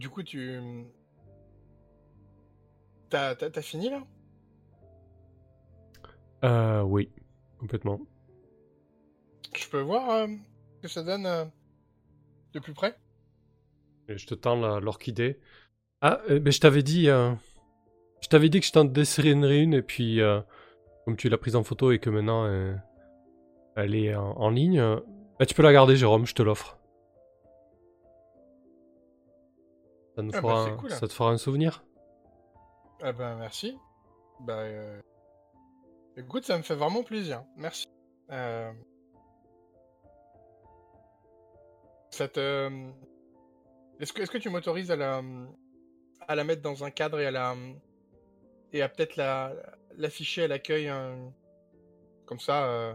Du coup, tu... T'as, t'as- t'as fini là? Euh, oui, complètement. Je peux voir euh, ce que ça donne euh, de plus près? Et je te tends la- l'orchidée. Ah, euh, mais je t'avais dit, euh, je t'avais dit que je t'en dessinerais une et puis euh, comme tu l'as prise en photo et que maintenant euh, elle est en, en ligne, euh, bah, tu peux la garder, Jérôme, je te l'offre. Ça, nous Ah bah, fera un- cool. ça te fera un souvenir. Ah ben merci. Bah euh, écoute, ça me fait vraiment plaisir. Merci. Euh, Ça te... Est-ce que, est-ce que tu m'autorises à la, à la mettre dans un cadre et à la et à peut-être la l'afficher à l'accueil hein, comme ça euh,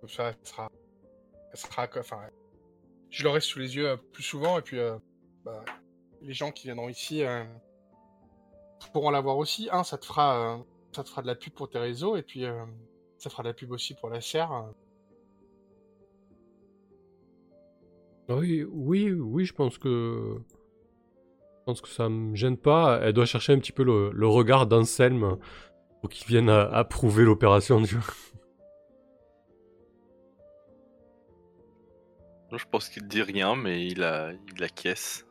comme ça elle sera elle sera enfin je l'aurai sous les yeux euh, plus souvent et puis euh, bah, les gens qui viendront ici euh, pourront la voir aussi. Un, ça te fera, euh, ça te fera de la pub pour tes réseaux, et puis euh, ça fera de la pub aussi pour la serre. euh. Oui, oui, oui, je pense que. Je pense que ça me gêne pas. Elle doit chercher un petit peu le, le regard d'Anselme pour qu'il vienne à- approuver l'opération. Je pense qu'il dit rien, mais il, a, il acquiesce.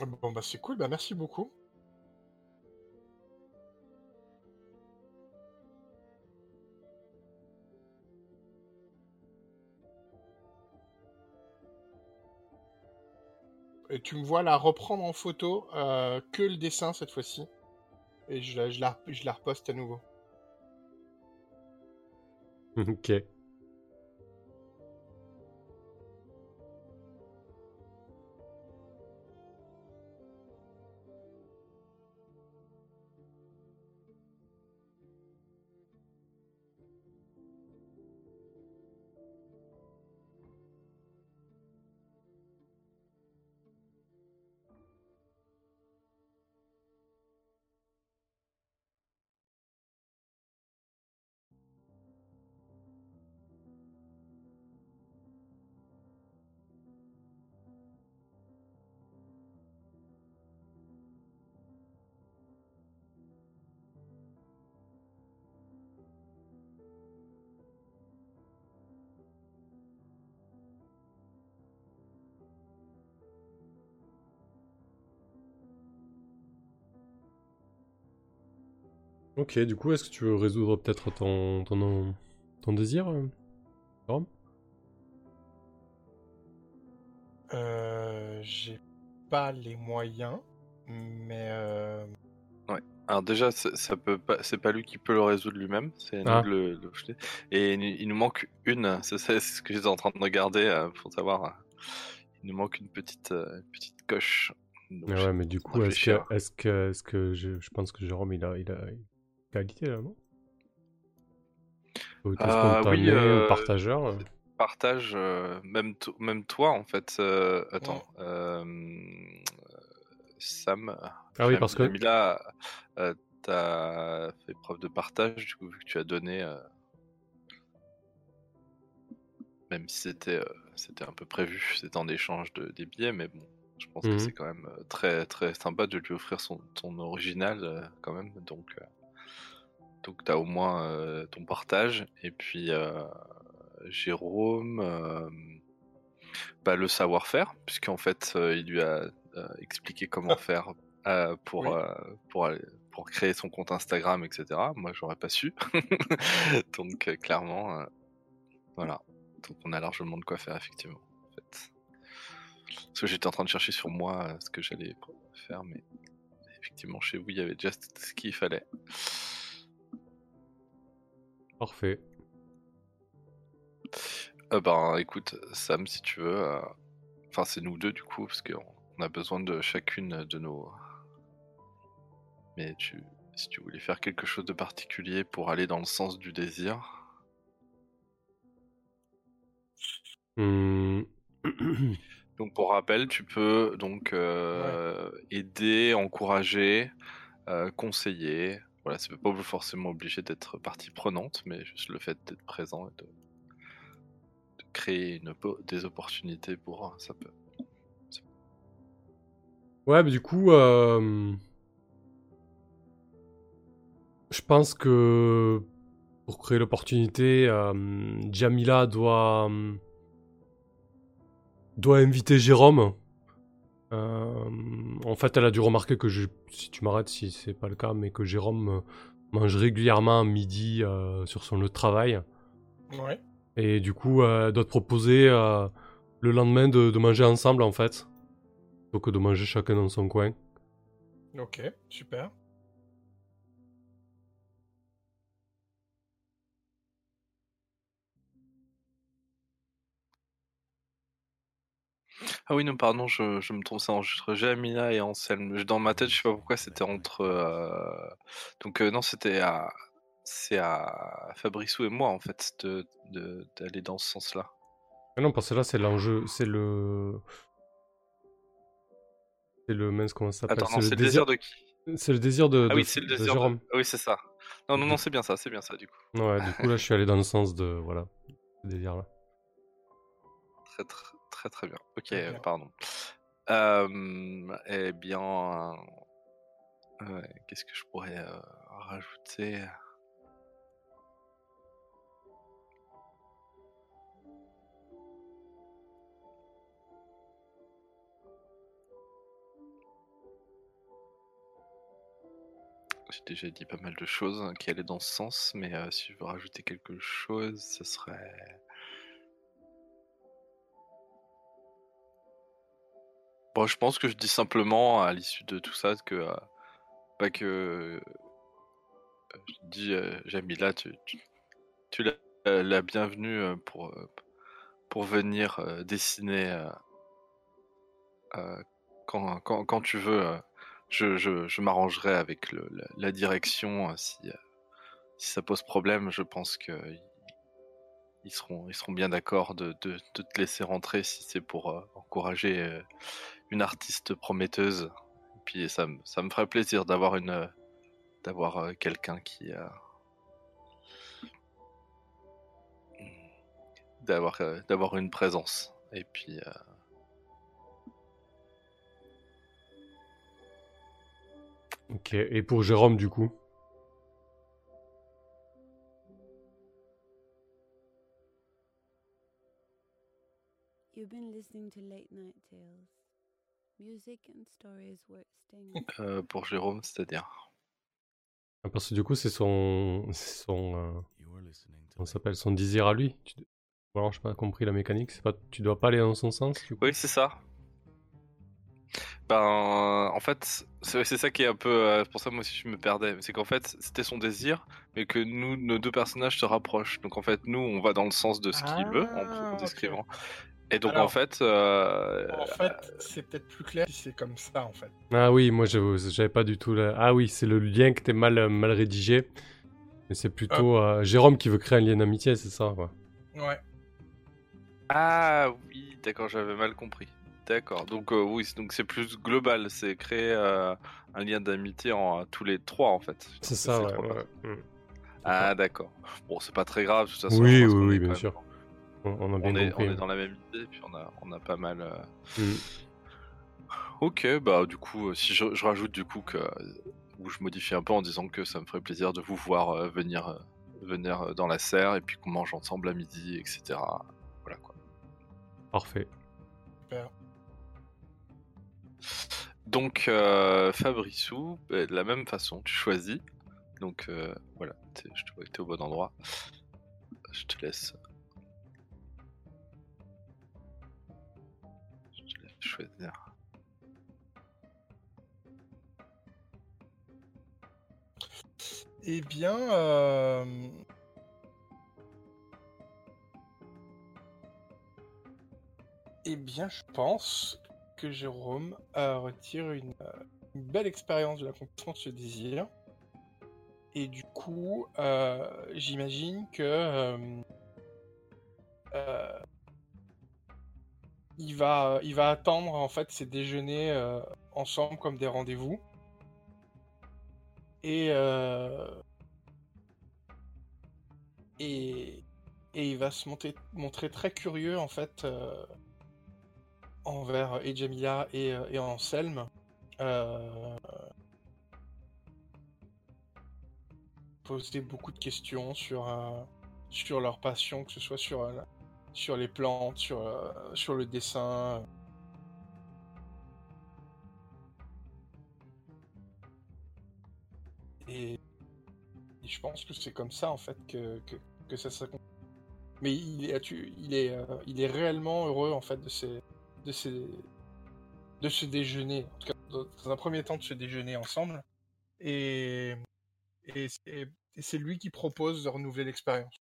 Bon, bah c'est cool, bah merci beaucoup. Et tu me vois la reprendre en photo, euh, que le dessin cette fois-ci. Et je je, la, je la reposte à nouveau. ok. Ok, du coup, est-ce que tu veux résoudre peut-être ton, ton, ton désir, euh, Jérôme Euh, j'ai pas les moyens, mais euh, Alors déjà, ça, peut pas, c'est pas lui qui peut le résoudre lui-même, c'est nous Ah. de le, le jeter. Et il, nous manque une, c'est ce que j'étais en train de regarder euh, pour savoir. Il nous manque une petite, euh, une petite coche. Donc, Ah ouais, mais du coup, est-ce que, est-ce que, est-ce que je, je pense que Jérôme, il a, il a qualité là, non? Oui, spontané, euh, partageur. euh? partage, euh, même, to- même toi en fait. euh, attends, euh, Sam. Ah oui, parce que- Jamila, euh, t'as fait preuve de partage du coup vu que tu as donné. euh, même si c'était euh, c'était un peu prévu, c'était en échange de, des billets, mais bon, je pense que c'est quand même euh, très très sympa de lui offrir son, ton original euh, quand même. Donc euh, donc t'as au moins euh, ton partage et puis euh, Jérôme, euh, bah, le savoir-faire, puisqu'en fait, il lui a expliqué comment faire pour, Oui. pour, aller- pour créer son compte Instagram, etc. Moi, j'aurais pas su. Donc, clairement, voilà. Donc, on a largement de quoi faire, effectivement. En fait. Parce que j'étais en train de chercher sur moi ce que j'allais faire, mais effectivement, chez vous, il y avait déjà ce qu'il fallait. Parfait. Euh, ben, écoute, Sam, si tu veux. euh, Enfin, c'est nous deux, du coup, parce qu'on on a besoin de chacune de nos. Mais tu, si tu voulais faire quelque chose de particulier pour aller dans le sens du désir. Hmm. Donc pour rappel, tu peux donc euh, aider, encourager, euh, conseiller. Voilà, c'est pas forcément obligé d'être partie prenante, mais juste le fait d'être présent et de, créer une, des opportunités pour euh, ça peut. Ouais, mais du coup, euh, je pense que pour créer l'opportunité, euh, Jamila doit, euh, doit inviter Jérôme. Euh, en fait, elle a dû remarquer que, je, si tu m'arrêtes si c'est pas le cas, mais que Jérôme euh, mange régulièrement à midi euh, sur son lieu de travail. Ouais. Et du coup, elle doit te proposer le lendemain de, de manger ensemble, en fait. Plutôt que de manger chacun dans son coin. Ok, super. Ah oui, non, pardon, je, je me trompe, c'est entre Jamila et Anselme. Dans ma tête, je sais pas pourquoi, c'était entre. euh, Donc, euh, non, c'était à. C'est à Fabrissou et moi, en fait, de- de- d'aller dans ce sens-là. Ah non, parce que là, c'est l'enjeu, c'est le... C'est le... mince, comment ça s'appelle? Attends, non, c'est le désir de qui? C'est le désir de, Ah de- oui, c'est le de désir. de- Jérôme. Ah oui, c'est ça. Non, non, non, c'est bien ça, c'est bien ça, du coup. Ouais, du coup, là, je suis allé dans le sens de... Voilà, ce désir-là. Très, très, très, très bien. Ok, Très bien. pardon. Euh, eh bien. euh, Qu'est-ce que je pourrais euh, rajouter? J'ai déjà dit pas mal de choses hein, qui allaient dans ce sens, mais euh, si je veux rajouter quelque chose, ce serait. Bon, je pense que je dis simplement à l'issue de tout ça que. euh, pas que. euh, je dis, euh, Jamila, tu, l'as la bienvenue pour, pour venir dessiner quand, quand, quand tu veux. je je, je m'arrangerai avec la, direction si, si ça pose problème. Je pense que ils- seront, ils seront bien d'accord de, de, te laisser rentrer si c'est pour encourager une artiste prometteuse. Et puis ça, me- ça me ferait plaisir d'avoir une euh, d'avoir euh, quelqu'un qui euh, d'avoir euh, d'avoir une présence. Et puis euh, Ok, et pour Jérôme, du coup? You've been listening to Late Night Tales. Euh, pour Jérôme, c'est-à-dire. Ah, Parce que du coup, c'est son... son... euh, You are listening to comment ça s'appelle? Son désir à lui. Tu... Ou alors, j'ai pas compris la mécanique. C'est pas... Tu dois pas aller dans son sens, du coup Oui, c'est ça. Ben, en fait, c'est ça qui est un peu. euh, pour ça, moi aussi, je me perdais. C'est qu'en fait, c'était son désir, mais que nous, nos deux personnages se rapprochent. Donc, en fait, nous, on va dans le sens de ce qu'il veut, en, Ah, en ok. décrivant. Et donc, en fait. euh, En fait, c'est peut-être plus clair si c'est comme ça, en fait. Ah oui, moi, j'avais pas du tout... la- Ah oui, c'est le lien que t'es mal, mal rédigé. Mais c'est plutôt euh, Jérôme qui veut créer un lien d'amitié, c'est ça quoi. Ouais. Ah oui, d'accord, j'avais mal compris. D'accord. Donc, euh, oui, c'est- donc c'est plus global. C'est créer euh, un lien d'amitié en tous les trois, en fait. C'est ça, ouais. ouais. Mm. Ah, d'accord. Bon, c'est pas très grave, de toute façon. Oui, oui, bien sûr. même- On, est, on compris. est dans la même idée, puis on a, on a pas mal. euh, Mm. Ok, bah du coup, euh, si je, je rajoute du coup que, ou je modifie un peu en disant que ça me ferait plaisir de vous voir euh, venir, euh, venir euh, dans la serre et puis qu'on mange ensemble à midi, etc. Voilà quoi. Parfait. Super. Donc euh, Fabrissou, bah, de la même façon, tu choisis. Donc euh, voilà, je te vois que t'es au bon endroit. Je te laisse. Eh bien, euh, eh bien, je pense que Jérôme retire une, euh, une belle expérience de l'accomplissement de ce désir. Et du coup, euh, j'imagine que il va, il va attendre en fait ces déjeuners euh, ensemble comme des rendez-vous. Et, euh, et et il va se montrer très curieux en fait euh, envers et et, et Anselme. Poser beaucoup de questions sur, sur leur passion, que ce soit sur, sur les plantes, sur, euh, sur le dessin. Et, je pense que c'est comme ça en fait que, que, ça s'accomplit. Mais il est, il est, euh, il est réellement heureux en fait de ces, de ces, de ce déjeuner. En tout cas, dans un premier temps, de se déjeuner ensemble. Et, et, et c'est lui qui propose de renouveler l'expérience.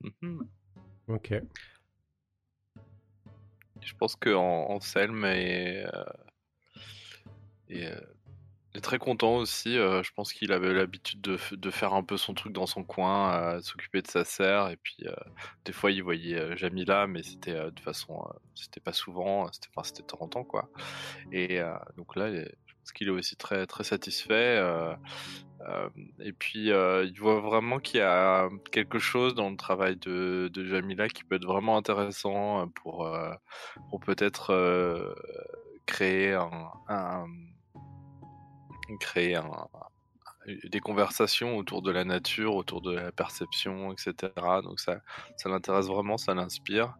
Mhm. Ok. Je pense que An- Anselme est, euh, est, euh, est très content aussi. euh, je pense qu'il avait l'habitude de, faire un peu son truc dans son coin, euh, s'occuper de sa sœur. Et puis, euh, des fois, il voyait euh, Jamila, mais c'était euh, de façon. euh, c'était pas souvent, c'était enfin, c'était de temps en temps, quoi. Et euh, donc là, qu'il est aussi très, très satisfait. euh, euh, et puis, euh, il voit vraiment qu'il y a quelque chose dans le travail de, Jamila qui peut être vraiment intéressant pour, pour peut-être créer un, créer un- des conversations autour de la nature, autour de la perception, etc. Donc ça, ça l'intéresse vraiment, ça l'inspire.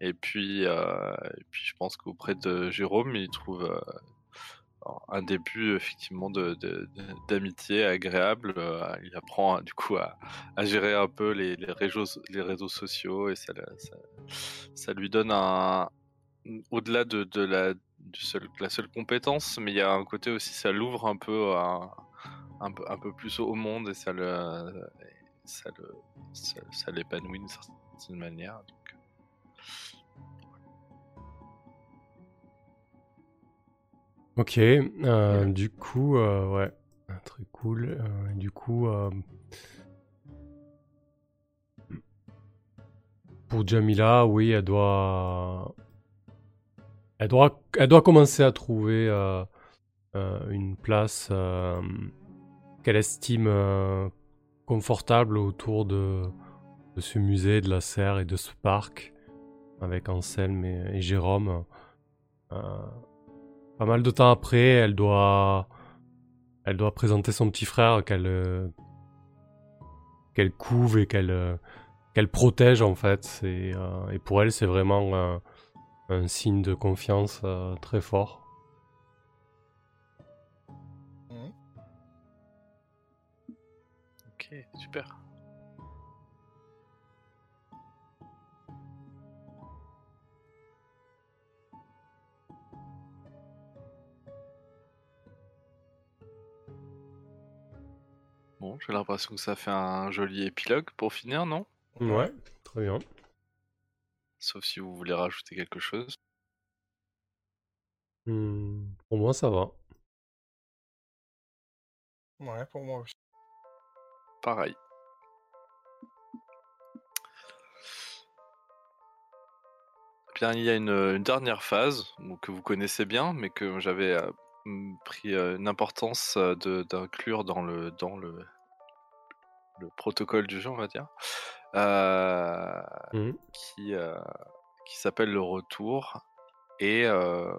Et puis, et puis, je pense qu'auprès de Jérôme, il trouve un début effectivement d'amitié agréable. Euh, il apprend du coup à, à gérer un peu les, les réseaux, sociaux et ça, lui donne un au-delà de, la, seule compétence, mais il y a un côté aussi, ça l'ouvre un peu plus au monde et ça, ça l'épanouit d'une certaine manière. Ok, euh, du coup, euh, ouais, très cool. Euh, du coup, pour Jamila, oui, elle doit, elle doit, elle doit commencer à trouver une place qu'elle estime confortable autour de, de ce musée, de la serre et de ce parc avec Anselme et, et Jérôme. Pas mal de temps après, elle doit, elle doit présenter son petit frère qu'elle, euh, couve et qu'elle, euh, qu'elle protège en fait. Et, euh, et pour elle, c'est vraiment un signe de confiance euh, très fort. Mhm. ok, super. Bon, j'ai l'impression que ça fait un joli épilogue pour finir, non? Ouais, très bien. Sauf si vous voulez rajouter quelque chose. Hmm, pour moi, ça va. Ouais, pour moi aussi. Pareil. Bien, il y a une, une dernière phase que vous connaissez bien, mais que j'avais euh, pris une importance d'inclure dans le, dans le, le protocole du jeu, on va dire, euh, Mhm. qui, euh, qui s'appelle le retour. Et euh,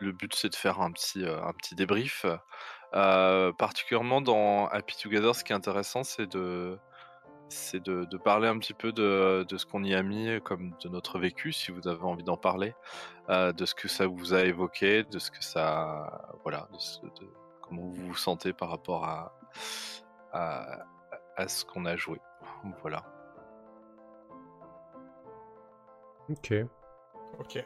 le, but, c'est de faire un petit, un petit débrief. Particulièrement dans Happy Together, ce qui est intéressant, c'est de, c'est de, de parler un petit peu de, de ce qu'on y a mis, comme de notre vécu, si vous avez envie d'en parler, euh, de ce que ça vous a évoqué, de ce que ça, voilà, de, ce- de comment vous vous sentez par rapport à, à, à ce qu'on a joué. Voilà. Ok. Ok.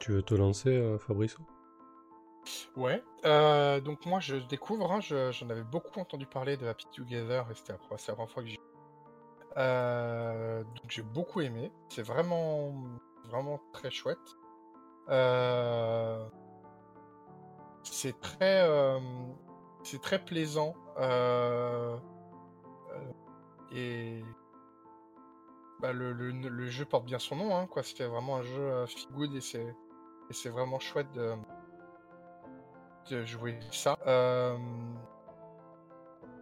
Tu veux te lancer, euh, Fabrice? Ouais. euh, donc moi, je découvre. hein, je- J'en avais beaucoup entendu parler de Happy Together et c'était la première fois que j'y. Euh, donc j'ai beaucoup aimé. C'est vraiment, vraiment très chouette. Euh, c'est très, euh, c'est très plaisant. et bah, le, le- le jeu porte bien son nom, hein, quoi. C'était vraiment un jeu feel good et c'est vraiment chouette de, de jouer ça. Euh,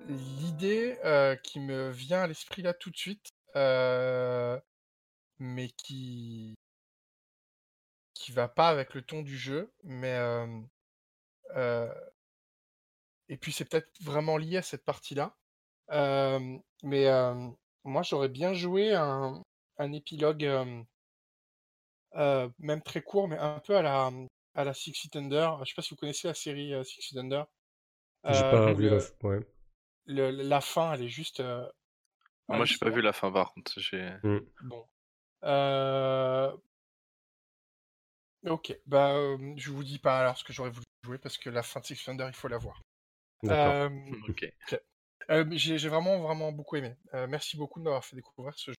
L'idée euh, qui me vient à l'esprit là tout de suite, euh, mais qui qui va pas avec le ton du jeu, mais et puis c'est peut-être vraiment lié à cette partie-là. Mais moi j'aurais bien joué un, un épilogue, même très court, mais un peu à la à la Six Feet Under. Je sais pas si vous connaissez la série euh, Six Feet Under. J'ai Euh, pas vu le- la. Ouais. le- la fin, elle est juste. euh, Moi, j'ai pas vu la fin par contre. J'ai. Bon. Euh, Ok, bah euh, je vous dis pas alors ce que j'aurais voulu jouer parce que la fin de Six Thunder, il faut la voir. D'accord. Euh, Ok. euh, j'ai vraiment vraiment beaucoup aimé. Euh, merci beaucoup de m'avoir fait découvrir ce jeu.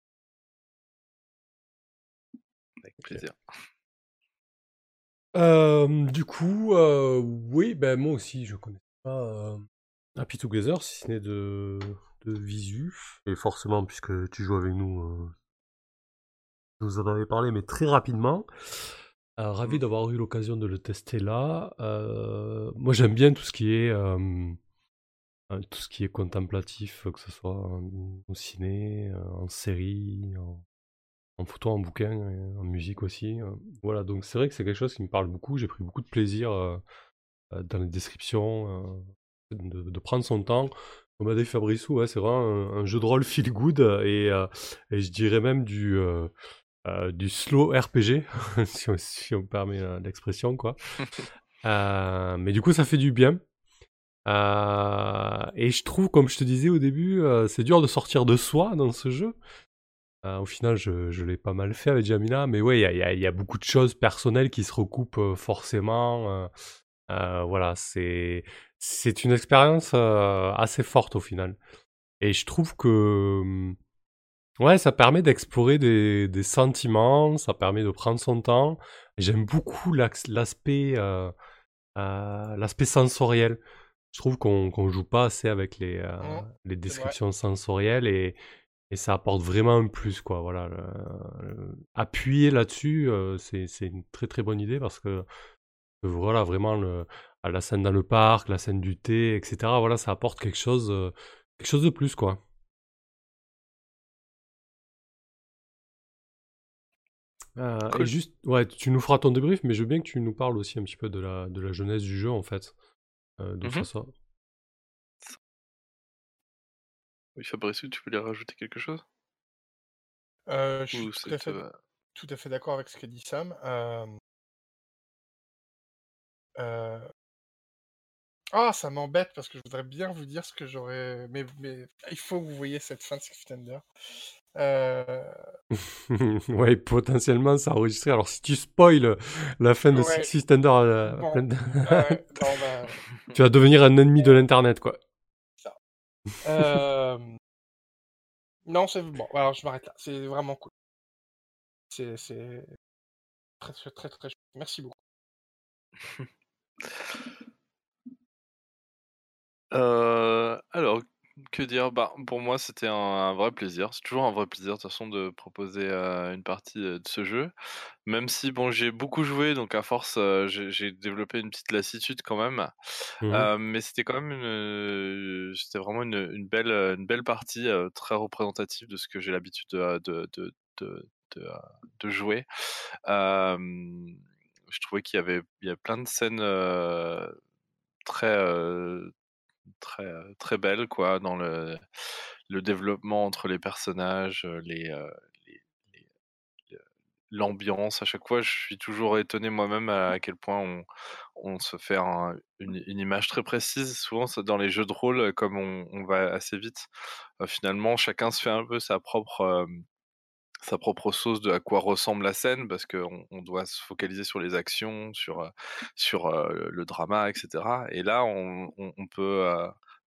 Avec plaisir. Euh, du coup, euh, oui, ben moi aussi, je connais pas euh, Happy Together, si ce n'est de, de visu. Et forcément, puisque tu joues avec nous, tu nous en avais parlé, mais très rapidement. Euh, ravi Mhm. d'avoir eu l'occasion de le tester là. Euh, moi, j'aime bien tout ce qui est euh, tout ce qui est contemplatif, que ce soit en, au ciné, en série, en, en photo, en bouquin, et en musique aussi. euh. Voilà, donc c'est vrai que c'est quelque chose qui me parle beaucoup. J'ai pris beaucoup de plaisir euh, euh, dans les descriptions, euh, de, de prendre son temps. Comme a dit Fabrice, ouais, c'est vraiment un, un jeu de rôle feel good et, euh, et je dirais même du, euh, euh, du slow RPG, si, on, si on permet euh, l'expression, quoi. Euh, mais du coup, ça fait du bien. Euh, et je trouve, comme je te disais au début, euh, c'est dur de sortir de soi dans ce jeu. Euh, au final, je, je l'ai pas mal fait avec Jamila, mais ouais, il y a, y y beaucoup de choses personnelles qui se recoupent euh, forcément. euh, voilà, c'est c'est une expérience assez forte au final. Et je trouve que hum, ouais, ça permet d'explorer des, des sentiments, ça permet de prendre son temps. J'aime beaucoup l'aspect euh, euh, l'aspect sensoriel. Je trouve qu'on joue pas assez avec les, euh, Mhm, les descriptions sensorielles et, et ça apporte vraiment un plus quoi. Voilà, le- le- appuyer là-dessus, euh, c'est une très très bonne idée parce que voilà vraiment le, à la scène dans le parc, la scène du thé, etc. Voilà, ça apporte quelque chose euh, quelque chose de plus quoi. Euh, et juste, ouais, tu nous feras ton débrief, mais je veux bien que tu nous parles aussi un petit peu de la, de la jeunesse du jeu, en fait. Ça Mhm. Oui, Fabrice, tu voulais rajouter quelque chose? Euh, je suis Ou tout à fait, euh, tout à fait d'accord avec ce qu'a dit Sam. Euh, euh, Ah, ça m'embête parce que je voudrais bien vous dire ce que j'aurais. Mais, mais il faut que vous voyez cette fin de Six Thunder. Euh... ouais, potentiellement, ça a enregistré. Alors, si tu spoil la fin de Ouais. Six euh, Bon. plein de- ah ouais, non, bah, tu vas devenir un ennemi de l'internet, quoi. Euh, Non, c'est bon. Alors, je m'arrête là. C'est vraiment cool. C'est très, très, très, très. Merci beaucoup. Euh, alors, que dire? Bah, pour moi, c'était un, un vrai plaisir. C'est toujours un vrai plaisir, de toute façon, de proposer euh, une partie euh, de ce jeu. Même si, bon, j'ai beaucoup joué, donc à force, euh, j'ai développé une petite lassitude quand même. Euh, mais c'était quand même une, c'était vraiment une, une belle, une belle partie très représentative de ce que j'ai l'habitude de, de, de, de, jouer. Je trouvais qu'il y avait, il y a plein de scènes très, très, très belles, quoi, dans le, le développement entre les personnages, les, les- les- le- l'ambiance. À chaque fois, je suis toujours étonné moi-même à, quel point on, on se fait un- une, image très précise. Souvent, dans les jeux de rôle, comme on, on va assez vite, finalement, chacun se fait un peu sa propre, sa propre sauce de à quoi ressemble la scène parce qu'on on doit se focaliser sur les actions, sur, sur, le drama et cetera et là on on peut,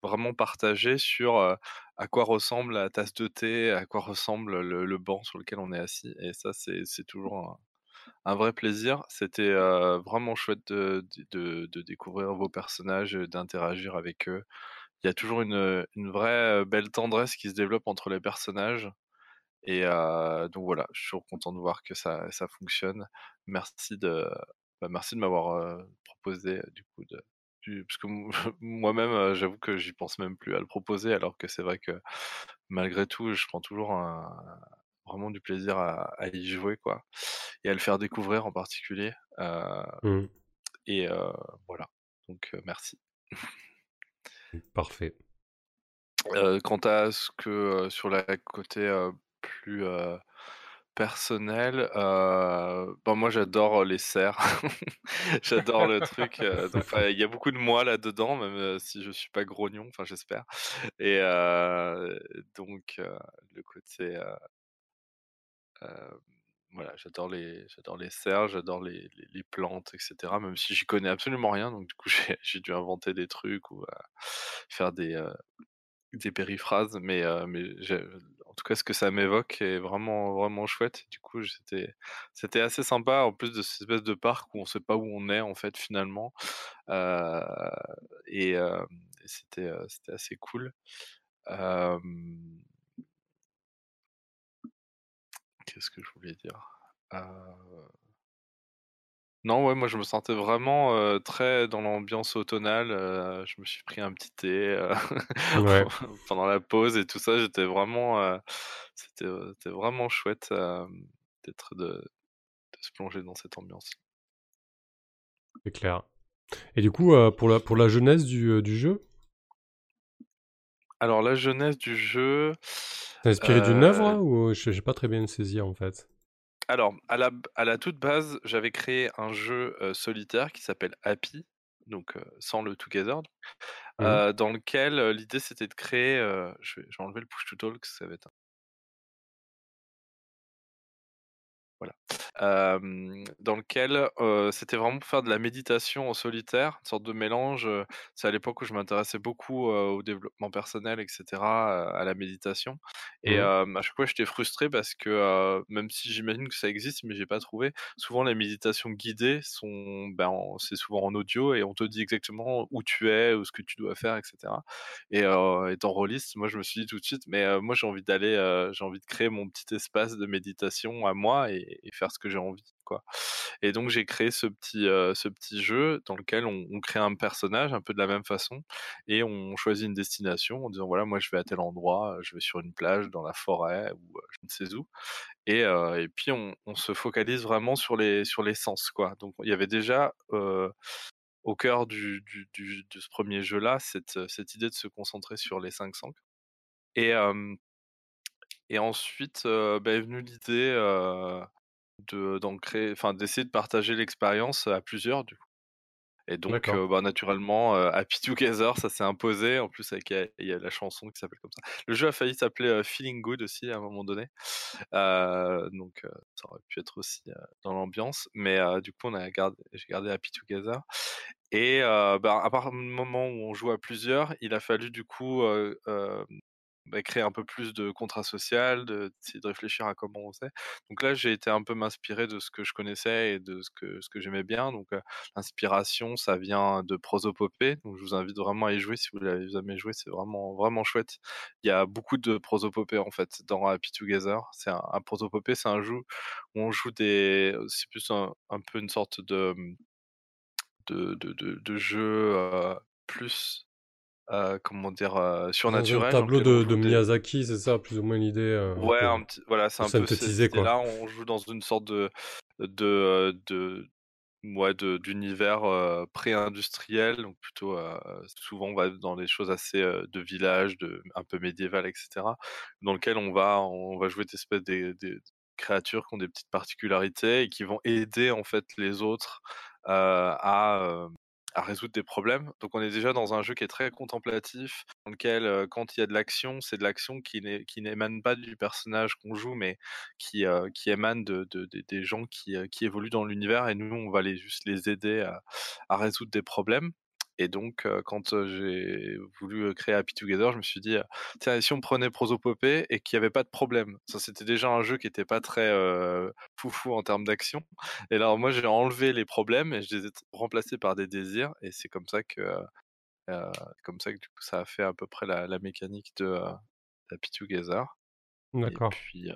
vraiment partager sur, à quoi ressemble la tasse de thé, à quoi ressemble le banc sur lequel on est assis et ça c'est toujours un vrai plaisir. C'était, vraiment chouette de de de découvrir vos personnages, d'interagir avec eux. Il y a toujours une, une vraie, belle tendresse qui se développe entre les personnages et donc voilà, je suis toujours content de voir que ça ça fonctionne. Merci de bah, merci de m'avoir, proposé, du coup de parce que moi-même, j'avoue que j'y pense même plus à le proposer alors que c'est vrai que malgré tout, je prends toujours un vraiment du plaisir à à y jouer quoi et à le faire découvrir en particulier, Mmh. et voilà, donc merci. Parfait. Heu, quant à ce que, sur la côté, plus, personnel, bah, moi j'adore les cerfs. J'adore le truc, il y a beaucoup de moi là-dedans, même, heu, si je suis pas grognon, enfin j'espère et donc le côté, voilà, j'adore les j'adore les cerfs, j'adore les les plantes et cetera, même si j'y connais absolument rien, donc du coup j'ai dû inventer des trucs ou, faire des, des périphrases, mais mais tout cas ce que ça m'évoque est vraiment vraiment chouette. Du coup, c'était assez sympa en plus de cette espèce de parc où on sait pas où on est en fait finalement, heu et hem et c'était, assez cool. Qu'est-ce que je voulais dire? Non, ouais, moi je me sentais vraiment, très dans l'ambiance automnale, je me suis pris un petit thé, Ouais. pendant la pause et tout ça, j'étais vraiment, c'était, vraiment chouette, d'être de de se plonger dans cette ambiance. C'est clair et du coup, pour la pour la jeunesse du, jeu? Alors la jeunesse du jeu, C'est inspiré d'une œuvre heu ou j'ai j'ai pas très bien saisi en fait? Alors à la b à la toute base, j'avais créé un jeu, solitaire qui s'appelle Happy, donc sans le Together, Mmh. dans lequel, l'idée c'était de créer, je vais je vais enlever le push to talk, ça va être Dans lequel, c'était vraiment pour faire de la méditation en solitaire, une sorte de mélange, c'est à l'époque où je m'intéressais beaucoup, au développement personnel et cetera, heu, à la méditation et Mmh. à chaque fois j'étais frustré parce que, même si j'imagine que ça existe, mais j'ai pas trouvé. Souvent les méditations guidées sont, ben, en c'est souvent en audio et on te dit exactement où tu es, ou ce que tu dois faire et cetera et heu, étant rôliste, moi je me suis dit tout de suite: «Mais moi j'ai envie d'aller, j'ai envie de créer mon petit espace de méditation à moi et et faire ce que j'ai envie, quoi» et donc j'ai créé ce petit, heu, ce petit jeu dans lequel on crée un personnage un peu de la même façon et on choisit une destination en disant: «Voilà, moi je vais à tel endroit, heu, je vais sur une plage, dans la forêt ou heu, je ne sais où» et et puis on se focalise vraiment sur les sur les sens, quoi. Donc il y avait déjà, au cœur du du de ce 1er jeu-là, cette, heu, cette idée de se concentrer sur les 5 sens. Et et ensuite, bah, est venue l'idée, de enfin d'essayer de partager l'expérience à plusieurs du coup. Et donc bah, naturellement, heu, Happy Together ça s'est imposé. En plus avec, il y a la chanson qui s'appelle comme ça. Le jeu a failli s'appeler, Feeling Good aussi à un moment donné, donc ça aurait pu être aussi, dans l'ambiance. Mais du coup on a gardé j'ai gardé Happy Together et bah, à part le moment où on joue à plusieurs, il a fallu du coup, bah, créer un peu plus de contrat social, de de réfléchir à comment on faisait. Donc là, j'ai été un peu m'inspirer de ce que je connaissais et de ce que ce que j'aimais bien donc heu, l'inspiration ça vient de Prosopopée, donc je vous invite vraiment à y jouer si vous l'avez jamais joué, c'est vraiment vraiment chouette. Il y a beaucoup de Prosopopée en fait dans Happy Together. C'est un Prosopopée, c'est un jeu où on joue des c'est plus un peu une sorte de, de de de jeu, plus, heu, comment dire? Dans un surnaturel dans tableau de Miyazaki, c'est ça plus ou moins l'idée, un Ouais, un petit voilà, c'est un peu quoi? idée-là. On joue dans une sorte de de d'univers, heu, pré-industriel, donc plutôt, souvent on va dans des choses assez, de village, de un peu médiéval et cetera. Dans lequel on va on va jouer des espèces des des créatures qui ont des petites particularités et qui vont aider en fait les autres, à, à résoudre des problèmes. Donc on est déjà dans un jeu qui est très contemplatif, dans lequel quand il y a de l'action, c'est de l'action qui n'émane pas du personnage qu'on joue, mais qui, émane de, de- de- des gens qui, évoluent dans l'univers, et nous, on va juste les aider à résoudre des problèmes. Et donc, quand j'ai voulu créer Happy Together, je me suis dit, tiens, et si on prenait Prosopopée et qu'il n'y avait pas de problème Ça, c'était déjà un jeu qui n'était pas très euh, foufou en termes d'action. Et alors, moi, j'ai enlevé les problèmes et je les ai remplacés par des désirs. Et c'est comme ça que, euh, comme ça que du coup, ça a fait à peu près la, la mécanique de euh, Happy Together. Et D'accord. puis, euh,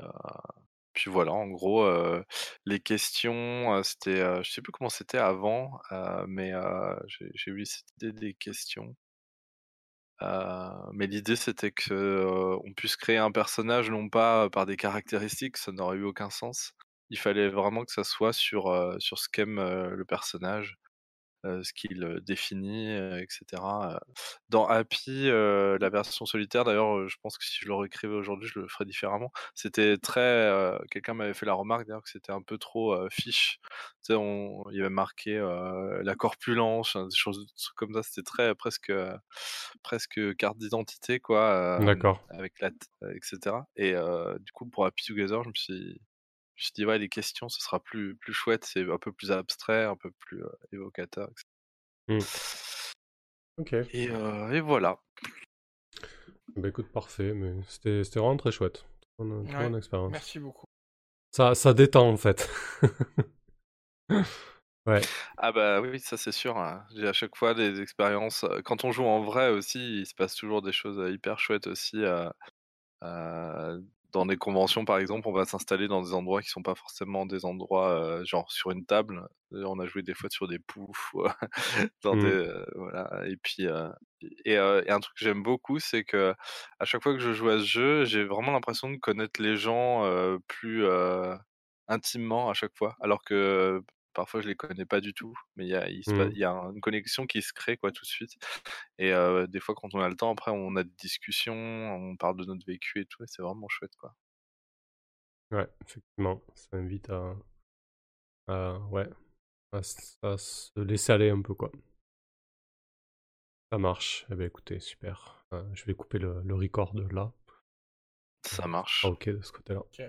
puis voilà, en gros, les questions, c'était, je sais plus comment c'était avant, mais j'ai eu cette idée des questions. Mais l'idée c'était que on puisse créer un personnage non pas par des caractéristiques, ça n'aurait eu aucun sens. Il fallait vraiment que ça soit sur, ce qu'aime le personnage, ce qu'il euh, définit, euh, etc. Euh, Dans Happy, euh, la version solitaire, d'ailleurs, euh, je pense que si je le réécrivais aujourd'hui, je le ferais différemment. C'était très. euh, Quelqu'un m'avait fait la remarque d'ailleurs que c'était un peu trop euh, fiche. Tu sais, on, il y avait marqué euh, la corpulence, des choses comme ça. C'était très presque, euh, presque carte d'identité, quoi, euh, D'accord. avec la, euh, etc. Et euh, du coup, pour Happy Together, je me suis, je me suis dit, ouais, les questions, ce sera plus, plus chouette, c'est un peu plus abstrait, un peu plus euh, évocateur, etc. Hmm. Ok. Et, euh, et voilà. Bah écoute, parfait, mais c'était c'était vraiment très chouette. Très bonne, très Ouais, bonne expérience. Merci beaucoup. Ça, ça détend en fait. ouais. Ah bah oui, ça c'est sûr. hein. J'ai à chaque fois des expériences. Quand on joue en vrai aussi, il se passe toujours des choses hyper chouettes aussi. euh, euh, dans des conventions, par exemple, on va s'installer dans des endroits qui sont pas forcément des endroits euh, genre sur une table. Euh, On a joué des fois sur des poufs, dans Mm. des euh, voilà. Et puis euh, et, et un truc que j'aime beaucoup, c'est que à chaque fois que je joue à ce jeu, j'ai vraiment l'impression de connaître les gens plus intimement à chaque fois, alors que parfois je les connais pas du tout, mais il y a, il se y a une connexion qui se crée quoi tout de suite. Et euh, des fois, quand on a le temps, après, on a des discussions, on parle de notre vécu et tout, et c'est vraiment chouette quoi. Ouais, effectivement. Ça invite à, à- ouais, à, se laisser aller un peu, quoi. Ça marche. Eh ben écoutez, super. Euh, je vais couper le, le record là. Ça Ah, marche. ok de ce côté-là. Ok.